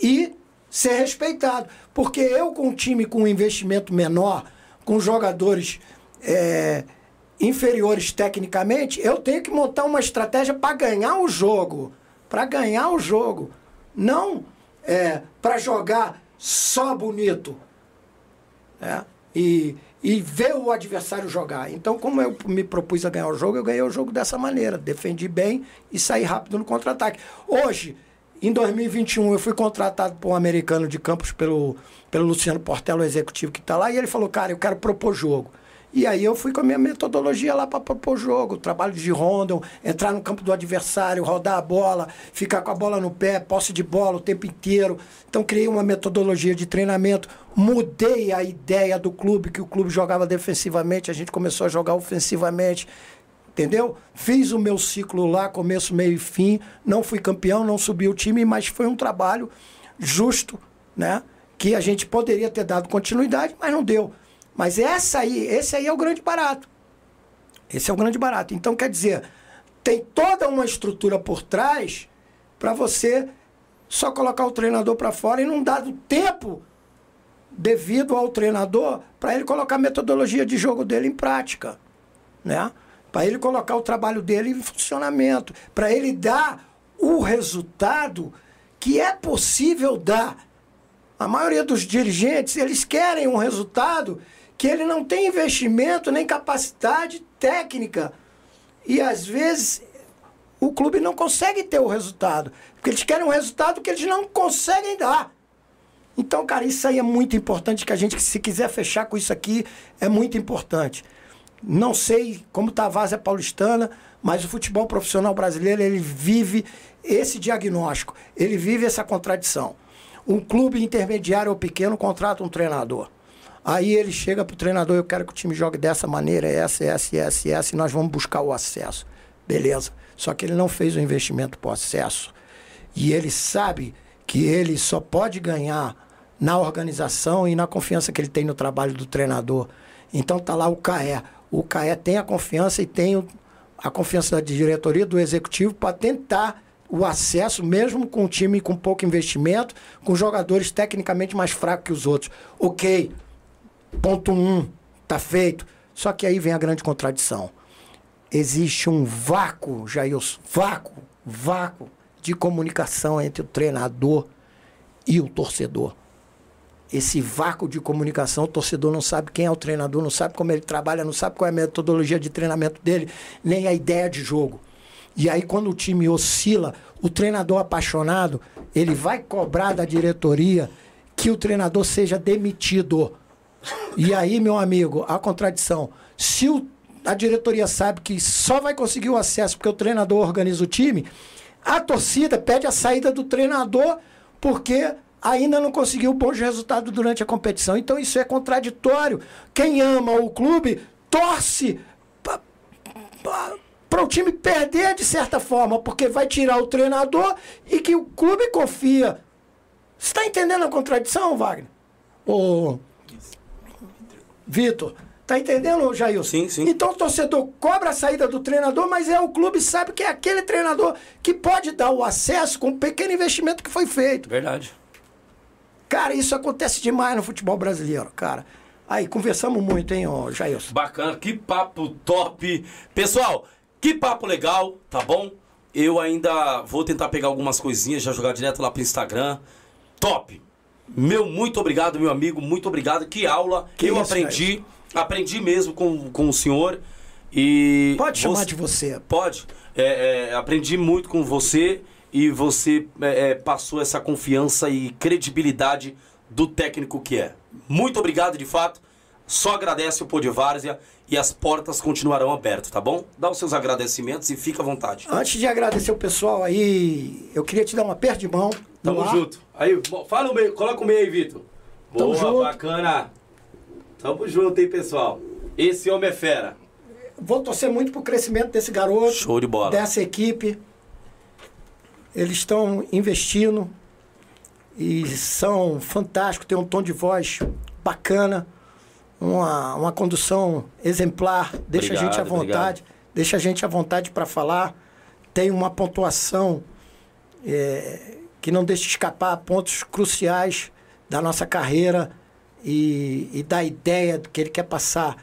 [SPEAKER 2] e ser respeitado. Porque eu, com um time com um investimento menor, com jogadores é, inferiores tecnicamente, eu tenho que montar uma estratégia para ganhar o jogo. Para ganhar o jogo. Não é, para jogar só bonito. É, e, e ver o adversário jogar. Então, como eu me propus a ganhar o jogo, eu ganhei o jogo dessa maneira. Defendi bem e saí rápido no contra-ataque. Hoje, em 2021, eu fui contratado por um americano de campos pelo, pelo Luciano Portela, o executivo que está lá, e ele falou: Cara, eu quero propor jogo. E aí eu fui com a minha metodologia lá para propor jogo, trabalho de rondon, entrar no campo do adversário, rodar a bola, ficar com a bola no pé, posse de bola o tempo inteiro. Então criei uma metodologia de treinamento, mudei a ideia do clube, que o clube jogava defensivamente, a gente começou a jogar ofensivamente. Entendeu? Fiz o meu ciclo lá, começo, meio e fim. Não fui campeão, não subi o time, mas foi um trabalho justo, né? Que a gente poderia ter dado continuidade, mas não deu. Mas essa aí, esse aí é o grande barato. Esse é o grande barato. Então, quer dizer, tem toda uma estrutura por trás para você só colocar o treinador para fora e não dar tempo devido ao treinador para ele colocar a metodologia de jogo dele em prática, né? Para ele colocar o trabalho dele em funcionamento, para ele dar o resultado que é possível dar. A maioria dos dirigentes, eles querem um resultado que ele não tem investimento nem capacidade técnica. E às vezes o clube não consegue ter o resultado. Porque eles querem um resultado que eles não conseguem dar. Então, cara, isso aí é muito importante que a gente, se quiser fechar com isso aqui, é muito importante. Não sei como está a Várzea Paulistana, mas o futebol profissional brasileiro, ele vive esse diagnóstico, ele vive essa contradição. Um clube intermediário ou pequeno contrata um treinador. Aí ele chega pro treinador, eu quero que o time jogue dessa maneira, essa, essa, essa, essa, e nós vamos buscar o acesso. Beleza. Só que ele não fez o investimento pro acesso. E ele sabe que ele só pode ganhar na organização e na confiança que ele tem no trabalho do treinador. Então tá lá o CAE. O CAE tem a confiança e tem a confiança da diretoria, do executivo, para tentar o acesso, mesmo com um time com pouco investimento, com jogadores tecnicamente mais fracos que os outros. Ok, Ponto um, tá feito. Só que aí vem a grande contradição. Existe um vácuo, Jair, vácuo, vácuo de comunicação entre o treinador e o torcedor. Esse vácuo de comunicação, o torcedor não sabe quem é o treinador, não sabe como ele trabalha, não sabe qual é a metodologia de treinamento dele, nem a ideia de jogo. E aí, quando o time oscila, o treinador apaixonado, ele vai cobrar da diretoria que o treinador seja demitido e aí, meu amigo, a contradição. Se o, a diretoria sabe que só vai conseguir o acesso porque o treinador organiza o time, a torcida pede a saída do treinador porque ainda não conseguiu bons resultados durante a competição. Então isso é contraditório. Quem ama o clube torce para o time perder de certa forma, porque vai tirar o treinador e que o clube confia. Você está entendendo a contradição, Wagner? Ô, Vitor, tá entendendo, Jair?
[SPEAKER 1] Sim, sim.
[SPEAKER 2] Então o torcedor cobra a saída do treinador, mas é o clube sabe que é aquele treinador que pode dar o acesso com o pequeno investimento que foi feito.
[SPEAKER 1] Verdade.
[SPEAKER 2] Cara, isso acontece demais no futebol brasileiro, cara. Aí, conversamos muito, hein, ô Jair?
[SPEAKER 1] Bacana, que papo top. Pessoal, que papo legal, tá bom? Eu ainda vou tentar pegar algumas coisinhas, já jogar direto lá pro Instagram. Top! Meu, muito obrigado, meu amigo, muito obrigado. Que aula.
[SPEAKER 2] Que
[SPEAKER 1] eu
[SPEAKER 2] isso,
[SPEAKER 1] aprendi, aprendi mesmo com, com o senhor. E
[SPEAKER 2] Pode chamar
[SPEAKER 1] você-
[SPEAKER 2] de você.
[SPEAKER 1] Pode. É, é, aprendi muito com você e você é, é, passou essa confiança e credibilidade do técnico que é. Muito obrigado, de fato. Só agradece o Pô de Várzea e as portas continuarão abertas, tá bom? Dá os seus agradecimentos e fica à vontade.
[SPEAKER 2] Antes de agradecer o pessoal aí, eu queria te dar um aperto de mão.
[SPEAKER 1] Tamo
[SPEAKER 2] ar.
[SPEAKER 1] junto. Aí, fala o meio, coloca o meio aí, Vitor.
[SPEAKER 2] Tamo
[SPEAKER 1] Boa,
[SPEAKER 2] junto.
[SPEAKER 1] bacana. Tamo junto, hein, pessoal. Esse homem é fera.
[SPEAKER 2] Vou torcer muito pro crescimento desse garoto.
[SPEAKER 1] Show de bola.
[SPEAKER 2] Dessa equipe. Eles estão investindo e são fantásticos, tem um tom de voz bacana, uma, uma condução exemplar, deixa a gente à
[SPEAKER 1] Obrigado,
[SPEAKER 2] vontade, deixa a gente à vontade para falar, tem uma pontuação é, que não deixa escapar pontos cruciais da nossa carreira e, e da ideia que ele quer passar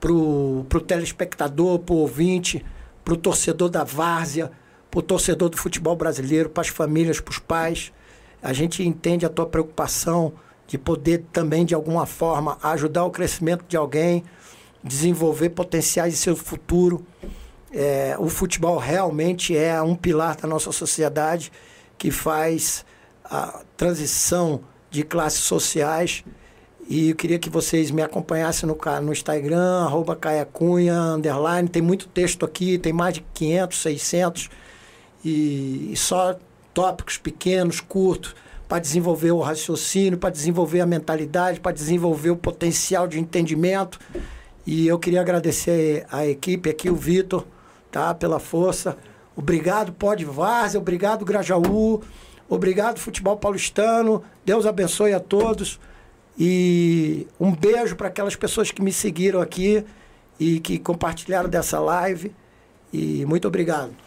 [SPEAKER 2] pro, pro telespectador, pro ouvinte, pro torcedor da várzea, pro torcedor do futebol brasileiro, para as famílias, para os pais. A gente entende a tua preocupação de poder também, de alguma forma, ajudar o crescimento de alguém, desenvolver potenciais em seu futuro. É, o futebol realmente é um pilar da nossa sociedade que faz a transição de classes sociais e eu queria que vocês me acompanhassem no, no Instagram, arroba Caia Cunha, underline. Tem muito texto aqui, tem mais de 500, 600. E, e só tópicos pequenos, curtos, para desenvolver o raciocínio, para desenvolver a mentalidade, para desenvolver o potencial de entendimento. E eu queria agradecer a equipe aqui, o Vitor, tá, pela força. Obrigado, Pode Várzea, obrigado, Grajaú, obrigado, Futebol Paulistano. Deus abençoe a todos. E um beijo para aquelas pessoas que me seguiram aqui e que compartilharam dessa live. E muito obrigado.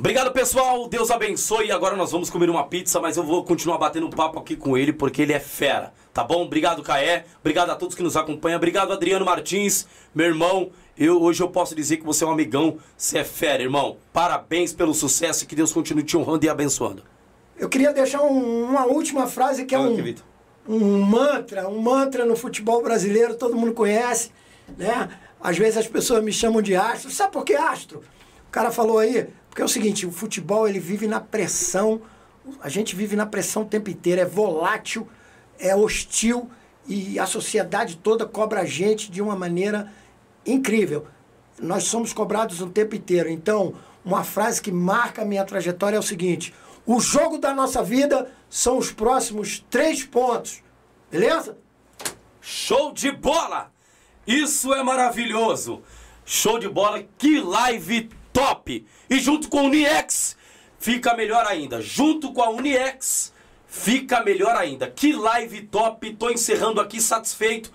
[SPEAKER 1] Obrigado, pessoal. Deus abençoe. Agora nós vamos comer uma pizza, mas eu vou continuar batendo papo aqui com ele porque ele é fera, tá bom? Obrigado, Caé. Obrigado a todos que nos acompanham. Obrigado, Adriano Martins, meu irmão. Eu, hoje eu posso dizer que você é um amigão. Você é fera, irmão. Parabéns pelo sucesso e que Deus continue te honrando e abençoando.
[SPEAKER 2] Eu queria deixar um- uma última frase que é um, um mantra, um mantra no futebol brasileiro, todo mundo conhece, né? Às vezes as pessoas me chamam de astro. Sabe por que astro? O cara falou aí, porque é o seguinte, o futebol ele vive na pressão, a gente vive na pressão o tempo inteiro, é volátil, é hostil e a sociedade toda cobra a gente de uma maneira incrível. Nós somos cobrados o tempo inteiro. Então, uma frase que marca a minha trajetória é o seguinte: o jogo da nossa vida são os próximos três pontos. Beleza?
[SPEAKER 1] Show de bola! Isso é maravilhoso! Show de bola, que live top! E junto com a Uniex, fica melhor ainda. Junto com a Uniex, fica melhor ainda. Que live top! Tô encerrando aqui satisfeito.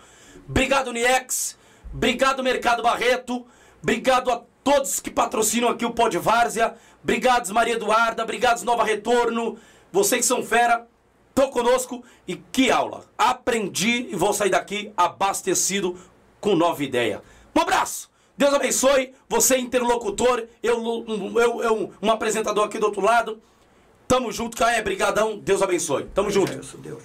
[SPEAKER 1] Obrigado, Uniex. Obrigado, Mercado Barreto. Obrigado a todos que patrocinam aqui o Pod Várzea. Obrigado, Maria Eduarda. Obrigado, Nova Retorno. Vocês que são fera. Tô conosco e que aula! Aprendi e vou sair daqui abastecido com nova ideia. Um abraço! Deus abençoe, você é interlocutor, eu, um- eu, eu um apresentador aqui do outro lado. Tamo junto, Caé, brigadão, Deus abençoe. Tamo junto.
[SPEAKER 2] Deus.